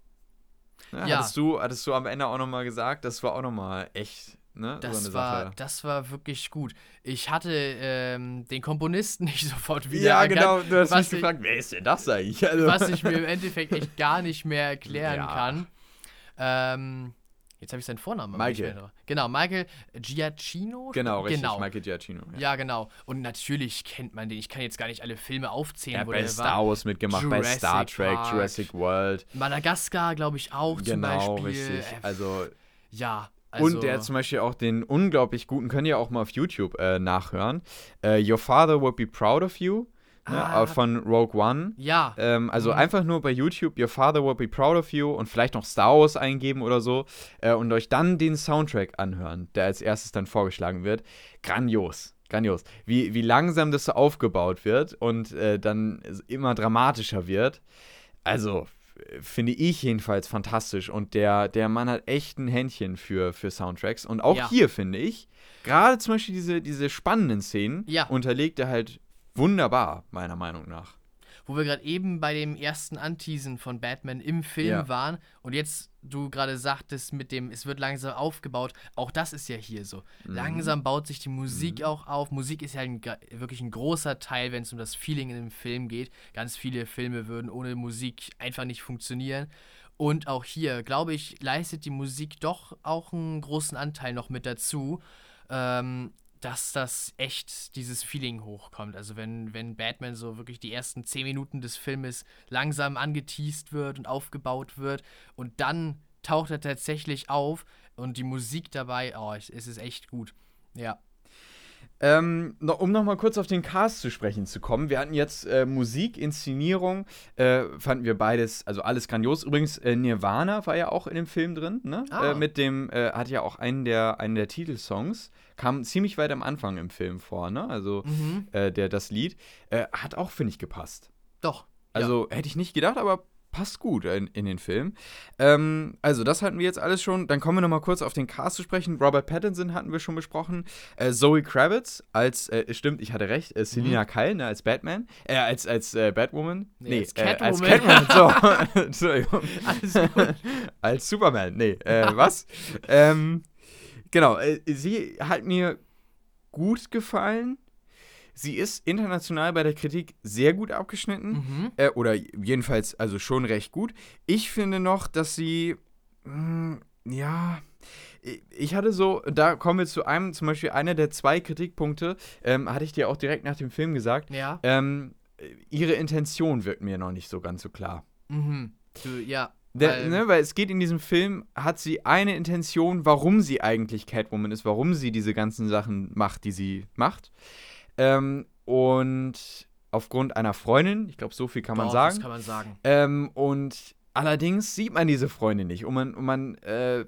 Ja, Ja. Hattest, du, hattest du am Ende auch nochmal gesagt, das war auch nochmal echt ne? Das, so war, Sache. das war wirklich gut. Ich hatte ähm, den Komponisten nicht sofort wieder Ja, genau. Du hast mich ich- gefragt, wer ist denn das eigentlich? Also, was ich mir im Endeffekt echt gar nicht mehr erklären Ja. kann. Ähm, jetzt habe ich seinen Vornamen. Michael. Genau, Michael Giacchino. genau, richtig. Genau. Michael Giacchino. Ja, genau. Und natürlich kennt man den. Ich kann jetzt gar nicht alle Filme aufzählen, hat wo bei Star war. Wars mitgemacht, bei Jurassic Star Trek, Park. Jurassic World. Madagaskar, glaube ich, auch zum Genau, Beispiel. richtig. Äh, Also, ja. Also, und der hat zum Beispiel auch den unglaublich guten, könnt ihr auch mal auf YouTube äh, nachhören. Äh, Your Father Would Be Proud of You Ah. äh, von Rogue One. Ja. Ähm, also Mhm. einfach nur bei YouTube Your Father Would Be Proud of You und vielleicht noch Star Wars eingeben oder so äh, und euch dann den Soundtrack anhören, der als erstes dann vorgeschlagen wird. Grandios. Grandios. Wie, wie langsam das so aufgebaut wird und äh, dann immer dramatischer wird. Also, finde ich jedenfalls fantastisch. Und der, der Mann hat echt ein Händchen für, für Soundtracks. Und auch Ja. hier finde ich, gerade zum Beispiel diese, diese spannenden Szenen Ja. unterlegt er halt wunderbar, meiner Meinung nach. wo wir gerade eben bei dem ersten Anteasen von Batman im Film Ja. waren und jetzt du gerade sagtest mit dem, es wird langsam aufgebaut, auch das ist ja hier so. Mhm. Langsam baut sich die Musik auch auf. Musik ist ja ein, wirklich ein großer Teil, wenn es um das Feeling in einem Film geht. Ganz viele Filme würden ohne Musik einfach nicht funktionieren. Und auch hier, glaube ich, leistet die Musik doch auch einen großen Anteil noch mit dazu. Ähm, dass das echt dieses Feeling hochkommt. Also wenn, wenn Batman so wirklich die ersten zehn Minuten des Filmes langsam angeteased wird und aufgebaut wird und dann taucht er tatsächlich auf und die Musik dabei, oh, es es ist echt gut. Ja. Ähm, noch, um nochmal kurz auf den Cast zu sprechen zu kommen. Wir hatten jetzt äh, Musik, Inszenierung, äh, fanden wir beides, also alles grandios. Übrigens, äh, Nirvana war ja auch in dem Film drin, ne? Ah. Äh, mit dem, äh, hat ja auch einen der, einen der Titelsongs, kam ziemlich weit am Anfang im Film vor, ne? Also, Mhm. äh, der, das Lied, hat auch, finde ich, gepasst. Doch. Also hätte ich nicht gedacht, aber passt gut in, in den Film. Ähm, also das hatten wir jetzt alles schon. Dann kommen wir noch mal kurz auf den Cast zu sprechen. Robert Pattinson hatten wir schon besprochen. Äh, Zoe Kravitz als, äh, stimmt, ich hatte recht, äh, Selina Kyle ne, als Batman. Äh, als, als äh, Batwoman. Nee, als äh, als Catwoman. Catwoman. So, Entschuldigung. Als Superman. Nee, äh, was? ähm, genau, äh, sie hat mir gut gefallen. Sie ist international bei der Kritik sehr gut abgeschnitten. Mhm. Äh, oder jedenfalls, also schon recht gut. Ich finde noch, dass sie, mh, ja, ich- hatte so, da kommen wir zu einem, zum Beispiel einer der zwei Kritikpunkte, ähm, hatte ich dir auch direkt nach dem Film gesagt. Ja. Ähm, ihre Intention wirkt mir noch nicht so ganz so klar. Mhm. Du, ja. Der, ne, weil es geht in diesem Film, hat sie eine Intention, warum sie eigentlich Catwoman ist, warum sie diese ganzen Sachen macht, die sie macht. Ähm, und aufgrund einer Freundin, ich glaube, so viel kann man Doch, sagen. Das kann man sagen. Ähm, und allerdings sieht man diese Freundde nicht. Und man, und man äh,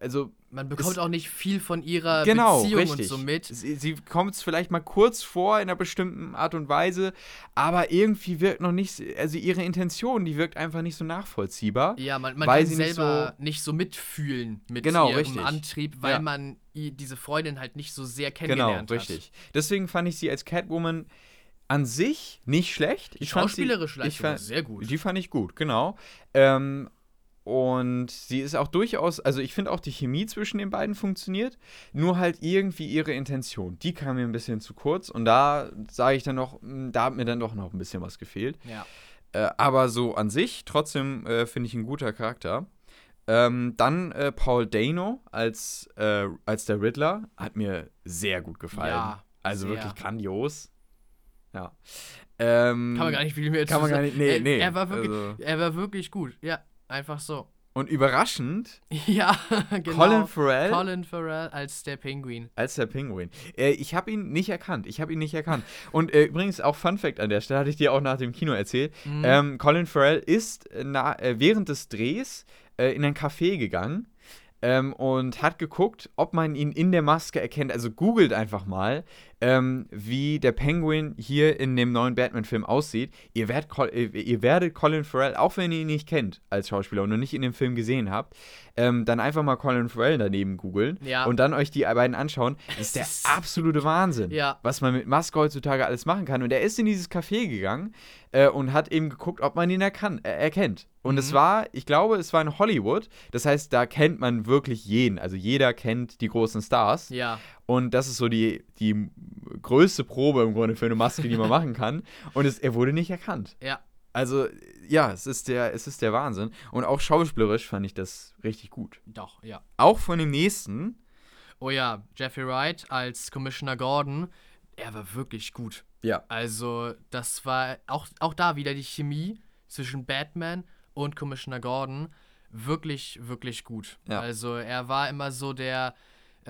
also Man bekommt Ist- auch nicht viel von ihrer genau, Beziehung richtig. und so mit. Sie, sie kommt vielleicht mal kurz vor in einer bestimmten Art und Weise, aber irgendwie wirkt noch nicht, also ihre Intention, die wirkt einfach nicht so nachvollziehbar. Ja, man, man Weil kann sie nicht selber nicht so, mitfühlen mit Genau, ihrem richtig. Antrieb, weil Ja. man diese Freundin halt nicht so sehr Genau, kennengelernt hat. richtig. Deswegen fand ich sie als Catwoman an sich nicht schlecht. Die Ich fand sie- schauspielerische ich Leistung war fand, sehr gut. Die fand ich gut, genau. Ähm, und sie ist auch durchaus, also ich finde auch die Chemie zwischen den beiden funktioniert, nur halt irgendwie ihre Intention. Die kam mir ein bisschen zu kurz und da sage ich dann noch, mh, da hat mir dann doch noch ein bisschen was gefehlt. ja. Äh, aber so an sich, trotzdem äh, finde ich ein guter Charakter. Ähm, dann äh, Paul Dano als, äh, als der Riddler hat mir sehr gut gefallen. Ja, also sehr. wirklich grandios. Ja. Ähm, Kann man gar nicht viel mehr kann man gar sagen. nicht, nee, er, nee. Er war, wirklich, also, er war wirklich gut. Ja, einfach so. und überraschend, Ja, genau. Colin Farrell Colin Farrell als der Pinguin. als der Pinguin. Äh, ich habe ihn nicht erkannt. Ich habe ihn nicht erkannt. Und äh, übrigens auch Fun Fact an der Stelle, hatte ich dir auch nach dem Kino erzählt. Mhm. Ähm, Colin Farrell ist äh, na, äh, während des Drehs äh, in ein Café gegangen ähm, und hat geguckt, ob man ihn in der Maske erkennt. Also googelt einfach mal ähm, wie der Penguin hier in dem neuen Batman-Film aussieht, ihr, werdet Col- äh, ihr werdet Colin Farrell, auch wenn ihr ihn nicht kennt als Schauspieler und noch nicht in dem Film gesehen habt, ähm, dann einfach mal Colin Farrell daneben googeln Ja. und dann euch die beiden anschauen. Das ist der absolute Wahnsinn, Ja. was man mit Maske heutzutage alles machen kann. Und er ist in dieses Café gegangen äh, und hat eben geguckt, ob man ihn erkan äh, erkennt. Und Mhm. es war, ich glaube, es war in Hollywood. Das heißt, da kennt man wirklich jeden. Also jeder kennt die großen Stars. Ja. Und das ist so die, die größte Probe im Grunde für eine Maske, die man machen kann. Und es, er wurde nicht erkannt. Ja. Also, ja, es ist, der, es ist der Wahnsinn. Und auch schauspielerisch fand ich das richtig gut. Doch, ja. Auch von dem nächsten. Oh ja, Jeffrey Wright als Commissioner Gordon, er war wirklich gut. Ja. Also, das war auch, auch da wieder die Chemie zwischen Batman und Commissioner Gordon wirklich, wirklich gut. Ja. Also, er war immer so der.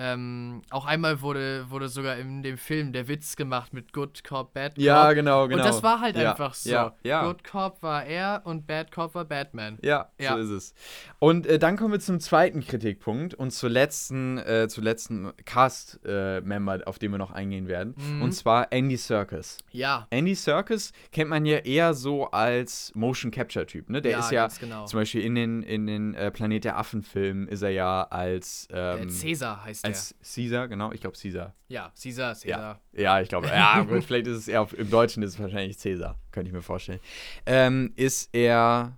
Ähm, auch einmal wurde, wurde sogar in dem Film der Witz gemacht mit Good Cop, Bad Cop. Ja, genau, genau. Und das war halt Ja, einfach so. Ja, ja. Good Cop war er und Bad Cop war Batman. Ja, Ja. so ist es. Und äh, dann kommen wir zum zweiten Kritikpunkt und zur letzten, äh, zur letzten Cast-Member, auf den wir noch eingehen werden. Mhm. Und zwar Andy Serkis. Ja. Andy Serkis kennt man ja eher so als Motion Capture Typ, ne? Der ist ja genau. zum Beispiel in den, in den äh, Planet der Affen-Filmen ist er ja als, Äh, ähm, Caesar heißt der. Als Caesar, genau, ich glaube Caesar. Ja, Caesar, Caesar. Ja, ich glaube, ja, gut, vielleicht ist es eher auf, im Deutschen ist es wahrscheinlich Caesar, könnte ich mir vorstellen. Ähm, ist er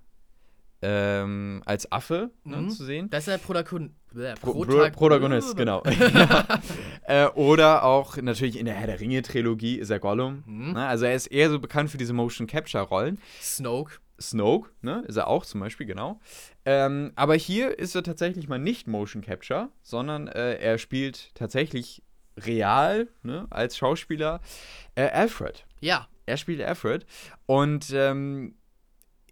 ähm, als Affe ne, Mhm. zu sehen? Das ist der Protagon äh, Pro Pro Protag- Protagonist, genau. äh, oder auch natürlich in der Herr der Ringe-Trilogie ist er Gollum. Mhm. Ne? Also er ist eher so bekannt für diese Motion-Capture-Rollen. Snoke. Snoke, ne, ist er auch zum Beispiel, genau. Ähm, aber hier ist er tatsächlich mal nicht Motion Capture, sondern äh, er spielt tatsächlich real, ne, als Schauspieler äh, Alfred. Ja. Er spielt Alfred und ähm,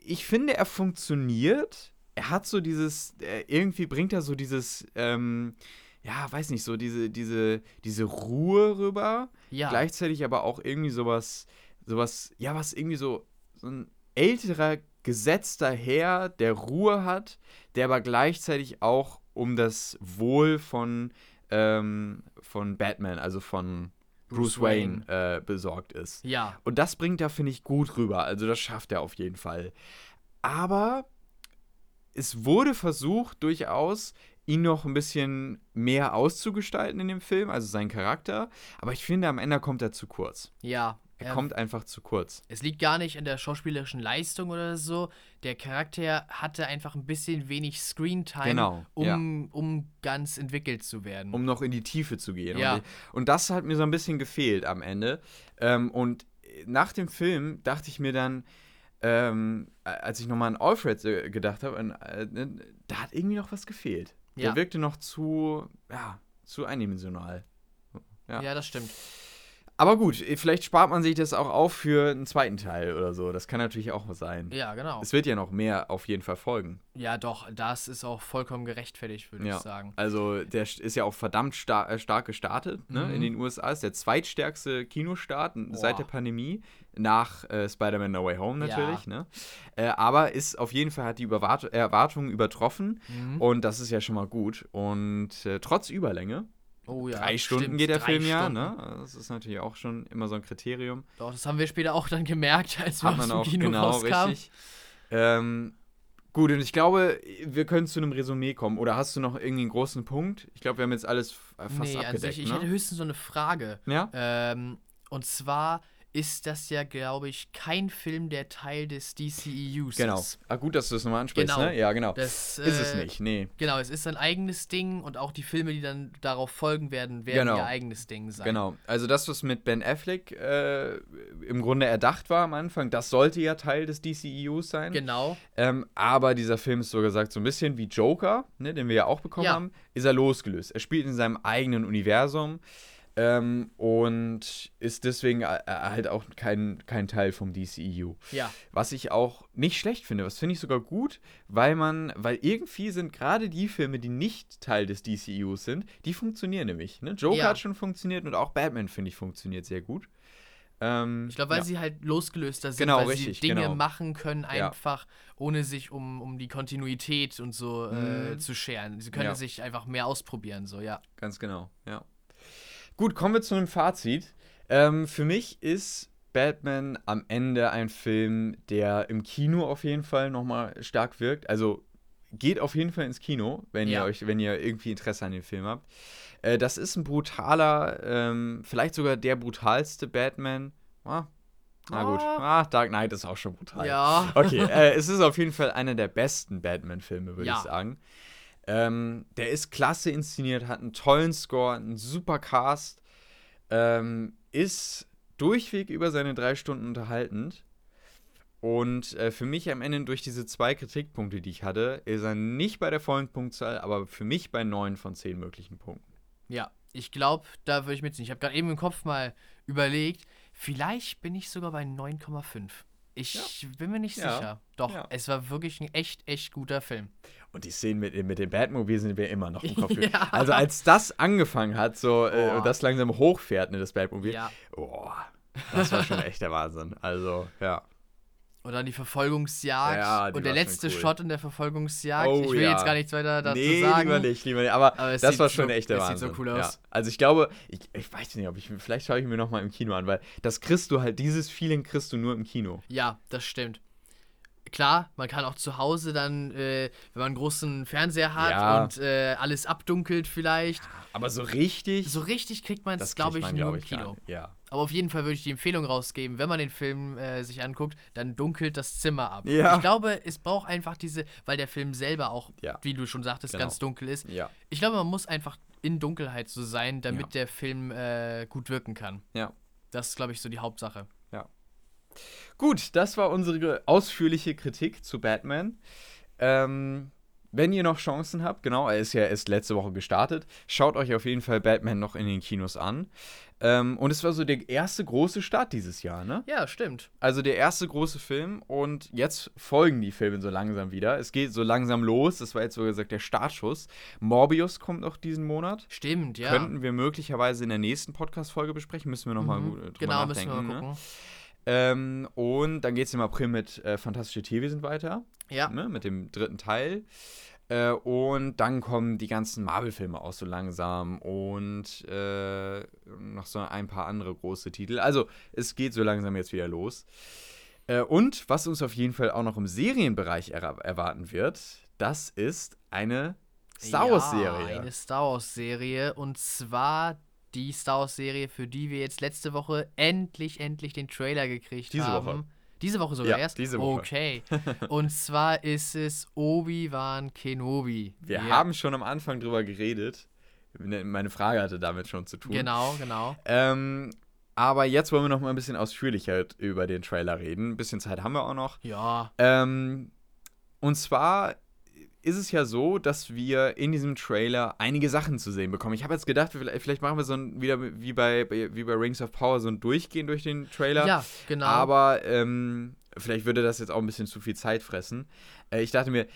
ich finde, er funktioniert. Er hat so dieses, äh, irgendwie bringt er so dieses, ähm, ja, weiß nicht, so diese, diese, diese Ruhe rüber Ja. gleichzeitig aber auch irgendwie sowas, sowas, ja, was irgendwie so, so ein älterer, gesetzter Herr, der Ruhe hat, der aber gleichzeitig auch um das Wohl von, ähm, von Batman, also von Bruce, Bruce Wayne, äh, besorgt ist. Ja. Und das bringt er, finde ich, gut rüber. Also das schafft er auf jeden Fall. Aber es wurde versucht, durchaus ihn noch ein bisschen mehr auszugestalten in dem Film, also seinen Charakter. Aber ich finde, am Ende kommt er zu kurz. Ja. Er Ähm, kommt einfach zu kurz. Es liegt gar nicht an der schauspielerischen Leistung oder so. Der Charakter hatte einfach ein bisschen wenig Screentime, Genau, um, um ganz entwickelt zu werden. Um noch in die Tiefe zu gehen. Ja. Und, und das hat mir so ein bisschen gefehlt am Ende. Ähm, und nach dem Film dachte ich mir dann, ähm, als ich nochmal an Alfred äh, gedacht habe, äh, da hat irgendwie noch was gefehlt. Der Ja. wirkte noch zu, ja, zu eindimensional. ja. ja, das stimmt. Aber gut, vielleicht spart man sich das auch auf für einen zweiten Teil oder so. Das kann natürlich auch sein. Ja, genau. Es wird ja noch mehr auf jeden Fall folgen. Ja, doch, das ist auch vollkommen gerechtfertigt, würde Ja. ich sagen. Also der ist ja auch verdammt star äh, stark gestartet ne? Mhm. in den USA. Ist der zweitstärkste Kinostart n- seit Boah. der Pandemie. Nach äh, Spider-Man No Way Home Ja. natürlich. Ne? Äh, aber ist auf jeden Fall hat die Überwart Erwartungen übertroffen. Mhm. Und das ist ja schon mal gut. Und äh, trotz Überlänge, Oh ja. drei Stunden stimmt, geht der Film ja. Stunden. Ne? Das ist natürlich auch schon immer so ein Kriterium. Doch, das haben wir später auch dann gemerkt, als wir Hat aus man dem Kino genau rauskamen. richtig. Ähm, gut, und ich glaube, wir können zu einem Resümee kommen. Oder hast du noch irgendwie einen großen Punkt? Ich glaube, wir haben jetzt alles fast nee, abgedeckt. sich, ich ne? hätte höchstens so eine Frage. ja? Ähm, und zwar ist das ja, glaube ich, kein Film, der Teil des DCEUs Genau. ist. Ah, gut, dass du das nochmal ansprichst, Genau. ne? Ja, genau. Das, ist es äh, nicht, nee. Genau, es ist ein eigenes Ding und auch die Filme, die dann darauf folgen werden, werden Genau. ihr eigenes Ding sein. Genau. Also das, was mit Ben Affleck äh, im Grunde erdacht war am Anfang, das sollte ja Teil des DCEUs sein. Genau. Ähm, aber dieser Film ist so gesagt so ein bisschen wie Joker, ne, den wir ja auch bekommen Ja. haben, ist er losgelöst. Er spielt in seinem eigenen Universum ähm, und ist deswegen äh, halt auch kein, kein Teil vom DCEU. Ja. Was ich auch nicht schlecht finde, was finde ich sogar gut, weil man, weil irgendwie sind gerade die Filme, die nicht Teil des DCEUs sind, die funktionieren nämlich. Ne? Joker Ja. hat schon funktioniert und auch Batman, finde ich, funktioniert sehr gut. Ähm, Ich glaube, weil ja. sie halt losgelöster sind, Genau, weil richtig, sie Dinge genau. machen können, Ja. einfach ohne sich um, um die Kontinuität und so äh, Mhm. zu scheren. Sie können Ja. sich einfach mehr ausprobieren, so, ja. Ganz genau, ja. Gut, kommen wir zu einem Fazit. Ähm, für mich ist Batman am Ende ein Film, der im Kino auf jeden Fall nochmal stark wirkt. Also geht auf jeden Fall ins Kino, wenn Ja. ihr euch, wenn ihr irgendwie Interesse an dem Film habt. Äh, das ist ein brutaler, ähm, vielleicht sogar der brutalste Batman. Ah, na gut. Ah. Ah, Dark Knight ist auch schon brutal. Ja. Okay, äh, es ist auf jeden Fall einer der besten Batman-Filme, würde Ja. ich sagen. Ähm, der ist klasse inszeniert, hat einen tollen Score, einen super Cast, ähm, ist durchweg über seine drei Stunden unterhaltend. Und äh, für mich am Ende durch diese zwei Kritikpunkte, die ich hatte, ist er nicht bei der vollen Punktzahl, aber für mich bei neun von zehn möglichen Punkten. Ja, ich glaube, da würde ich mitziehen. Ich habe gerade eben im Kopf mal überlegt, vielleicht bin ich sogar bei 9,5. Ich bin mir nicht Ja. sicher. Doch, Ja. es war wirklich ein echt, echt guter Film. Und die Szenen mit, mit dem Batmobil sind mir immer noch im Kopf. Ja. Also als das angefangen hat, so äh, und das langsam hochfährt, ne, das Batmobil, Ja. oh, das war schon echt der Wahnsinn. Also, ja. Und dann die Verfolgungsjagd. Ja, die und der letzte cool. Shot in der Verfolgungsjagd. Oh, ich will ja. jetzt gar nichts weiter dazu nee, sagen. lieber nicht, lieber nicht. Aber, Aber das war schon so- echt der es sieht Wahnsinn. so cool Ja. aus. Also ich glaube, ich, ich weiß nicht, ob ich vielleicht schaue ich mir noch mal im Kino an, weil das kriegst du halt, dieses Feeling kriegst du nur im Kino. Ja, das stimmt. Klar, man kann auch zu Hause dann, äh, wenn man einen großen Fernseher hat Ja. und äh, alles abdunkelt vielleicht. Aber so richtig, So richtig kriegt man es, glaube ich, man, nur glaub im ich, gar Kino. Ja. Aber auf jeden Fall würde ich die Empfehlung rausgeben, wenn man den Film äh, sich anguckt, dann dunkelt das Zimmer ab. Ja. Ich glaube, es braucht einfach diese, weil der Film selber auch, Ja. wie du schon sagtest, Genau. ganz dunkel ist. Ja. Ich glaube, man muss einfach in Dunkelheit so sein, damit der Film äh, gut wirken kann. Ja. Das ist, glaube ich, so die Hauptsache. Gut, das war unsere ausführliche Kritik zu Batman. Ähm, wenn ihr noch Chancen habt, genau, er ist ja erst letzte Woche gestartet, schaut euch auf jeden Fall Batman noch in den Kinos an. Ähm, und es war so der erste große Start dieses Jahr, ne? Ja, stimmt. Also der erste große Film und jetzt folgen die Filme so langsam wieder. Es geht so langsam los. Das war jetzt so gesagt der Startschuss. Morbius kommt noch diesen Monat. Stimmt, ja. Könnten wir möglicherweise in der nächsten Podcast-Folge besprechen. Müssen wir nochmal Mhm. gut äh, drüber Genau, müssen nachdenken. wir mal ne? Ähm, und dann geht es im April mit äh, Fantastische Tierwesen weiter. Ja. Ne? Mit dem dritten Teil. Äh, und dann kommen die ganzen Marvel-Filme auch so langsam und äh, noch so ein paar andere große Titel. Also es geht so langsam jetzt wieder los. Äh, und was uns auf jeden Fall auch noch im Serienbereich er erwarten wird, das ist eine Star Wars-Serie. Ja, eine Star Wars-Serie. Und zwar die Star Wars-Serie, für die wir jetzt letzte Woche endlich, endlich den Trailer gekriegt Diese haben. Woche. Diese Woche sogar Ja, erst? diese Woche. Okay. Und zwar ist es Obi-Wan Kenobi. Wir Ja, haben schon am Anfang drüber geredet. Ne, Meine Frage hatte damit schon zu tun. Genau, genau. Ähm, aber jetzt wollen wir noch mal ein bisschen ausführlicher über den Trailer reden. Ein bisschen Zeit haben wir auch noch. Ja, Ähm, und zwar ist es ja so, dass wir in diesem Trailer einige Sachen zu sehen bekommen. Ich habe jetzt gedacht, vielleicht machen wir so ein, wieder wie bei, wie bei Rings of Power so ein Durchgehen durch den Trailer. ja, genau. Aber ähm, vielleicht würde das jetzt auch ein bisschen zu viel Zeit fressen. Äh, ich dachte mir,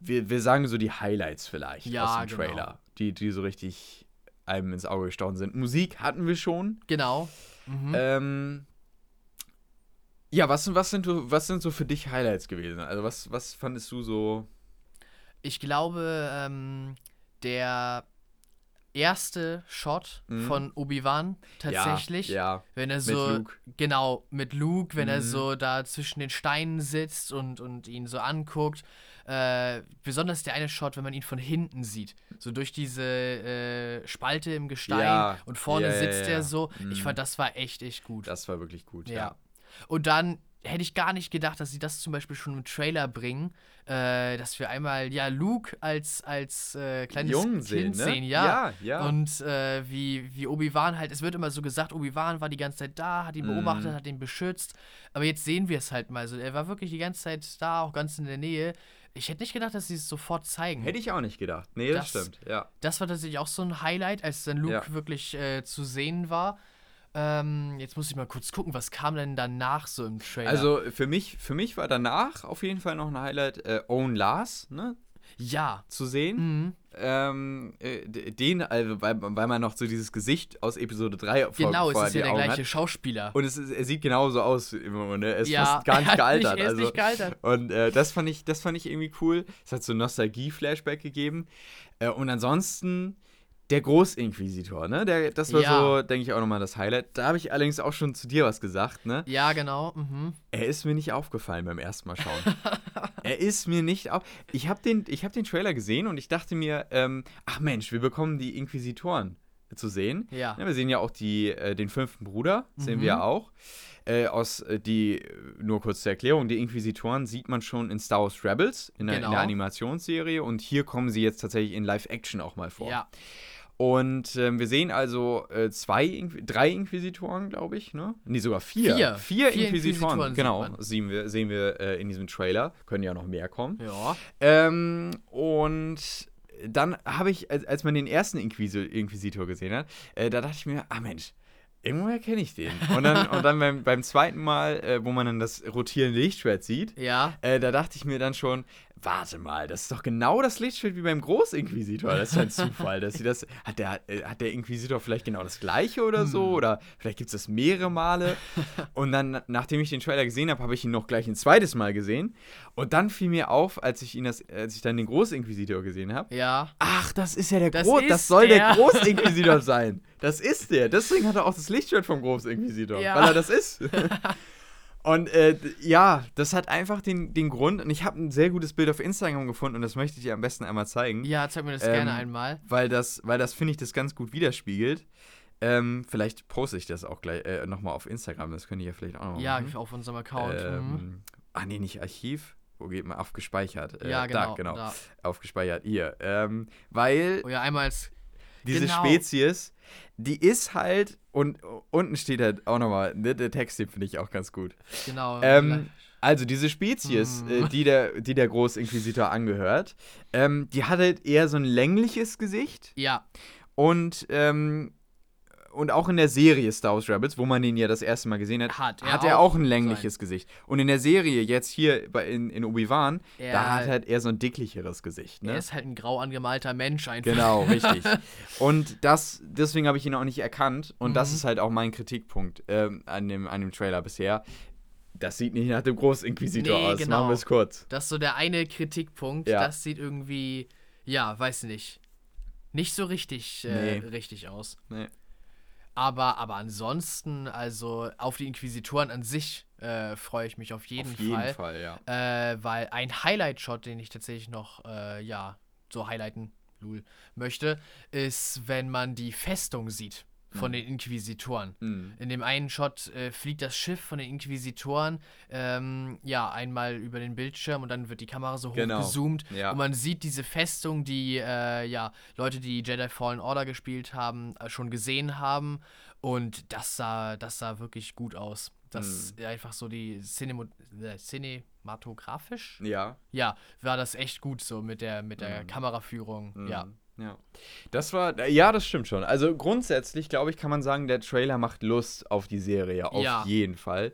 wir, wir sagen so die Highlights vielleicht Ja, aus dem genau. Trailer, die, die so richtig einem ins Auge gestochen sind. Musik hatten wir schon. genau. Mhm. Ähm, ja, was, was, sind, was sind so für dich Highlights gewesen? Also was, was fandest du so? Ich glaube, ähm, der erste Shot Mhm. von Obi-Wan tatsächlich. Ja, ja. Wenn er Mit so, Luke. genau, mit Luke, wenn er Mhm. so da zwischen den Steinen sitzt und, und ihn so anguckt. Äh, besonders der eine Shot, wenn man ihn von hinten sieht. So durch diese äh, Spalte im Gestein Ja. und vorne sitzt er so. Ich Mhm. fand, das war echt, echt gut. Das war wirklich gut, ja. Und dann hätte ich gar nicht gedacht, dass sie das zum Beispiel schon im Trailer bringen, äh, dass wir einmal, ja, Luke als, als äh, kleines Jungen Kind sehen, ne? sehen, ja. Ja, ja. Und äh, wie, wie Obi-Wan halt, es wird immer so gesagt, Obi-Wan war die ganze Zeit da, hat ihn Mhm. beobachtet, hat ihn beschützt. Aber jetzt sehen wir es halt mal so. Er war wirklich die ganze Zeit da, auch ganz in der Nähe. Ich hätte nicht gedacht, dass sie es sofort zeigen. Hätte ich auch nicht gedacht. Nee, das, Das- stimmt, ja. Das war tatsächlich auch so ein Highlight, als dann Luke Ja. wirklich äh, zu sehen war. Ähm, jetzt muss ich mal kurz gucken, was kam denn danach so im Trailer? Also für mich, für mich war danach auf jeden Fall noch ein Highlight, äh, Owen Lars, ne, ja. zu sehen. Mhm. Ähm, äh, den, also, weil, weil man noch so dieses Gesicht aus Episode 3 vor, Genau, vor es ist ja der Augen gleiche hat. Schauspieler. Und es ist, er sieht genauso aus immer, ne? Er ist ja, fast gar nicht er gealtert. Nicht, er ist also, nicht gealtert. Und äh, das, fand ich, das fand ich irgendwie cool. Es hat so ein Nostalgie-Flashback gegeben. Äh, und ansonsten der Großinquisitor, ne? Der, das war Ja. so, denke ich, auch nochmal das Highlight. Da habe ich allerdings auch schon zu dir was gesagt, ne? Ja, genau. Mhm. Er ist mir nicht aufgefallen beim ersten Mal schauen. er ist mir nicht auf. Ich habe den, ich hab den Trailer gesehen und ich dachte mir, ähm, ach Mensch, wir bekommen die Inquisitoren zu sehen. Ja. Ja, wir sehen ja auch die, äh, den fünften Bruder, sehen Mhm. wir ja auch. Äh, aus äh, die, nur kurz zur Erklärung, die Inquisitoren sieht man schon in Star Wars Rebels, in der, in Genau. der Animationsserie. Und hier kommen sie jetzt tatsächlich in Live-Action auch mal vor. Ja. Und ähm, wir sehen also äh, zwei, Inqu- drei Inquisitoren, glaube ich, ne? Nee, sogar vier. Vier. Vier, Vier Inquisitoren, Inquisitoren genau, sehen wir, sehen wir äh, in diesem Trailer. Können ja noch mehr kommen. Ja. Ähm, und dann habe ich, als, als man den ersten Inquisi Inquisitor gesehen hat, äh, da dachte ich mir, ah Mensch, irgendwoher kenne ich den. Und dann, und dann beim, beim zweiten Mal, äh, wo man dann das rotierende Lichtschwert sieht, Ja. äh, da dachte ich mir dann schon, warte mal, das ist doch genau das Lichtschwert wie beim Großinquisitor. Das ist ein Zufall, dass sie das. Hat der, äh, hat der Inquisitor vielleicht genau das gleiche oder so? Hm. Oder vielleicht gibt es das mehrere Male. Und dann, nachdem ich den Trailer gesehen habe, habe ich ihn noch gleich ein zweites Mal gesehen. Und dann fiel mir auf, als ich ihn das, als ich dann den Großinquisitor gesehen habe. Ja. Ach, das ist ja der Das Groß, das soll der, der. Großinquisitor sein. Das ist der. Deswegen hat er auch das Lichtschwert vom Großinquisitor, Ja. weil er das ist. Und äh, ja, das hat einfach den, den Grund, und ich habe ein sehr gutes Bild auf Instagram gefunden und das möchte ich dir am besten einmal zeigen, Ja, zeig mir das Ähm, gerne einmal. weil das, weil das finde ich, das ganz gut widerspiegelt. Ähm, vielleicht poste ich das auch gleich äh, nochmal auf Instagram, das könnte ich ja vielleicht auch noch Ja, machen. auf unserem Account. mhm. Ähm, ah, nee, nicht Archiv. Wo geht man? Auf gespeichert. Äh, ja, genau. Da, genau. Da. Auf gespeichert. Hier. Ähm, weil Oh ja, einmal als. Diese Genau. Spezies, die ist halt, und unten steht halt auch nochmal, ne, der Text, den finde ich auch ganz gut. Genau. Ähm, also diese Spezies, Hm. äh, die der, die der Großinquisitor angehört, ähm, die hat halt eher so ein längliches Gesicht ja, und, ähm, und auch in der Serie Star Wars Rebels, wo man den ja das erste Mal gesehen hat, Hat er hat er auch auch ein längliches Gesicht. Und in der Serie jetzt hier bei, in, in Obi-Wan, da hat er halt eher so ein dicklicheres Gesicht. Ne? er ist halt ein grau angemalter Mensch einfach. Genau, richtig. Und das, deswegen habe ich ihn auch nicht erkannt. Und das Mhm. ist halt auch mein Kritikpunkt ähm, an, dem, an dem Trailer bisher. Das sieht nicht nach dem Großinquisitor Nee, aus. genau. Machen wir es kurz. Das ist so der eine Kritikpunkt. Ja. Das sieht irgendwie, ja, weiß nicht, nicht so richtig, äh, Nee. richtig aus. Nee. Aber, aber ansonsten, also auf die Inquisitoren an sich äh, freue ich mich auf jeden, Auf jeden Fall. Fall, ja. Äh, weil ein Highlight-Shot, den ich tatsächlich noch, äh, ja, so highlighten, lul, möchte, ist, wenn man die Festung sieht von Mhm. den Inquisitoren. Hm. In dem einen Shot äh, fliegt das Schiff von den Inquisitoren ähm, ja einmal über den Bildschirm und dann wird die Kamera so Genau. hochgezoomt Ja. und man sieht diese Festung, die äh, ja Leute, die Jedi Fallen Order gespielt haben, äh, schon gesehen haben und das sah das sah wirklich gut aus. Das Mhm. ist einfach so die Cinemo äh, cinematografisch Ja. ja war das echt gut so mit der mit der Mhm. Kameraführung ja Ja. Das war, ja, das stimmt schon. Also grundsätzlich, glaube ich, kann man sagen, der Trailer macht Lust auf die Serie. Auf Ja. jeden Fall.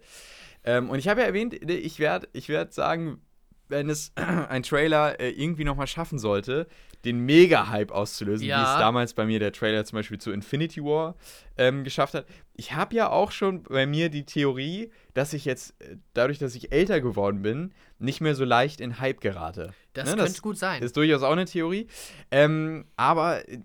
Ähm, und ich habe ja erwähnt, ich werde ich werd sagen, wenn es ein Trailer äh, irgendwie nochmal schaffen sollte, den Mega-Hype auszulösen, wie Ja. es damals bei mir der Trailer zum Beispiel zu Infinity War ähm, geschafft hat. Ich habe ja auch schon bei mir die Theorie, dass ich jetzt, äh, dadurch, dass ich älter geworden bin, nicht mehr so leicht in Hype gerate. das Ne, könnte gut sein Ist durchaus auch eine Theorie. Ähm, aber äh,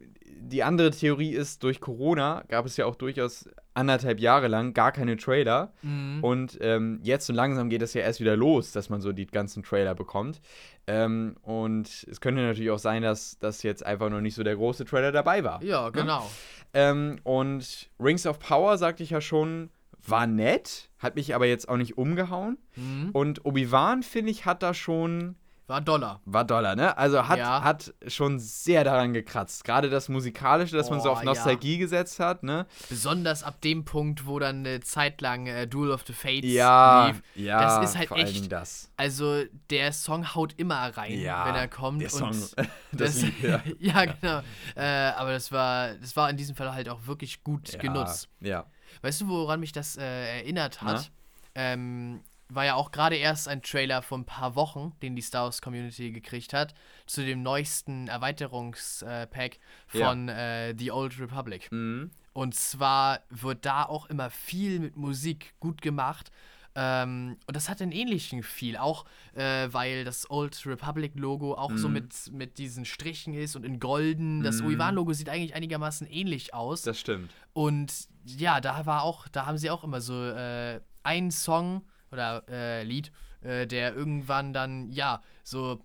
die andere Theorie ist, durch Corona gab es ja auch durchaus anderthalb Jahre lang gar keine Trailer. Mhm. Und ähm, jetzt so langsam geht es ja erst wieder los, dass man so die ganzen Trailer bekommt. Ähm, und es könnte natürlich auch sein, dass, dass jetzt einfach noch nicht so der große Trailer dabei war. ja genau Ähm, und Rings of Power, sagte ich ja schon, war nett, hat mich aber jetzt auch nicht umgehauen. mhm. Und Obi-Wan, finde ich, hat da schon war Dollar war Dollar, ne? Also hat, Ja. hat schon sehr daran gekratzt. Gerade das Musikalische, dass man so Oh, auf ja. Nostalgie gesetzt hat, ne? Besonders ab dem Punkt, wo dann eine Zeit lang äh, Duel of the Fates Ja, lief. ja, Das ist halt vor echt- das. Also der Song haut immer rein, Ja, wenn er kommt. Der Song, das, das, ja. ja, genau. Äh, aber das war, das war in diesem Fall halt auch wirklich gut genutzt. Ja, Weißt du, woran mich das äh, erinnert hat? Ähm, war ja auch gerade erst ein Trailer vor ein paar Wochen, den die Star Wars Community gekriegt hat, zu dem neuesten Erweiterungspack Ja. von äh, The Old Republic. Mhm. Und zwar wird da auch immer viel mit Musik gut gemacht. Ähm, und das hat einen ähnlichen Feel, auch äh, weil das Old Republic Logo auch so Mhm. mit, mit diesen Strichen ist und in golden. Das Mhm. Obi-Wan Logo sieht eigentlich einigermaßen ähnlich aus. Das stimmt. Und ja, da war auch, da haben sie auch immer so äh, einen Song oder äh, Lied, äh, der irgendwann dann, ja, so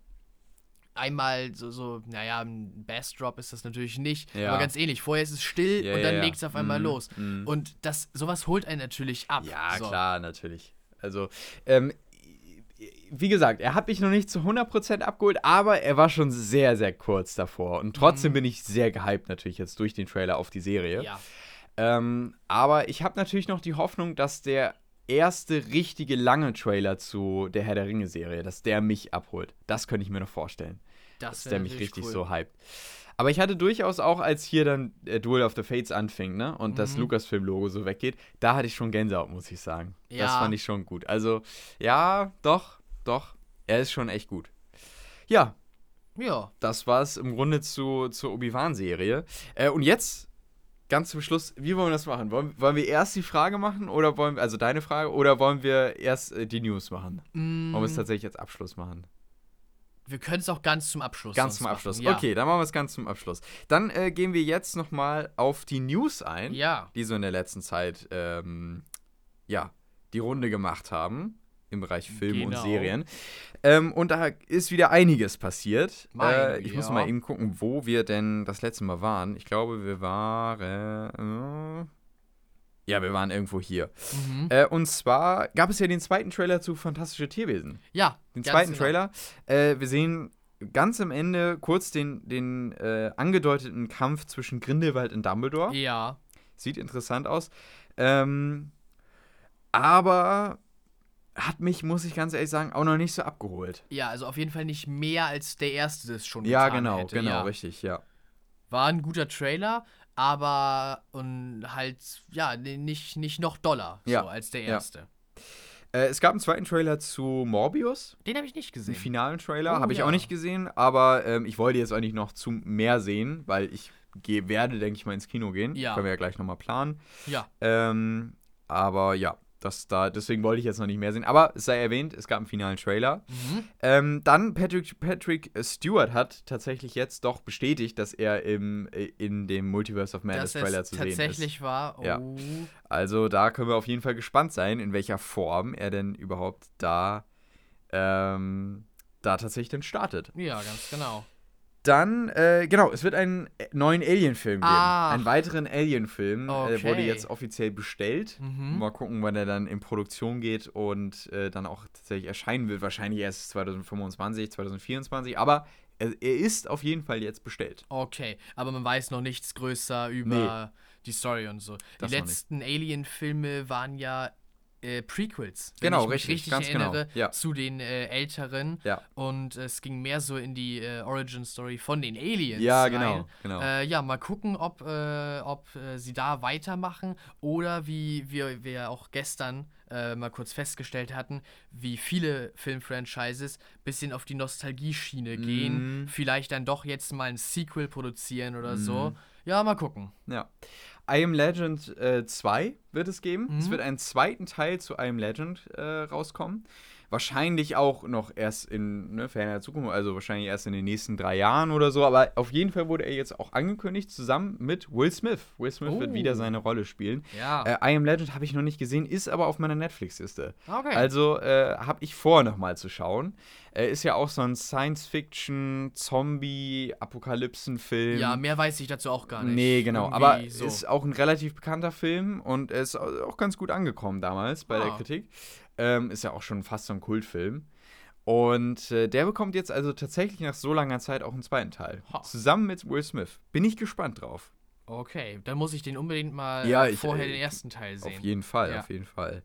einmal so, so, naja, ein Bassdrop ist das natürlich nicht, Ja. aber ganz ähnlich. Vorher ist es still Ja, und dann ja. legt es auf einmal Mhm, los. mhm. Und das, sowas holt einen natürlich ab. Ja, so. klar, natürlich. Also, ähm, wie gesagt, er hat mich noch nicht zu 100% abgeholt, aber er war schon sehr, sehr kurz davor. Und trotzdem Mhm. bin ich sehr gehypt natürlich jetzt durch den Trailer auf die Serie. Ja. Ähm, aber ich habe natürlich noch die Hoffnung, dass der erste richtige lange Trailer zu der Herr der Ringe-Serie, dass der mich abholt. Das könnte ich mir noch vorstellen. Das dass der mich richtig cool. so hypt. Aber ich hatte durchaus auch, als hier dann äh, Duel of the Fates anfing, ne, und das Mhm. Lucasfilm-Logo so weggeht, da hatte ich schon Gänsehaut, muss ich sagen. Das Ja. fand ich schon gut. Also, ja, doch, doch, er ist schon echt gut. Ja, Ja. das war es im Grunde zu, zur Obi-Wan-Serie. Äh, und jetzt, ganz zum Schluss, wie wollen wir das machen? Wollen, wollen wir erst die Frage machen, oder wollen also deine Frage, oder wollen wir erst äh, die News machen? Mm, Wollen wir es tatsächlich als Abschluss machen? wir können es auch ganz zum Abschluss Ganz zum Abschluss. Machen. Ja. Okay, dann machen wir es ganz zum Abschluss. Dann äh, gehen wir jetzt nochmal auf die News ein, Ja. die so in der letzten Zeit, ähm, ja, die Runde gemacht haben im Bereich Film und Genau. Serien. Ähm, und da ist wieder einiges passiert. Äh, ich Güte, muss ja. mal eben gucken, wo wir denn das letzte Mal waren. Ich glaube, wir waren. Äh, ja, wir waren irgendwo hier. Mhm. Äh, und zwar gab es ja den zweiten Trailer zu Fantastische Tierwesen Ja. den zweiten genau. Trailer. Äh, wir sehen ganz am Ende kurz den, den äh, angedeuteten Kampf zwischen Grindelwald und Dumbledore. Ja. Sieht interessant aus. Ähm, aber hat mich, muss ich ganz ehrlich sagen, auch noch nicht so abgeholt. Ja, also auf jeden Fall nicht mehr als der erste das schon Ja, getan genau, hätte. genau, ja. richtig, ja. War ein guter Trailer, aber und halt, ja, nicht, nicht noch doller Ja, so als der ja. erste. Äh, es gab einen zweiten Trailer zu Morbius, Den habe ich nicht gesehen. finalen Trailer. Oh, Habe ich ja. auch nicht gesehen, aber ähm, ich wollte jetzt eigentlich noch zu mehr sehen, weil ich geh, werde, denke ich mal, ins Kino gehen. Ja. Können wir ja gleich nochmal planen. Ja. Ähm, aber ja, das da, deswegen wollte ich jetzt noch nicht mehr sehen. Aber es sei erwähnt, es gab einen finalen Trailer. Mhm. Ähm, dann Patrick, Patrick Stewart hat tatsächlich jetzt doch bestätigt, dass er im, äh, in dem Multiverse of Madness Dass Trailer zu sehen ist. tatsächlich war. Oh. Ja. Also da können wir auf jeden Fall gespannt sein, in welcher Form er denn überhaupt da, ähm, da tatsächlich dann startet. Ja, ganz genau. Dann, äh, genau, es wird einen neuen Alien-Film geben. Ach. Einen weiteren Alien-Film äh, wurde Okay. jetzt offiziell bestellt. Mhm. Mal gucken, wann er dann in Produktion geht und äh, dann auch tatsächlich erscheinen wird. Wahrscheinlich erst 2025, 2024. Aber er, er ist auf jeden Fall jetzt bestellt. Okay, aber man weiß noch nichts größer über die Story und so. Das die letzten Alien-Filme waren ja äh, Prequels. Genau, ich mich richtig, richtig ganz genau, erinnere, ja. zu den äh, älteren. Ja. Und es ging mehr so in die äh, Origin-Story von den Aliens. Ja, rein. genau, genau. Äh, ja, mal gucken, ob, äh, ob äh, sie da weitermachen oder wie wir, wir auch gestern äh, mal kurz festgestellt hatten, wie viele Filmfranchises bisschen auf die Nostalgie-Schiene gehen. Mhm. Vielleicht dann doch jetzt mal ein Sequel produzieren oder so. Ja, mal gucken. Ja. I Am Legend äh, 2 wird es geben. Es Mhm. wird einen zweiten Teil zu I Am Legend äh, rauskommen. Wahrscheinlich auch noch erst in ne, ferner Zukunft, also wahrscheinlich erst in den nächsten drei Jahren oder so. Aber auf jeden Fall wurde er jetzt auch angekündigt, zusammen mit Will Smith. Will Smith wird Oh. wieder seine Rolle spielen. Ja. Äh, I Am Legend habe ich noch nicht gesehen, ist aber auf meiner Netflix-Liste. okay. Also äh, habe ich vor, nochmal zu schauen. Äh, ist ja auch so ein Science-Fiction, Zombie-Apokalypsen-Film. ja, mehr weiß ich dazu auch gar nicht. Nee, genau. Irgendwie Aber so. ist auch ein relativ bekannter Film und er ist au- auch ganz gut angekommen damals bei der Ah. Kritik. Ähm, ist ja auch schon fast so ein Kultfilm. Und äh, der bekommt jetzt also tatsächlich nach so langer Zeit auch einen zweiten Teil. Ha. Zusammen mit Will Smith. Bin ich gespannt drauf. Okay, dann muss ich den unbedingt mal Ja, ich, vorher äh, den ersten Teil sehen. Auf jeden Fall, Ja. auf jeden Fall.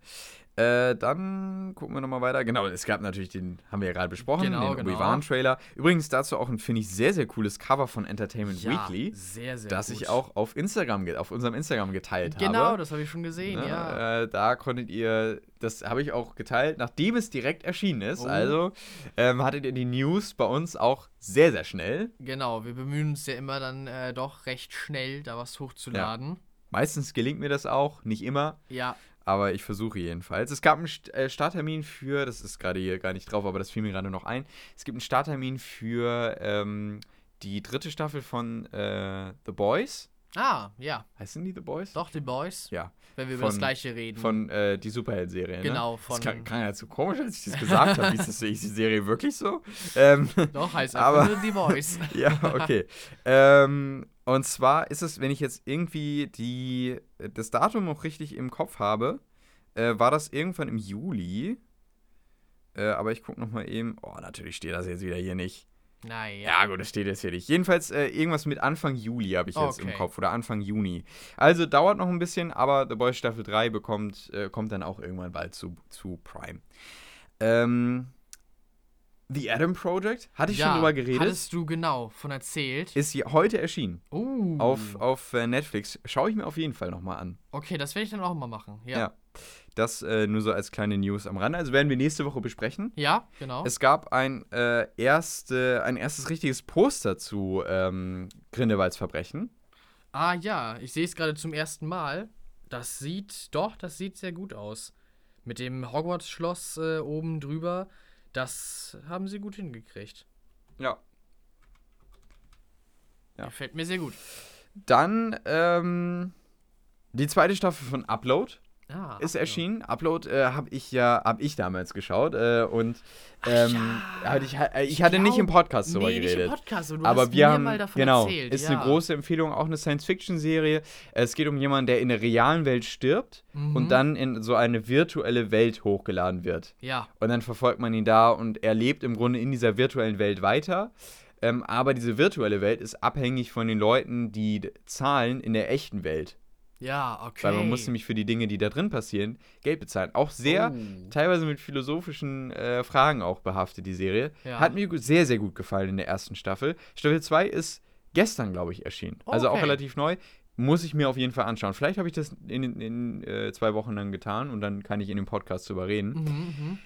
Äh, dann gucken wir nochmal weiter. Genau, es gab natürlich den, haben wir ja gerade besprochen, Genau, den genau. Obi-Wan-Trailer. Übrigens dazu auch ein, finde ich, sehr, sehr cooles Cover von Entertainment ja, Weekly, sehr, sehr das gut. ich auch auf Instagram, auf unserem Instagram geteilt habe. Genau, das habe ich schon gesehen, Ne, ja. Äh, da konntet ihr, das habe ich auch geteilt, nachdem es direkt erschienen ist. Oh. Also ähm, hattet ihr die News bei uns auch sehr, sehr schnell. Genau, wir bemühen uns ja immer dann äh, doch recht schnell, da was hochzuladen. Meistens gelingt mir das auch, nicht immer. Ja, Aber ich versuche jedenfalls. Es gab einen St äh, Starttermin für, das ist gerade hier gar nicht drauf, aber das fiel mir gerade noch ein. Es gibt einen Starttermin für ähm, die dritte Staffel von äh, The Boys. Ah, ja. Heißen die The Boys? Doch, The Boys. Ja. Wenn wir über Von- das Gleiche reden. Von äh, die Superheld-Serie. Ne? Genau, von- Das klang, klang ja so komisch, als ich das gesagt habe. Ist, das, ist die Serie wirklich so? Ähm, Doch, heißt aber- einfach nur The Boys. ja, okay. ähm, und zwar ist es, wenn ich jetzt irgendwie die, das Datum noch richtig im Kopf habe, äh, war das irgendwann im Juli. Äh, aber ich gucke nochmal eben. Oh, natürlich steht das jetzt wieder hier nicht. Naja. Ja, gut, das steht jetzt hier nicht. Jedenfalls äh, irgendwas mit Anfang Juli habe ich jetzt im Okay. Kopf oder Anfang Juni. Also dauert noch ein bisschen, aber The Boys Staffel 3 bekommt, äh, kommt dann auch irgendwann bald zu, zu Prime. Ähm, The Adam Project, hatte ich ja, schon drüber geredet, Hattest du genau von erzählt. ist heute erschienen Oh. auf, auf äh, Netflix. Schaue ich mir auf jeden Fall nochmal an. Okay, das werde ich dann auch mal machen. Ja. Ja. Ja, Das äh, nur so als kleine News am Rande. Also werden wir nächste Woche besprechen. genau. Es gab ein, äh, erste, ein erstes richtiges Poster zu ähm, Grindelwalds Verbrechen. ah ja, ich sehe es gerade zum ersten Mal. Das sieht, doch, das sieht sehr gut aus. Mit dem Hogwarts-Schloss äh, oben drüber. Das haben sie gut hingekriegt. Ja. Ja. Gefällt mir sehr gut. Dann ähm, die zweite Staffel von Upload Ah, ist Upload. erschienen. Upload äh, habe ich ja hab ich damals geschaut äh, und ähm, ja. hatte ich, äh, ich hatte nicht im glaub- Podcast drüber nee, nicht geredet. Podcast, aber wir haben, genau, erzählt. ist ja. eine große Empfehlung, auch eine Science-Fiction-Serie. Es geht um jemanden, der in der realen Welt stirbt Mhm. und dann in so eine virtuelle Welt hochgeladen wird. Ja, Und dann verfolgt man ihn da und er lebt im Grunde in dieser virtuellen Welt weiter. Ähm, aber diese virtuelle Welt ist abhängig von den Leuten, die zahlen in der echten Welt. Ja, okay. Weil man muss nämlich für die Dinge, die da drin passieren, Geld bezahlen. Auch sehr, Oh. teilweise mit philosophischen äh, Fragen auch behaftet, die Serie. Ja. Hat mir sehr, sehr gut gefallen in der ersten Staffel. Staffel 2 ist gestern, glaube ich, erschienen. Also auch Okay. relativ neu. Muss ich mir auf jeden Fall anschauen. Vielleicht habe ich das in, in, in äh, zwei Wochen dann getan und dann kann ich in dem Podcast drüber reden. Mhm, mhm.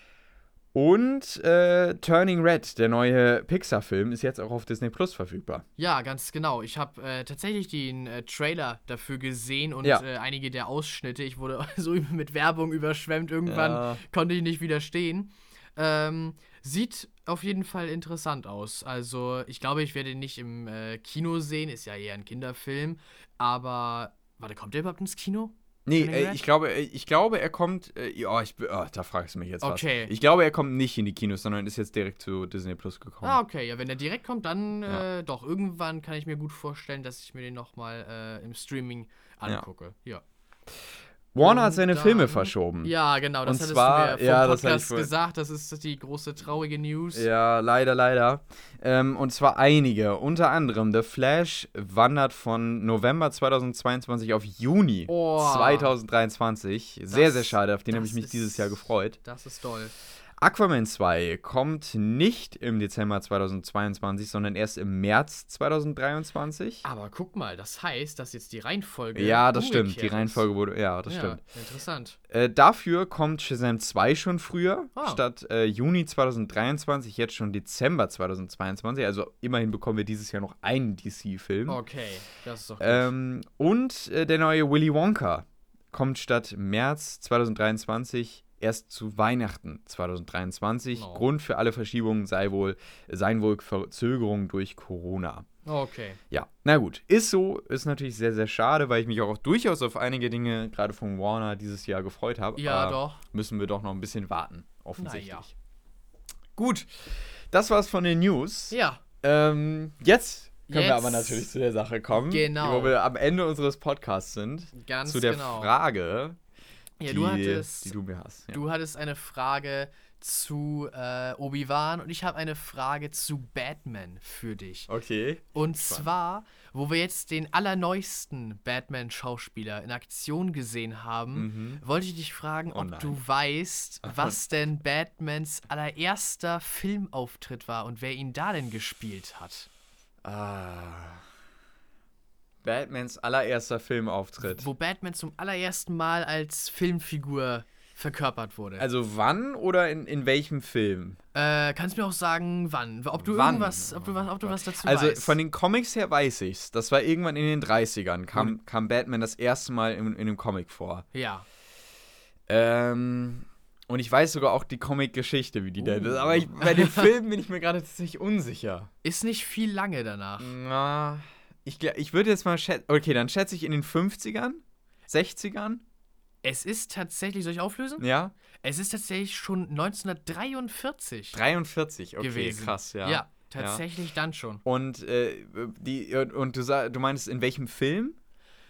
Und äh, Turning Red, der neue Pixar-Film, ist jetzt auch auf Disney Plus verfügbar. Ja, ganz genau. Ich habe äh, tatsächlich den äh, Trailer dafür gesehen und Ja. äh, einige der Ausschnitte. Ich wurde so mit Werbung überschwemmt. Irgendwann Ja. konnte ich nicht widerstehen. Ähm, sieht auf jeden Fall interessant aus. Also, ich glaube, ich werde ihn nicht im äh, Kino sehen. Ist ja eher ein Kinderfilm. Aber, warte, kommt der überhaupt ins Kino? Nee, äh, ich glaube, äh, ich glaube, er kommt. Äh, ja, ich, oh, da fragst du mich jetzt Okay. was. Ich glaube, er kommt nicht in die Kinos, sondern ist jetzt direkt zu Disney Plus gekommen. Ah, okay. Ja, wenn der direkt kommt, dann Ja. äh, doch. Irgendwann kann ich mir gut vorstellen, dass ich mir den nochmal äh, im Streaming angucke. Ja. Warner hat seine dann- Filme verschoben. Ja, genau, das Und hattest zwar- du mir ja, das ich Podcast vorhin- gesagt, das ist die große traurige News. Ja, leider, leider. Ähm, und zwar einige. Unter anderem The Flash wandert von November 2022 auf Juni Oh. 2023. Sehr, Das- sehr schade. Auf den habe ich das mich dieses ist- Jahr gefreut. Das ist toll. Aquaman 2 kommt nicht im Dezember 2022, sondern erst im März 2023. Aber guck mal, das heißt, dass jetzt die Reihenfolge. Ja, das stimmt. Die Reihenfolge wurde. Ja, das ja, stimmt. Interessant. Äh, dafür kommt Shazam 2 schon früher, Ah. statt äh, Juni 2023, jetzt schon Dezember 2022. Also immerhin bekommen wir dieses Jahr noch einen DC-Film. Okay, das ist doch gut. Ähm, und äh, der neue Willy Wonka kommt statt März 2023 erst zu Weihnachten 2023. Oh. Grund für alle Verschiebungen sei wohl, seien wohl Verzögerungen durch Corona. okay. Ja, na gut. Ist so, ist natürlich sehr, sehr schade, weil ich mich auch durchaus auf einige Dinge, gerade von Warner, dieses Jahr gefreut habe. Ja, aber doch. Müssen wir doch noch ein bisschen warten, offensichtlich. Naja. Gut, das war's von den News. Ja, Ähm, jetzt können wir Jetzt- aber natürlich zu der Sache kommen, Genau. wo wir am Ende unseres Podcasts sind. ganz zu der genau. Frage, ja, die, du hattest, die du mir hast. Ja. Du hattest eine Frage zu äh, Obi-Wan und ich habe eine Frage zu Batman für dich. Okay. Und zwar, wo wir jetzt den allerneuesten Batman-Schauspieler in Aktion gesehen haben, wollte ich dich fragen, Mhm. Oh ob nein. du weißt, was denn Batmans allererster Filmauftritt war und wer ihn da denn gespielt hat. Ah. Batmans allererster Filmauftritt. Wo Batman zum allerersten Mal als Filmfigur verkörpert wurde. Also wann oder in, in welchem Film? Äh, kannst du mir auch sagen, wann? Ob du Wann? irgendwas, ob du was, ob du was dazu Also weißt? von den Comics her weiß ich's. Das war irgendwann in den 30ern, kam, kam Batman das erste Mal in, in einem Comic vor. ja. Ähm, und ich weiß sogar auch die Comic-Geschichte, wie die da Uh. ist. Aber ich, bei dem Film bin ich mir gerade tatsächlich unsicher. Ist nicht viel lange danach. Na, ich, ich würde jetzt mal schätzen. Okay, dann schätze ich in den 50ern, 60ern. Es ist tatsächlich, soll ich auflösen? Ja. Es ist tatsächlich schon 1943 43, okay, gewesen. krass, ja. Ja, tatsächlich dann schon. Und, äh, die, und, du, du meinst, in welchem Film?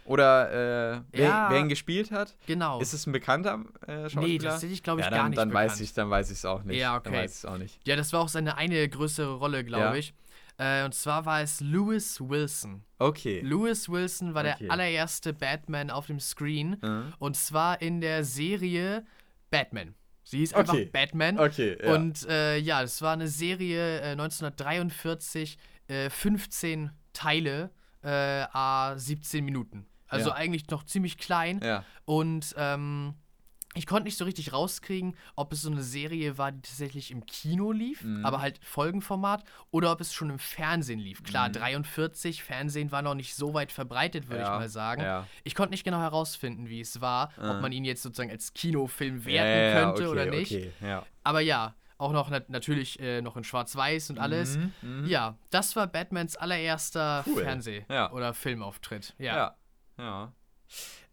Oder äh, wer, Ja. wer ihn gespielt hat? Genau. Ist es ein bekannter äh, Schauspieler? nee, tatsächlich glaube ich ja, gar dann, nicht dann bekannt. weiß ich, dann weiß ich es auch nicht. Ja, Dann okay. weiß ich es auch nicht. Ja, das war auch seine eine größere Rolle, glaube Ja. ich. Äh, und zwar war es Lewis Wilson. Okay. Lewis Wilson war Okay. der allererste Batman auf dem Screen. Mhm. Und zwar in der Serie Batman. Sie hieß Okay. einfach Batman. Okay, ja. Und äh, ja, das war eine Serie äh, 1943, äh, 15 Teile, äh, a 17 Minuten. Also Ja. eigentlich noch ziemlich klein. ja. Und ähm, ich konnte nicht so richtig rauskriegen, ob es so eine Serie war, die tatsächlich im Kino lief, Mhm. aber halt Folgenformat, oder ob es schon im Fernsehen lief. Klar, Mhm. 43, Fernsehen war noch nicht so weit verbreitet, würde Ja, ich mal sagen. Ja. Ich konnte nicht genau herausfinden, wie es war, Mhm. ob man ihn jetzt sozusagen als Kinofilm werten ja, könnte okay, oder nicht. Okay. Aber ja, auch noch nat natürlich äh, noch in Schwarz-Weiß und alles. Mhm, mhm. Ja, das war Batmans allererster Cool. Fernseh- oder Filmauftritt. Ja. Ja.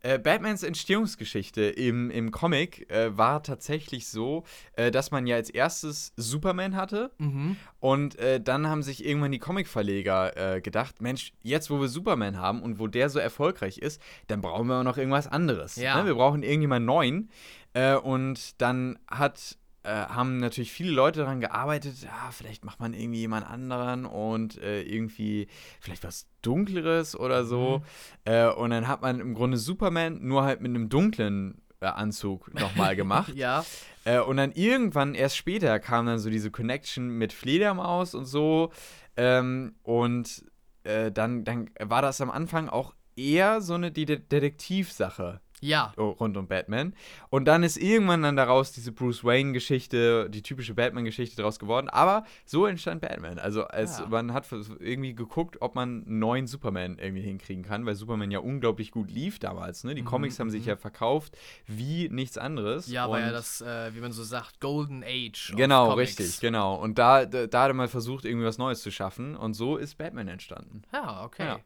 Äh, Batmans Entstehungsgeschichte im, im Comic äh, war tatsächlich so, äh, dass man ja als erstes Superman hatte Mhm. und äh, dann haben sich irgendwann die Comic-Verleger äh, gedacht, Mensch, jetzt wo wir Superman haben und wo der so erfolgreich ist, dann brauchen wir auch noch irgendwas anderes. Ja. Ne? Wir brauchen irgendjemand neuen äh, und dann hat äh, haben natürlich viele Leute daran gearbeitet, ja, vielleicht macht man irgendwie jemand anderen und äh, irgendwie vielleicht was Dunkleres oder so. Mhm. Äh, und dann hat man im Grunde Superman nur halt mit einem dunklen äh, Anzug nochmal gemacht. Ja. Äh, und dann irgendwann, erst später, kam dann so diese Connection mit Fledermaus und so. Ähm, und dann, dann war das am Anfang auch eher so eine De Detektivsache Ja. oh, rund um Batman. Und dann ist irgendwann dann daraus diese Bruce Wayne-Geschichte, die typische Batman-Geschichte daraus geworden. Aber so entstand Batman. Also als Ja. man hat irgendwie geguckt, ob man einen neuen Superman irgendwie hinkriegen kann, weil Superman ja unglaublich gut lief damals. Ne? Die Mhm, Comics haben sich mhm. ja verkauft wie nichts anderes. Ja, war ja das, äh, wie man so sagt, Golden Age. Genau, richtig, genau. Und da, da, da hat er mal versucht, irgendwie was Neues zu schaffen. Und so ist Batman entstanden. Ja, okay. Ja.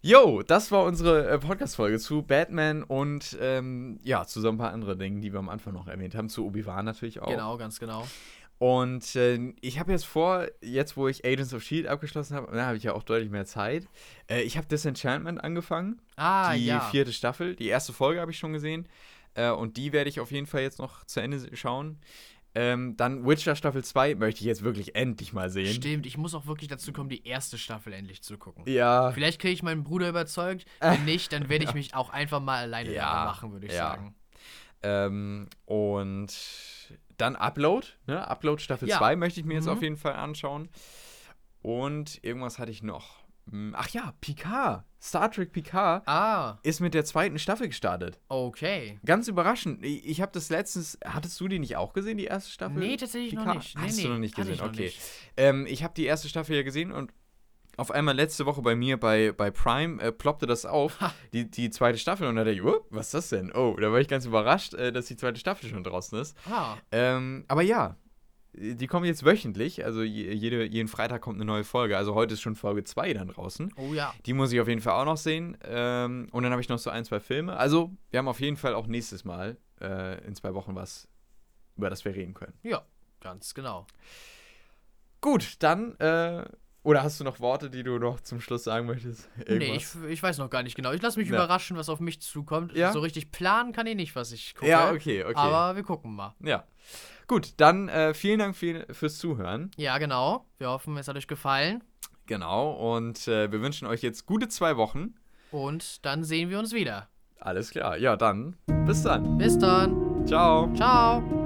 Yo, das war unsere äh, Podcast-Folge zu Batman und ähm, ja, zu so ein paar anderen Dingen, die wir am Anfang noch erwähnt haben. Zu Obi-Wan natürlich auch. Genau, ganz genau. Und äh, ich habe jetzt vor, jetzt wo ich Agents of Shield abgeschlossen habe, da habe ich ja auch deutlich mehr Zeit. Äh, ich habe Disenchantment angefangen, Ah, die ja. vierte Staffel. Die erste Folge habe ich schon gesehen. Äh, und die werde ich auf jeden Fall jetzt noch zu Ende schauen. Ähm, dann Witcher Staffel 2 möchte ich jetzt wirklich endlich mal sehen. Stimmt, ich muss auch wirklich dazu kommen, die erste Staffel endlich zu gucken. Ja. Vielleicht kriege ich meinen Bruder überzeugt. Wenn nicht, dann werde ich mich auch einfach mal alleine Ja, machen, würde ich ja. sagen. Ähm, und dann Upload, ne? Upload Staffel Ja. 2 möchte ich mir jetzt Mhm. auf jeden Fall anschauen. Und irgendwas hatte ich noch. Hm, Ach ja, Picard. Star Trek Picard Ah, ist mit der zweiten Staffel gestartet. okay. Ganz überraschend. Ich, ich habe das letztens. Hattest du die nicht auch gesehen, die erste Staffel? Nee, tatsächlich noch Picard? nicht. Nee, Hast nee, du noch nicht gesehen? ich noch okay. nicht. Ähm, ich habe die erste Staffel ja gesehen und auf einmal letzte Woche bei mir bei, bei Prime äh, ploppte das auf, Ha. die, die zweite Staffel. Und da dachte ich, "Oh, was ist das denn? Oh, da war ich ganz überrascht, äh, dass die zweite Staffel schon draußen ist. Ah, Ähm, aber ja, die kommen jetzt wöchentlich. Also je, jede, jeden Freitag kommt eine neue Folge. Also heute ist schon Folge 2 dann draußen. oh ja. Die muss ich auf jeden Fall auch noch sehen. Ähm, und dann habe ich noch so ein, zwei Filme. Also wir haben auf jeden Fall auch nächstes Mal äh, in zwei Wochen was, über das wir reden können. Ja, ganz genau. Gut, dann, äh, oder hast du noch Worte, die du noch zum Schluss sagen möchtest? Nee, ich, ich weiß noch gar nicht genau. Ich lasse mich Ja. überraschen, was auf mich zukommt. Ja? So richtig planen kann ich nicht, was ich gucke. ja, okay, okay. Aber wir gucken mal. ja. Gut, dann äh, vielen Dank viel, fürs Zuhören. Ja, genau. Wir hoffen, es hat euch gefallen. Genau. Und äh, wir wünschen euch jetzt gute zwei Wochen. Und dann sehen wir uns wieder. Alles klar. Ja, dann bis dann. Bis dann. Ciao. Ciao.